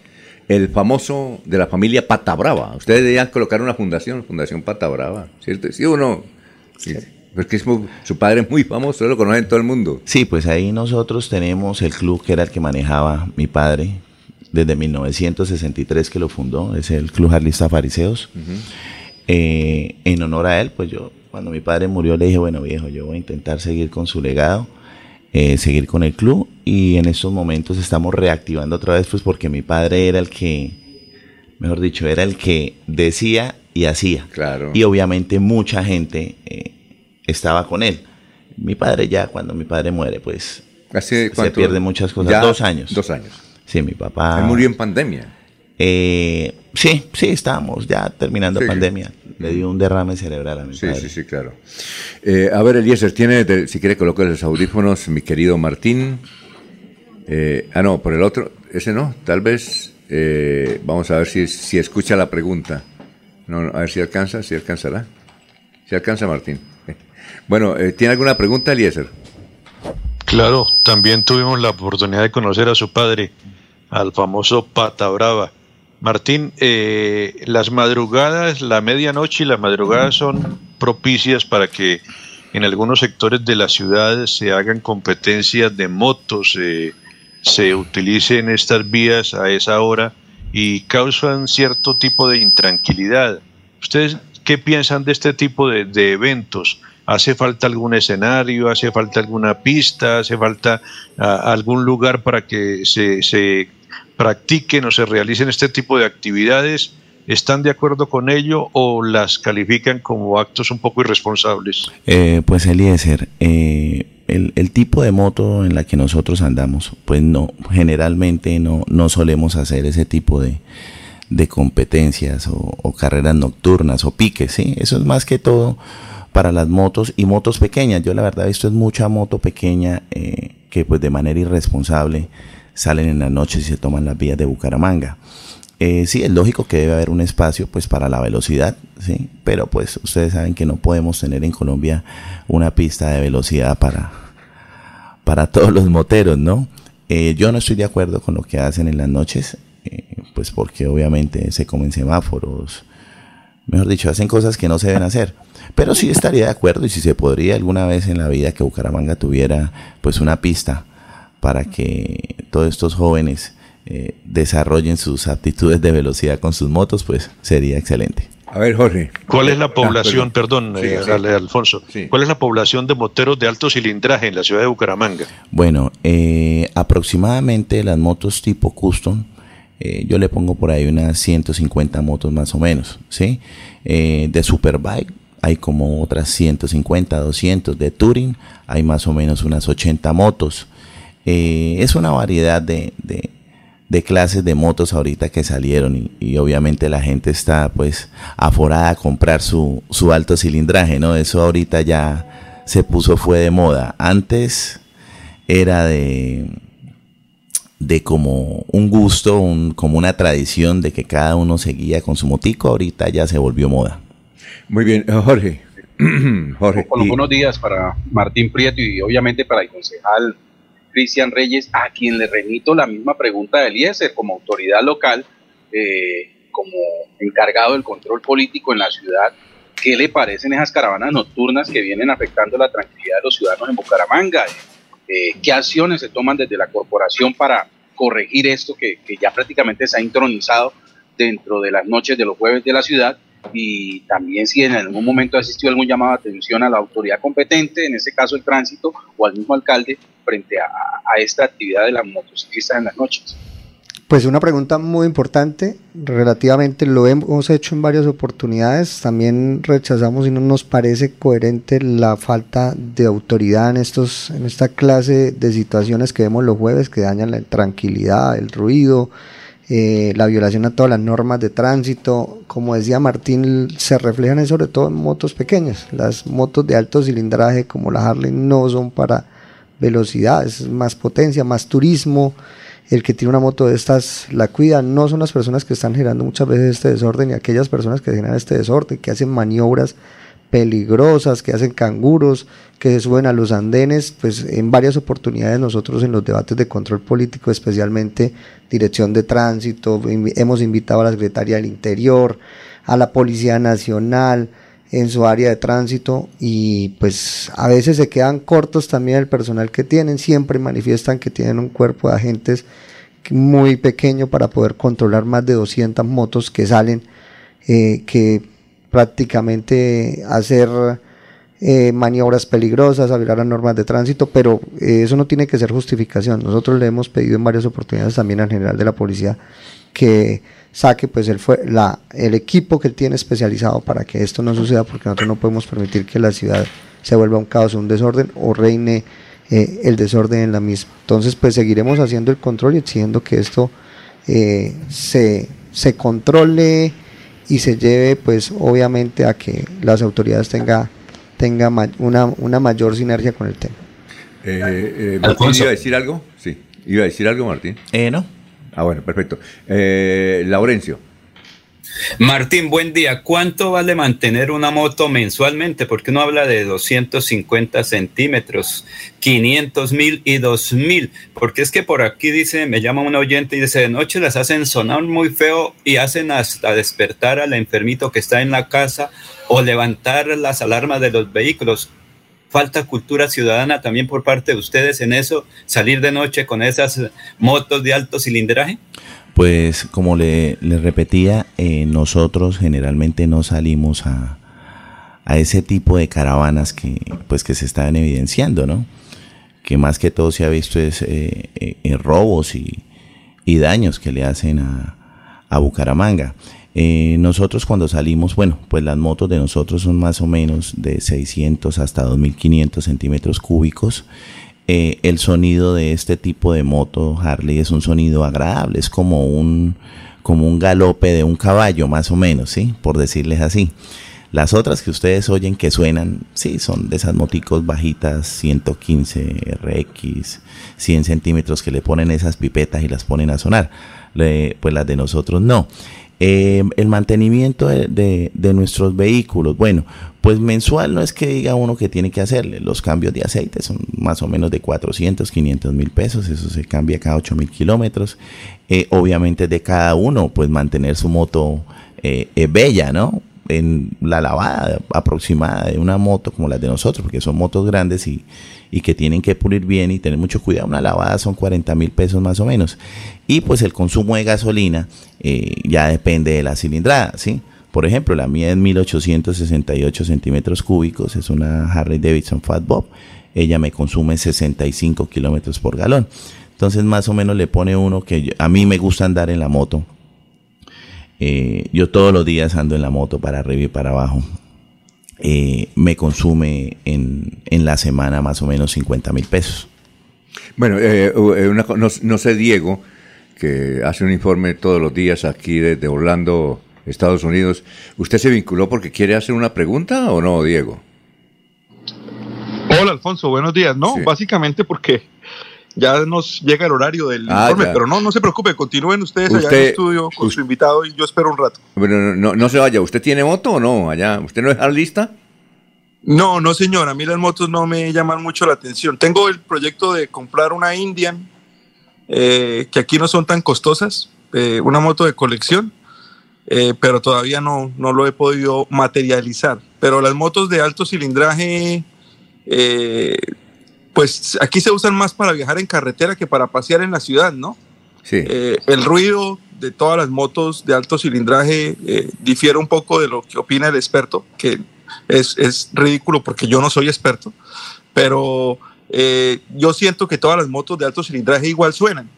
el famoso de la familia Pata Brava. Ustedes deberían colocar una fundación, Fundación Pata Brava, ¿cierto? ¿Sí o no? Sí. Porque es muy- su padre es muy famoso, lo conocen todo el mundo. Sí, pues ahí nosotros tenemos el club que era el que manejaba mi padre desde 1963 que lo fundó, es el Club Jarlista Fariseos. Eh, en honor a él, pues yo, cuando mi padre murió, le dije, bueno viejo, yo voy a intentar seguir con su legado, eh, seguir con el club y en estos momentos estamos reactivando otra vez, pues porque mi padre era el que, mejor dicho, era el que decía y hacía. Claro. Y obviamente mucha gente eh, estaba con él. Mi padre ya, cuando mi padre muere, pues ¿Hace se pierden muchas cosas. Ya dos años. Dos años. Sí, mi papá. Él murió en pandemia. Eh, sí, sí, estábamos ya terminando Sí, pandemia. Le dio un derrame cerebral a mi Sí, padre. sí, sí, claro. Eh, a ver, Eliezer, tiene, si quiere colocar los audífonos, mi querido Martín. Eh, ah, no, por el otro, ese no, tal vez, eh, vamos a ver si, si escucha la pregunta. No, no, a ver si alcanza, si alcanzará. Si alcanza, Martín. (laughs) Bueno, eh, ¿tiene alguna pregunta, Eliezer? Claro, también tuvimos la oportunidad de conocer a su padre, al famoso Pata Brava. Martín, eh, las madrugadas, la medianoche y las madrugadas son propicias para que en algunos sectores de la ciudad se hagan competencias de motos, eh, se utilicen estas vías a esa hora y causan cierto tipo de intranquilidad. ¿Ustedes qué piensan de este tipo de, eventos? ¿Hace falta algún escenario? ¿Hace falta alguna pista? ¿Hace falta ah, algún lugar para que se, se practiquen o se realicen este tipo de actividades? ¿Están de acuerdo con ello o las califican como actos un poco irresponsables? Eh, pues Eliezer, eh, el, tipo de moto en la que nosotros andamos, pues no, generalmente no, no solemos hacer ese tipo de, de competencias o, carreras nocturnas o piques, ¿sí? Eso es más que todo para las motos y motos pequeñas. Yo la verdad he visto es mucha moto pequeña eh, que pues de manera irresponsable salen en las noches y se toman las vías de Bucaramanga. Eh, sí, es lógico que debe haber un espacio pues para la velocidad, sí, pero pues ustedes saben que no podemos tener en Colombia una pista de velocidad para, para (laughs) todos los moteros, ¿no? Eh, yo no estoy de acuerdo con lo que hacen en las noches, eh, pues porque obviamente se comen semáforos, mejor dicho, hacen cosas que no se deben hacer. Pero sí estaría de acuerdo y si se podría alguna vez en la vida que Bucaramanga tuviera pues una pista para que todos estos jóvenes eh, desarrollen sus aptitudes de velocidad con sus motos, pues sería excelente. A ver, Jorge. ¿Cuál es la Ah, población, perdón, Sí, eh, sí. Alfonso, cuál es la población de moteros de alto cilindraje en la ciudad de Bucaramanga? Bueno, eh, aproximadamente las motos tipo custom, eh, yo le pongo por ahí unas 150 motos más o menos, ¿sí? Eh, de Superbike hay como otras 150, 200. De Touring hay más o menos unas 80 motos. Eh, es una variedad de, de- de clases de motos ahorita que salieron y, y obviamente la gente está pues aforada a comprar su, su alto cilindraje, ¿no? Eso ahorita ya se puso, fue de moda. Antes era de, de como un gusto, un- como una tradición de que cada uno seguía con su motico, ahorita ya se volvió moda. Muy bien, eh, Jorge. (clears throat) Jorge. Los buenos días para Martín Prieto y obviamente para el concejal Cristian Reyes, a quien le remito la misma pregunta de Eliezer como autoridad local, eh, como encargado del control político en la ciudad. ¿Qué le parecen esas caravanas nocturnas que vienen afectando la tranquilidad de los ciudadanos en Bucaramanga? Eh, ¿Qué acciones se toman desde la corporación para corregir esto que, ya prácticamente se ha intronizado dentro de las noches de los jueves de la ciudad? y también si en algún momento ha existido algún llamado de atención a la autoridad competente, en este caso el tránsito, o al mismo alcalde, frente a, esta actividad de las motociclistas en las noches. Pues una pregunta muy importante, relativamente lo hemos hecho en varias oportunidades, también rechazamos y no nos parece coherente la falta de autoridad en estos en esta clase de situaciones que vemos los jueves que dañan la tranquilidad, el ruido, eh, la violación a todas las normas de tránsito, como decía Martín, se reflejan sobre todo en motos pequeñas, las motos de alto cilindraje como la Harley no son para velocidad, es más potencia, más turismo, el que tiene una moto de estas la cuida, no son las personas que están generando muchas veces este desorden y aquellas personas que generan este desorden, que hacen maniobras peligrosas, que hacen canguros, que se suben a los andenes, pues en varias oportunidades nosotros en los debates de control político, especialmente dirección de tránsito, hemos invitado a la Secretaría del Interior, a la Policía Nacional, en su área de tránsito y pues a veces se quedan cortos también el personal que tienen, siempre manifiestan que tienen un cuerpo de agentes muy pequeño para poder controlar más de 200 motos que salen, eh, que prácticamente hacer eh, maniobras peligrosas, a violar las normas de tránsito, pero eh, eso no tiene que ser justificación. Nosotros le hemos pedido en varias oportunidades también al general de la policía que saque pues el, fue- la, el equipo que él tiene especializado para que esto no suceda, porque nosotros no podemos permitir que la ciudad se vuelva un caos, un desorden o reine eh, el desorden en la misma. Entonces pues seguiremos haciendo el control y exigiendo que esto eh, se, se controle y se lleve pues obviamente a que las autoridades tenga, tenga ma- una, una mayor sinergia con el tema. Eh, eh, Martín. ¿iba a decir algo? Sí. ¿Iba a decir algo, Martín? Eh, no. Ah, bueno, perfecto. Eh, Laurencio. Martín, buen día. ¿Cuánto vale mantener una moto mensualmente? Porque uno habla de 250 centímetros, 500 mil y 2 mil. Porque es que por aquí dice, me llama un oyente y dice, de noche las hacen sonar muy feo y hacen hasta despertar al enfermito que está en la casa o levantar las alarmas de los vehículos. Falta cultura ciudadana también por parte de ustedes en eso, salir de noche con esas motos de alto cilindraje. Pues como le, le repetía, eh, nosotros generalmente no salimos a, a ese tipo de caravanas que, pues, que se están evidenciando, ¿no? Que más que todo se ha visto es eh, eh, eh, robos y, y daños que le hacen a, a Bucaramanga. Eh, nosotros cuando salimos, bueno, pues las motos de nosotros son más o menos de 600 hasta 2500 centímetros cúbicos. Eh, el sonido de este tipo de moto Harley es un sonido agradable, es como un, como un galope de un caballo, más o menos, ¿sí? Por decirles así. Las otras que ustedes oyen que suenan, sí, son de esas moticos bajitas, 115 RX, 100 centímetros que le ponen esas pipetas y las ponen a sonar. pues las de nosotros no. Eh, el mantenimiento de, de, nuestros vehículos, bueno, pues mensual no es que diga uno que tiene que hacerle. Los cambios de aceite son más o menos de 400, 500 mil pesos. Eso se cambia cada 8 mil kilómetros. Eh, obviamente de cada uno, pues mantener su moto eh, bella, ¿no? En la lavada aproximada de una moto como la de nosotros, porque son motos grandes y, y que tienen que pulir bien y tener mucho cuidado. Una lavada son 40 mil pesos más o menos. Y pues el consumo de gasolina eh, ya depende de la cilindrada, ¿sí? Por ejemplo, la mía es 1868 centímetros cúbicos, es una Harley Davidson Fat Bob. Ella me consume 65 kilómetros por galón. Entonces, más o menos le pone uno que a mí me gusta andar en la moto. Eh, yo todos los días ando en la moto para arriba y para abajo. Eh, me consume en, la semana más o menos 50 mil pesos. Bueno, no, sé, Diego, que hace un informe todos los días aquí desde Orlando, Estados Unidos. ¿Usted se vinculó porque quiere hacer una pregunta o no, Diego? Hola, Alfonso, buenos días. No, básicamente porque ya nos llega el horario del ah, informe, pero no, no se preocupe, continúen ustedes allá en el estudio con su invitado y yo espero un rato. Bueno, no, no, se vaya, ¿usted tiene moto o no allá? ¿Usted no es lista? No, no señor, a mí las motos no me llaman mucho la atención. Tengo el proyecto de comprar una Indian, eh, que aquí no son tan costosas, eh, una moto de colección, eh, pero todavía no, no lo he podido materializar. Pero las motos de alto cilindraje, pues aquí se usan más para viajar en carretera que para pasear en la ciudad, ¿no? Sí. el ruido de todas las motos de alto cilindraje difiere un poco de lo que opina el experto, que es, es ridículo porque yo no soy experto, pero eh, yo siento que todas las motos de alto cilindraje igual suenan.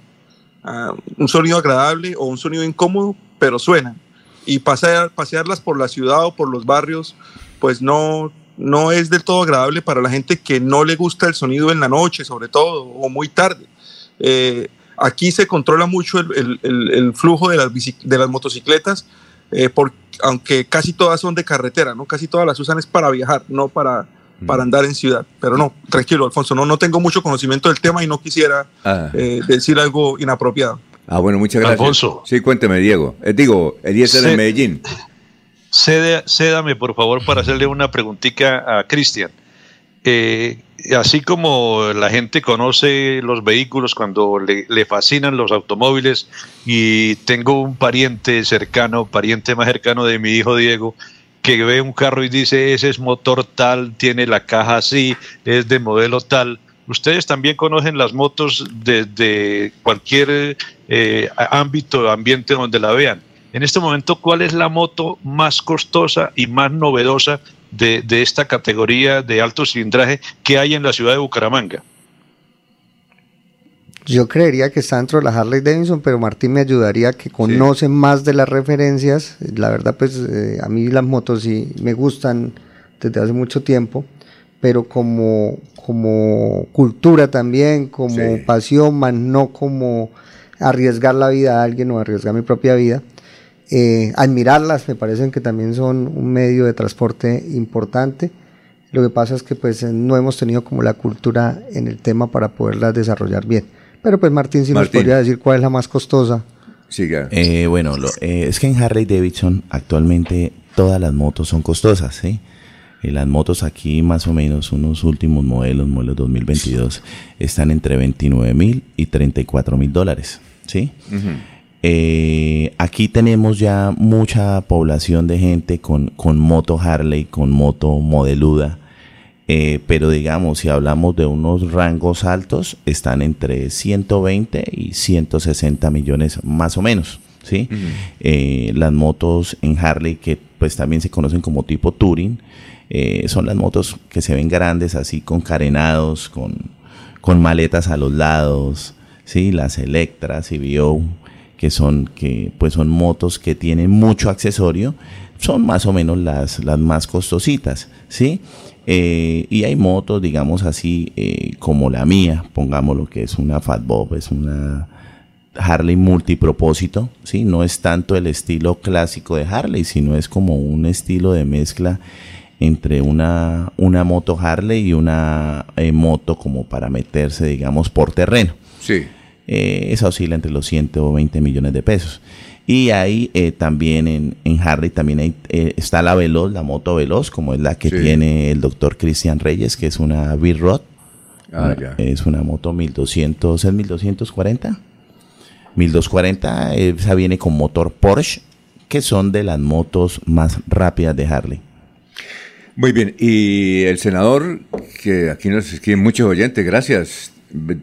Ah, un sonido agradable o un sonido incómodo, pero suenan. Y pasear, pasearlas por la ciudad o por los barrios, pues no, no es del todo agradable para la gente que no le gusta el sonido en la noche, sobre todo, o muy tarde. Eh, aquí se controla mucho el, el, el flujo de las, de las motocicletas, eh, aunque casi todas son de carretera, ¿no? Casi todas las usan es para viajar, no para, para andar en ciudad. Pero no, tranquilo, Alfonso, no, no tengo mucho conocimiento del tema y no quisiera ah. eh, decir algo inapropiado. Ah, bueno, muchas gracias. Alfonso. Sí, cuénteme, Diego. Eh, digo, Eliezer de Medellín. Cédame, por favor, para hacerle una preguntita a Cristian. Eh, así como la gente conoce los vehículos cuando le, fascinan los automóviles y tengo un pariente cercano, pariente más cercano de mi hijo Diego, que ve un carro y dice, ese es motor tal, tiene la caja así, es de modelo tal. Ustedes también conocen las motos desde cualquier eh, ámbito, ambiente donde la vean. En este momento, ¿cuál es la moto más costosa y más novedosa de, esta categoría de alto cilindraje que hay en la ciudad de Bucaramanga? Yo creería que está dentro de la Harley Davidson, pero Martín me ayudaría que conoce más de las referencias. La verdad, pues eh, a mí las motos sí me gustan desde hace mucho tiempo, pero como, como cultura también, como pasión, más no como arriesgar la vida a alguien o arriesgar mi propia vida. Eh, admirarlas, me parecen que también son un medio de transporte importante. Lo que pasa es que pues no hemos tenido como la cultura en el tema para poderlas desarrollar bien. Pero pues Martín, si nos podría decir cuál es la más costosa. Siga. Eh, bueno, eh, es que en Harley Davidson actualmente todas las motos son costosas, ¿sí? Y las motos aquí más o menos, unos últimos modelos, modelos 2022, están entre 29 mil y 34 mil dólares, ¿sí? Eh, aquí tenemos ya mucha población de gente con, con moto Harley, con moto modeluda. Eh, pero digamos, si hablamos de unos rangos altos, están entre 120 y 160 millones más o menos. ¿sí? Eh, las motos en Harley, que pues también se conocen como tipo Touring, son las motos que se ven grandes, así con carenados, con, con maletas a los lados, ¿sí? las Electra, CBO, que son, que, pues son motos que tienen mucho accesorio, son más o menos las, las más costositas, ¿sí? Eh, y hay motos, digamos así, eh, como la mía, pongamos lo que es una Fat Bob, es una Harley multipropósito, ¿sí? No es tanto el estilo clásico de Harley, sino es como un estilo de mezcla entre una, una moto Harley y una eh, moto como para meterse, digamos, por terreno. Sí. Eh, esa oscila entre los 120 millones de pesos. Y ahí eh, también en, en, Harley también hay, está la Veloz, la moto Veloz, como es la que tiene el doctor Cristian Reyes, que es una V-Rod. Ah. Es una moto 1200, ¿es 1240? 1240, esa viene con motor Porsche, que son de las motos más rápidas de Harley. Muy bien, y el senador, que aquí nos escriben muchos oyentes, gracias.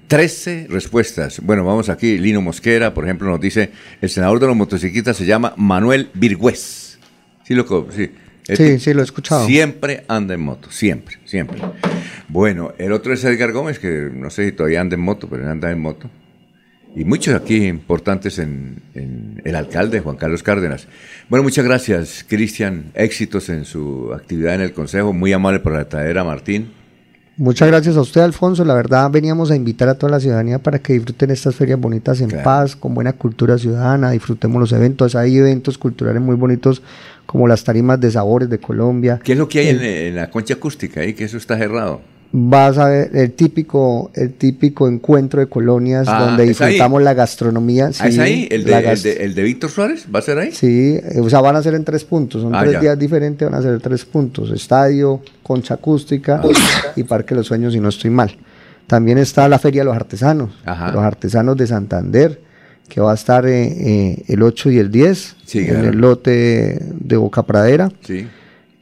13 respuestas. Bueno, vamos aquí. Lino Mosquera, por ejemplo, nos dice: el senador de los motociclistas se llama Manuel Virgüez. Sí, loco, sí. Sí, sí, lo he escuchado. Siempre anda en moto, siempre, siempre. Bueno, el otro es Edgar Gómez, que no sé si todavía anda en moto, pero anda en moto. Y muchos aquí importantes en, en el alcalde, Juan Carlos Cárdenas. Bueno, muchas gracias, Cristian. Éxitos en su actividad en el Consejo. Muy amable por la traer a Martín. Muchas gracias a usted, Alfonso. La verdad, veníamos a invitar a toda la ciudadanía para que disfruten estas ferias bonitas en Claro. paz, con buena cultura ciudadana, disfrutemos los eventos. Hay eventos culturales muy bonitos como las tarimas de sabores de Colombia. ¿Qué es lo que hay Eh, en, en la concha acústica ahí? Que eso está cerrado. Vas a ver el típico, el típico encuentro de colonias Ah, donde ¿es disfrutamos la gastronomía. Ah, ¿Es sí, ahí? ¿El de, el, de, el de Víctor Suárez? ¿Va a ser ahí? Sí, eh, o sea, van a ser en tres puntos, son Ah, tres ya. días diferentes, van a ser tres puntos, estadio, concha acústica y Parque de los Sueños, si no estoy mal. También está la Feria de los Artesanos, Ajá. los artesanos de Santander, que va a estar eh, eh, el 8 y el 10 Sí, en claro. el lote de Boca Pradera. Sí.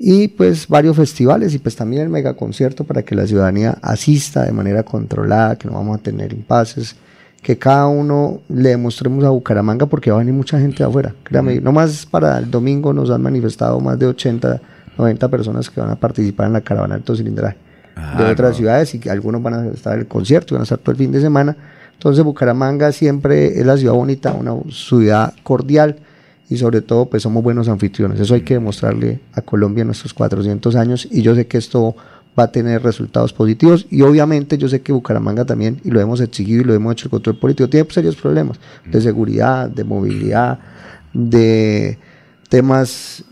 Y pues varios festivales y pues también el megaconcierto para que la ciudadanía asista de manera controlada, que no vamos a tener impases, que cada uno le demostremos a Bucaramanga porque va a venir mucha gente de afuera. Créame, nomás para el domingo nos han manifestado más de 80, 90 personas que van a participar en la caravana alto cilindraje de Ah, otras no. ciudades y que algunos van a estar en el concierto y van a estar todo el fin de semana. Entonces Bucaramanga siempre es la ciudad bonita, una ciudad cordial y sobre todo pues somos buenos anfitriones. Eso hay que demostrarle a Colombia en nuestros 400 años y yo sé que esto va a tener resultados positivos y obviamente yo sé que Bucaramanga también, y lo hemos exigido y lo hemos hecho el control político, tiene serios problemas de seguridad, de movilidad, de temas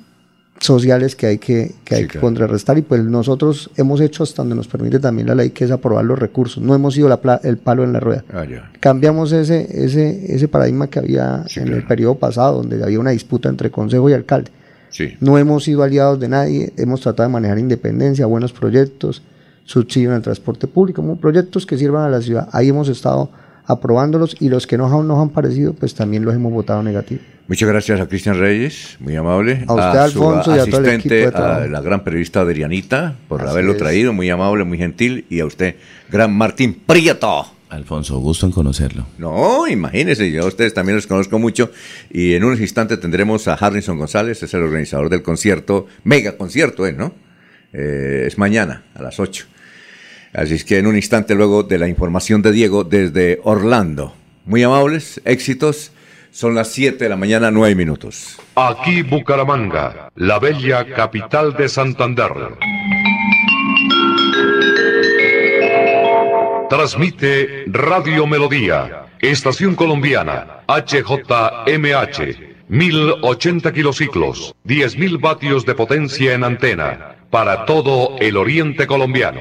sociales que hay que, que, hay Sí, que claro. contrarrestar y pues nosotros hemos hecho hasta donde nos permite también la ley que es aprobar los recursos, no hemos sido la el palo en la rueda. Ah. Cambiamos ese, ese, ese paradigma que había en el periodo pasado, donde había una disputa entre consejo y alcalde. Sí. No hemos sido aliados de nadie, hemos tratado de manejar independencia, buenos proyectos, subsidio en el transporte público, proyectos que sirvan a la ciudad. Ahí hemos estado aprobándolos y los que no nos han parecido, pues también los hemos votado negativo. Muchas gracias a Cristian Reyes, muy amable. A usted, Alfonso, su y a todo el equipo asistente, de trabajo. a la gran periodista Adrianita, por Así haberlo es. traído, muy amable, muy gentil. Y a usted, gran Martín Prieto. Alfonso, gusto en conocerlo. No, imagínese, yo a ustedes también los conozco mucho. Y en un instante tendremos a Harrison González, es el organizador del concierto, mega concierto, ¿eh? ¿no? Eh, es mañana a las 8. Así es que en un instante luego de la información de Diego desde Orlando. Muy amables, éxitos. Son las 7 de la mañana, 9 minutos. Aquí Bucaramanga, la bella capital de Santander. Transmite Radio Melodía, Estación Colombiana, HJMH, 1080 kilociclos, 10.000 vatios de potencia en antena, para todo el oriente colombiano.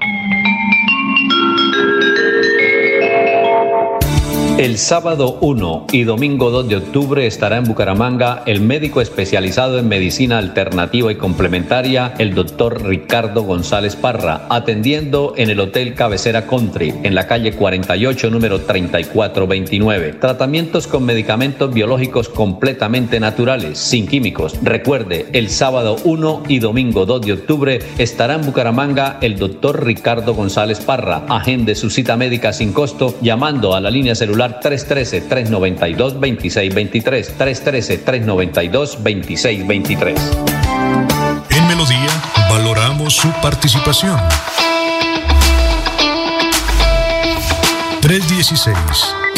El sábado 1 y domingo 2 de octubre estará en Bucaramanga el médico especializado en medicina alternativa y complementaria, el doctor Ricardo González Parra, atendiendo en el Hotel Cabecera Country, en la calle 48, número 3429. Tratamientos con medicamentos biológicos completamente naturales, sin químicos. Recuerde, el sábado 1 y domingo 2 de octubre estará en Bucaramanga el doctor Ricardo González Parra. Agende su cita médica sin costo llamando a la línea celular 313-392-2623. 313-392-2623. En Melodía valoramos su participación.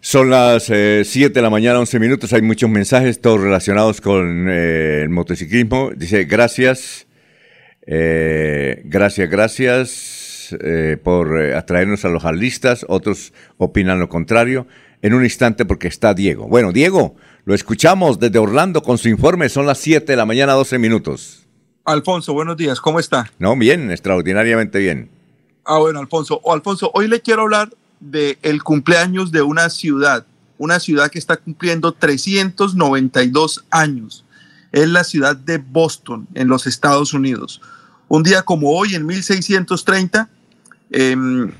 Son las 7 de la mañana, 11 minutos. Hay muchos mensajes, todos relacionados con eh, el motociclismo. Dice, gracias, eh, gracias, gracias eh, por atraernos a los alistas. Otros opinan lo contrario. En un instante, porque está Diego. Bueno, Diego, lo escuchamos desde Orlando con su informe. Son las 7 de la mañana, 12 minutos. Alfonso, buenos días. ¿Cómo está? No, bien, extraordinariamente bien. Ah, bueno, Alfonso. O Alfonso, hoy le quiero hablar de el cumpleaños de una ciudad, una ciudad que está cumpliendo 392 años. Es la ciudad de Boston, en los Estados Unidos. Un día como hoy, en 1630, em,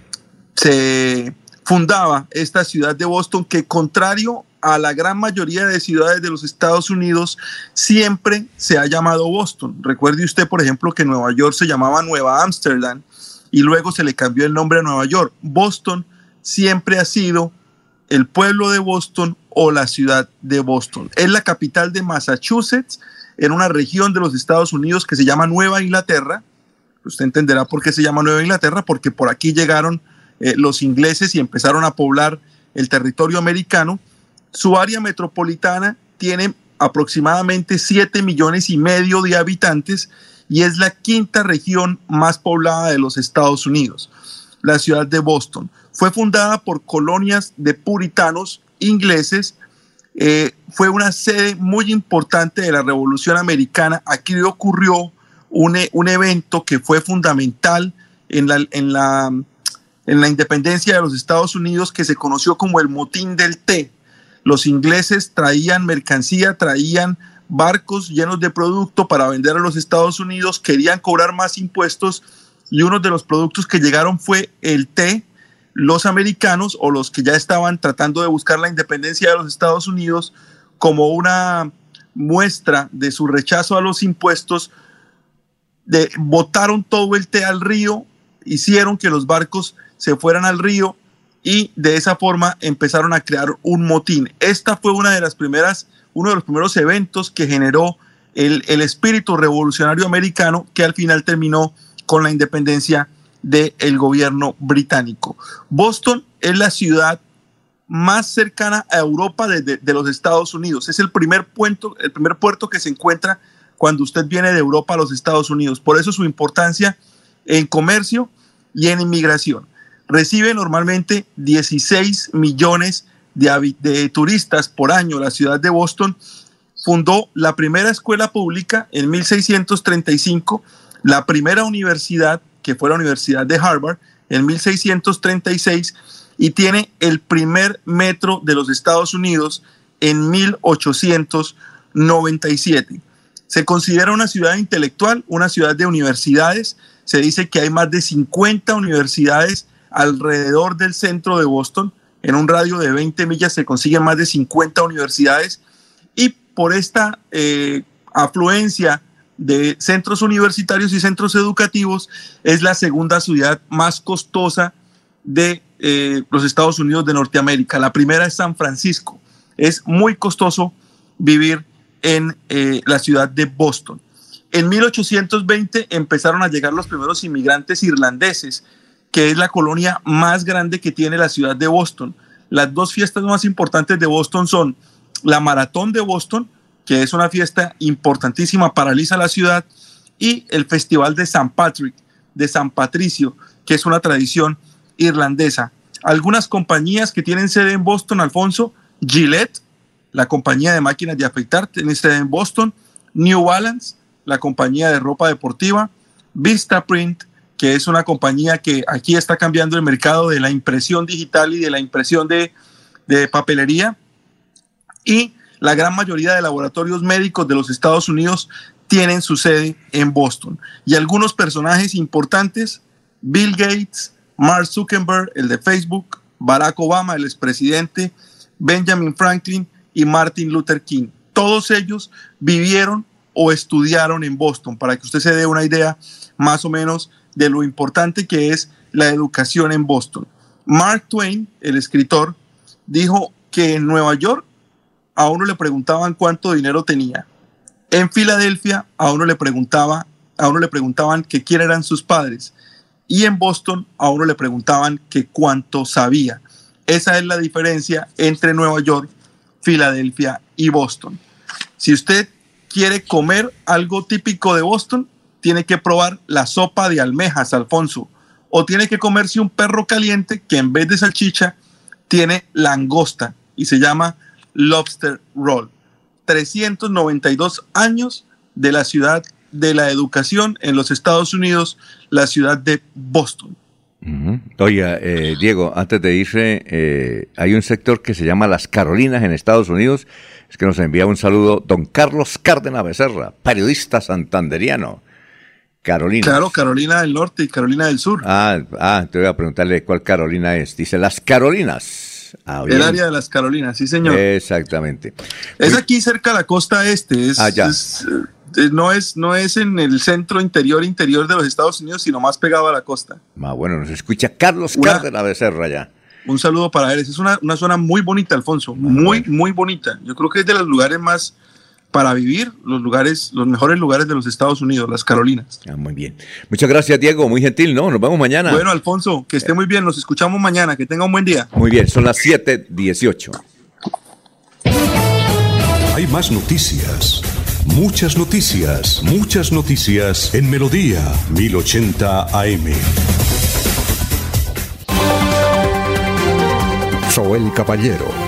se fundaba esta ciudad de Boston que contrario a la gran mayoría de ciudades de los Estados Unidos siempre se ha llamado Boston. Recuerde usted, por ejemplo, que Nueva York se llamaba Nueva Ámsterdam y luego se le cambió el nombre a Nueva York. Boston siempre ha sido el pueblo de Boston o la ciudad de Boston. Es la capital de Massachusetts, en una región de los Estados Unidos que se llama Nueva Inglaterra. Usted entenderá por qué se llama Nueva Inglaterra, porque por aquí llegaron eh, los ingleses y empezaron a poblar el territorio americano. Su área metropolitana tiene aproximadamente 7 millones y medio de habitantes y es la quinta región más poblada de los Estados Unidos, la ciudad de Boston. Fue fundada por colonias de puritanos ingleses. Eh, fue una sede muy importante de la Revolución Americana. Aquí ocurrió un, e, un evento que fue fundamental en la, en, la, en la independencia de los Estados Unidos que se conoció como el motín del té. Los ingleses traían mercancía, traían barcos llenos de producto para vender a los Estados Unidos, querían cobrar más impuestos y uno de los productos que llegaron fue el té. Los americanos o los que ya estaban tratando de buscar la independencia de los Estados Unidos como una muestra de su rechazo a los impuestos, de, botaron todo el té al río, hicieron que los barcos se fueran al río y de esa forma empezaron a crear un motín. Esta fue una de las primeras uno de los primeros eventos que generó el, espíritu revolucionario americano que al final terminó con la independencia del gobierno británico. Boston es la ciudad más cercana a Europa de, de, los Estados Unidos. Es el primer, puerto, el primer puerto que se encuentra cuando usted viene de Europa a los Estados Unidos. Por eso su importancia en comercio y en inmigración. Recibe normalmente 16 millones de, turistas por año, la ciudad de Boston fundó la primera escuela pública en 1635, la primera universidad, que fue la Universidad de Harvard, en 1636, y tiene el primer metro de los Estados Unidos en 1897. Se considera una ciudad intelectual, una ciudad de universidades. Se dice que hay más de 50 universidades alrededor del centro de Boston en un radio de 20 millas se consiguen más de 50 universidades y por esta eh, afluencia de centros universitarios y centros educativos es la segunda ciudad más costosa de eh, los Estados Unidos de Norteamérica. La primera es San Francisco. Es muy costoso vivir en eh, la ciudad de Boston. En 1820 empezaron a llegar los primeros inmigrantes irlandeses que es la colonia más grande que tiene la ciudad de Boston. Las dos fiestas más importantes de Boston son la Maratón de Boston, que es una fiesta importantísima, paraliza la ciudad, y el Festival de San de Patricio, que es una tradición irlandesa. Algunas compañías que tienen sede en Boston, Alfonso, Gillette, la compañía de máquinas de afeitar, tiene sede en Boston, New Balance, la compañía de ropa deportiva, Vista Print, que es una compañía que aquí está cambiando el mercado de la impresión digital y de la impresión de, papelería. Y la gran mayoría de laboratorios médicos de los Estados Unidos tienen su sede en Boston. Y algunos personajes importantes, Bill Gates, Mark Zuckerberg, el de Facebook, Barack Obama, el expresidente, Benjamin Franklin y Martin Luther King. Todos ellos vivieron o estudiaron en Boston, para que usted se dé una idea más o menos de lo importante que es la educación en Boston. Mark Twain, el escritor, dijo que en Nueva York a uno le preguntaban cuánto dinero tenía. En Filadelfia a uno le preguntaba, a uno le preguntaban que quién eran sus padres y en Boston a uno le preguntaban que cuánto sabía. Esa es la diferencia entre Nueva York, Filadelfia y Boston. Si usted quiere comer algo típico de Boston, tiene que probar la sopa de almejas, Alfonso. O tiene que comerse un perro caliente que en vez de salchicha tiene langosta y se llama lobster roll. 392 años de la ciudad de la educación en los Estados Unidos, la ciudad de Boston. Oiga, eh, Diego, antes de irse, eh, hay un sector que se llama Las Carolinas en Estados Unidos. Es que nos envía un saludo don Carlos Cárdenas Becerra, periodista santanderiano. Carolina. Claro, Carolina del Norte y Carolina del Sur. Ah, ah, te voy a preguntarle cuál Carolina es. Dice Las Carolinas. Ah, El área de las Carolinas, sí, señor. Exactamente. Es aquí cerca de la costa este. Es, Ah, es, eh, no, es, no es en el centro interior interior de los Estados Unidos, sino más pegado a la costa. Ah, bueno, nos escucha Carlos Una- Cárdenas Becerra ya. Un saludo para él. Es una, una zona muy bonita, Alfonso. Muy, muy bonita. Yo creo que es de los lugares más para vivir, los lugares, los mejores lugares de los Estados Unidos, las Carolinas. Ah, muy bien. Muchas gracias, Diego. Muy gentil, ¿no? Nos vemos mañana. Bueno, Alfonso, que esté muy bien. Nos escuchamos mañana. Que tenga un buen día. Muy bien, son las 7:18. Hay más noticias. Muchas noticias, muchas noticias en Melodía 1080 AM. Soel Caballero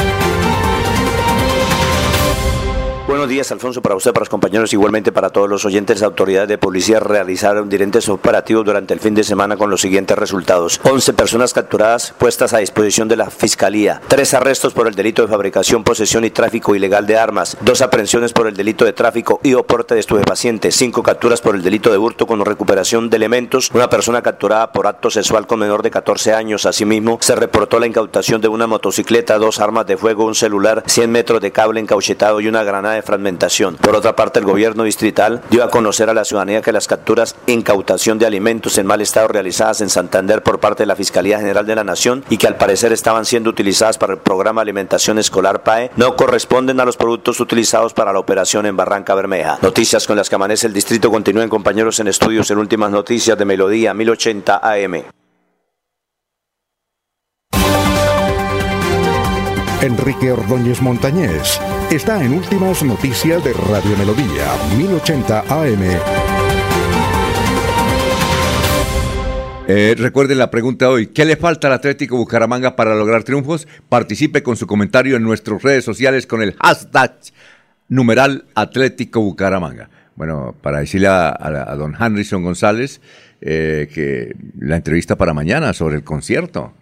Días, Alfonso, para usted, para los compañeros, igualmente para todos los oyentes. Autoridades de policía realizaron diferentes operativos durante el fin de semana con los siguientes resultados. 11 personas capturadas, puestas a disposición de la Fiscalía. Tres arrestos por el delito de fabricación, posesión y tráfico ilegal de armas. Dos aprehensiones por el delito de tráfico y o porte de estupefacientes. Cinco capturas por el delito de hurto con recuperación de elementos. Una persona capturada por acto sexual con menor de 14 años. Asimismo, se reportó la incautación de una motocicleta, dos armas de fuego, un celular, 100 metros de cable encauchetado y una granada de Por otra parte, el gobierno distrital dio a conocer a la ciudadanía que las capturas e incautación de alimentos en mal estado realizadas en Santander por parte de la Fiscalía General de la Nación y que al parecer estaban siendo utilizadas para el programa alimentación escolar PAE no corresponden a los productos utilizados para la operación en Barranca Bermeja. Noticias con las que amanece el distrito continúen compañeros en estudios en últimas noticias de Melodía 1080 AM. Enrique Ordóñez Montañés está en Últimas Noticias de Radio Melodía 1080 AM. Eh, recuerden la pregunta hoy. ¿Qué le falta al Atlético Bucaramanga para lograr triunfos? Participe con su comentario en nuestras redes sociales con el hashtag numeral Atlético Bucaramanga. Bueno, para decirle a, don Henrison González eh, que la entrevista para mañana sobre el concierto.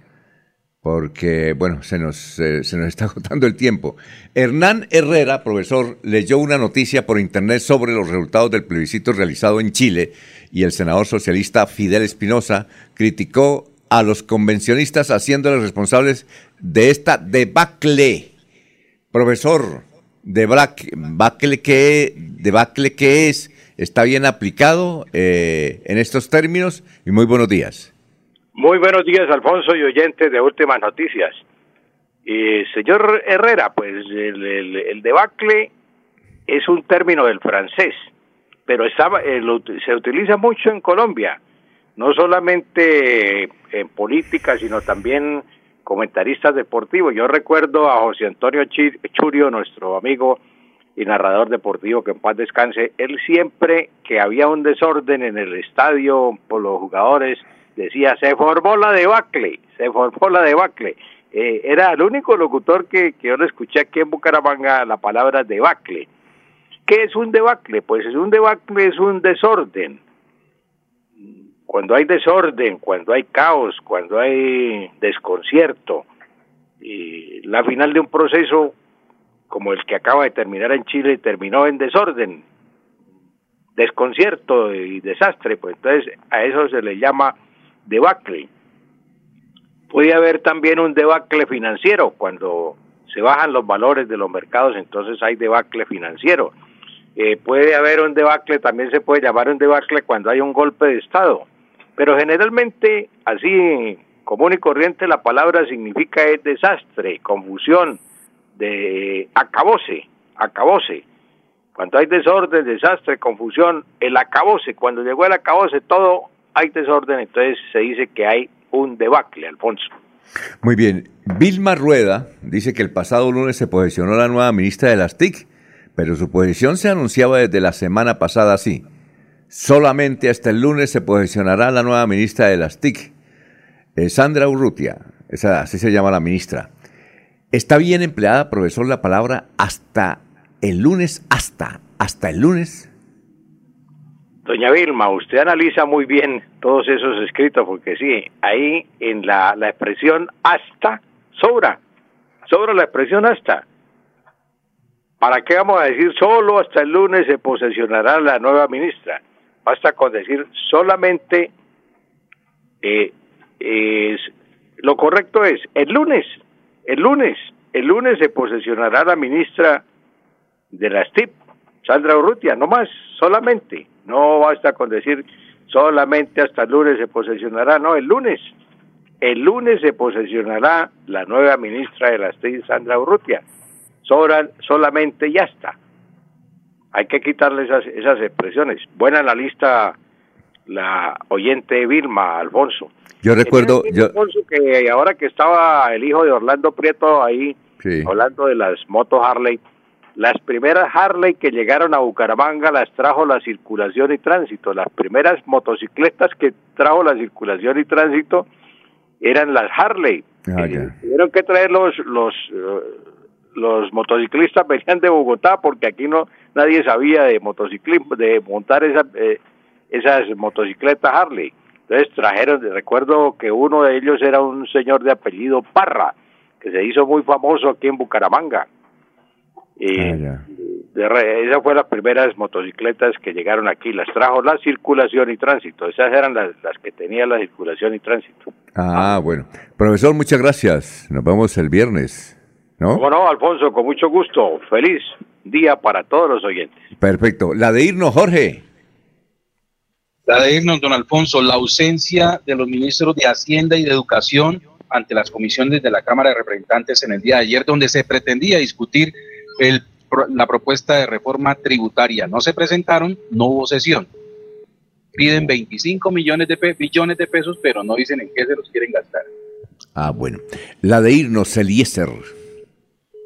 Porque, bueno, se nos, eh, se nos está agotando el tiempo. Hernán Herrera, profesor, leyó una noticia por internet sobre los resultados del plebiscito realizado en Chile y el senador socialista Fidel Espinosa criticó a los convencionistas haciéndoles responsables de esta debacle. Profesor, debacle, ¿qué, debacle qué es? ¿Está bien aplicado eh, en estos términos? Y muy buenos días. Muy buenos días, Alfonso y oyentes de Últimas Noticias. Y señor Herrera, pues el, el- debacle es un término del francés, pero eh, se utiliza mucho en Colombia, no solamente en política, sino también comentaristas deportivos. Yo recuerdo a José Antonio Churio, nuestro amigo y narrador deportivo, que en paz descanse, él siempre que había un desorden en el estadio por los jugadores, decía, se formó la debacle, se formó la debacle. Eh, era el único locutor que, que yo le escuché aquí en Bucaramanga la palabra debacle. ¿Qué es un debacle? Pues es un debacle, es un desorden. Cuando hay desorden, cuando hay caos, cuando hay desconcierto, y la final de un proceso como el que acaba de terminar en Chile terminó en desorden, desconcierto y desastre, pues entonces a eso se le llama debacle. Puede haber también un debacle financiero cuando se bajan los valores de los mercados, entonces hay debacle financiero. Eh, puede haber un debacle, también se puede llamar un debacle cuando hay un golpe de Estado, pero generalmente así común y corriente la palabra significa es desastre, confusión, de acabose, acabose. Cuando hay desorden, desastre, confusión, el acabose, cuando llegó el acabose todo hay desorden, entonces se dice que hay un debacle, Alfonso. Muy bien. Vilma Rueda dice que el pasado lunes se posicionó la nueva ministra de las TIC, pero su posición se anunciaba desde la semana pasada así. Solamente hasta el lunes se posicionará la nueva ministra de las TIC, eh, Sandra Urrutia, esa, así se llama la ministra. ¿Está bien empleada, profesor, la palabra hasta el lunes? Hasta, hasta el lunes. Doña Vilma, usted analiza muy bien todos esos escritos, porque sí, ahí en la, la expresión hasta sobra, sobra la expresión hasta. ¿Para qué vamos a decir solo hasta el lunes se posesionará la nueva ministra? Basta con decir solamente, eh, es, lo correcto es el lunes, el lunes, el lunes se posesionará la ministra de la STIP, Sandra Urrutia, no más, solamente. No basta con decir solamente hasta el lunes se posesionará, no, el lunes. El lunes se posesionará la nueva ministra de la STI, Sandra Urrutia. solamente ya está. Hay que quitarle esas, esas expresiones. Buena analista la oyente Vilma Alfonso. Yo recuerdo. Yo... Alfonso, que ahora que estaba el hijo de Orlando Prieto ahí, hablando de las motos Harley, las primeras Harley que llegaron a Bucaramanga las trajo la circulación y tránsito. Las primeras motocicletas que trajo la circulación y tránsito eran las Harley. Ah, tuvieron que traer los, los, eh, los motociclistas venían de Bogotá porque aquí no nadie sabía de motociclismo, de montar esa, eh, esas motocicletas Harley. Entonces trajeron, recuerdo que uno de ellos era un señor de apellido Parra, que se hizo muy famoso aquí en Bucaramanga Ah, de, esas fueron las primeras motocicletas que llegaron aquí, las trajo la circulación y tránsito, esas eran las, las que tenía la circulación y tránsito. Ah, bueno. Profesor, muchas gracias. Nos vemos el viernes. ¿No? Bueno, Alfonso, con mucho gusto. Feliz día para todos los oyentes. Perfecto. La de irnos, Jorge. La de irnos, don Alfonso, la ausencia de los ministros de Hacienda y de Educación ante las comisiones de la Cámara de Representantes en el día de ayer, donde se pretendía discutir el, la propuesta de reforma tributaria. No se presentaron, no hubo sesión. Piden 25 millones de billones de pesos, pero no dicen en qué se los quieren gastar. Ah, bueno. La de irnos, Eliezer.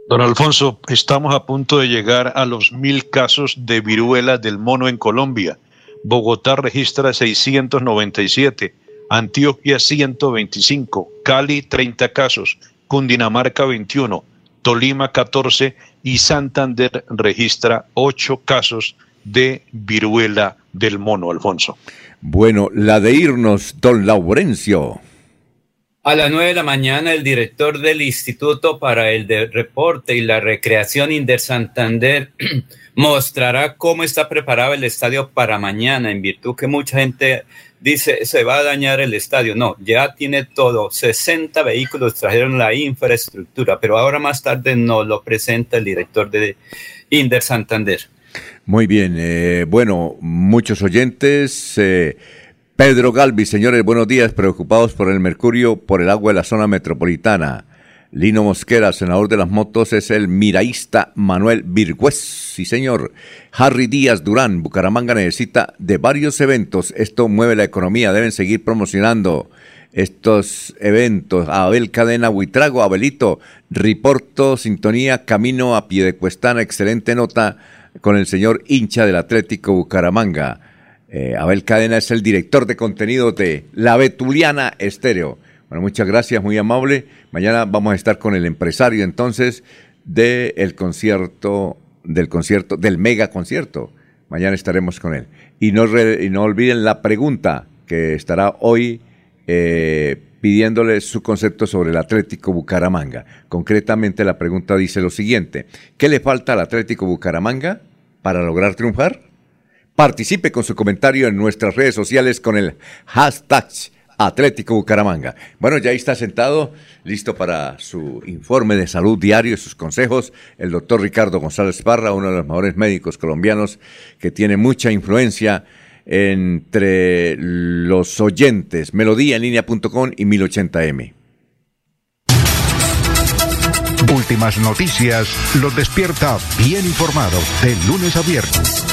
Don Alfonso, estamos a punto de llegar a los mil casos de viruela del mono en Colombia. Bogotá registra 697, Antioquia 125, Cali 30 casos, Cundinamarca 21, Tolima 14 y Santander registra 8 casos de viruela del mono, Alfonso. Bueno, la de irnos, don Laurencio. A las 9 de la mañana, el director del Instituto para el Reporte y la Recreación Inder Santander (clears throat) mostrará cómo está preparado el estadio para mañana, en virtud que mucha gente dice se va a dañar el estadio. No, ya tiene todo. 60 vehículos trajeron la infraestructura, pero ahora más tarde nos lo presenta el director de Inder Santander. Muy bien, eh, bueno, muchos oyentes. Eh, Pedro Galvi, señores, buenos días, preocupados por el mercurio, por el agua de la zona metropolitana. Lino Mosquera, senador de las motos, es el miraísta Manuel Virgüez. Sí, señor. Harry Díaz Durán, Bucaramanga necesita de varios eventos. Esto mueve la economía. Deben seguir promocionando estos eventos. Abel Cadena Huitrago, Abelito, Riporto, Sintonía, Camino a Piedecuestana. Excelente nota con el señor hincha del Atlético Bucaramanga. Eh, Abel Cadena es el director de contenido de La Betuliana Estéreo. Bueno, muchas gracias, muy amable. Mañana vamos a estar con el empresario entonces del concierto, del concierto, del mega concierto. Mañana estaremos con él. Y no, y no olviden la pregunta que estará hoy eh, pidiéndole su concepto sobre el Atlético Bucaramanga. Concretamente la pregunta dice lo siguiente, ¿qué le falta al Atlético Bucaramanga para lograr triunfar? Participe con su comentario en nuestras redes sociales con el hashtag Atlético Bucaramanga. Bueno, ya ahí está sentado, listo para su informe de salud diario y sus consejos, el doctor Ricardo González Parra, uno de los mejores médicos colombianos que tiene mucha influencia entre los oyentes, melodíaenlínea.com y 1080m. Últimas noticias los despierta bien informados de lunes a viernes.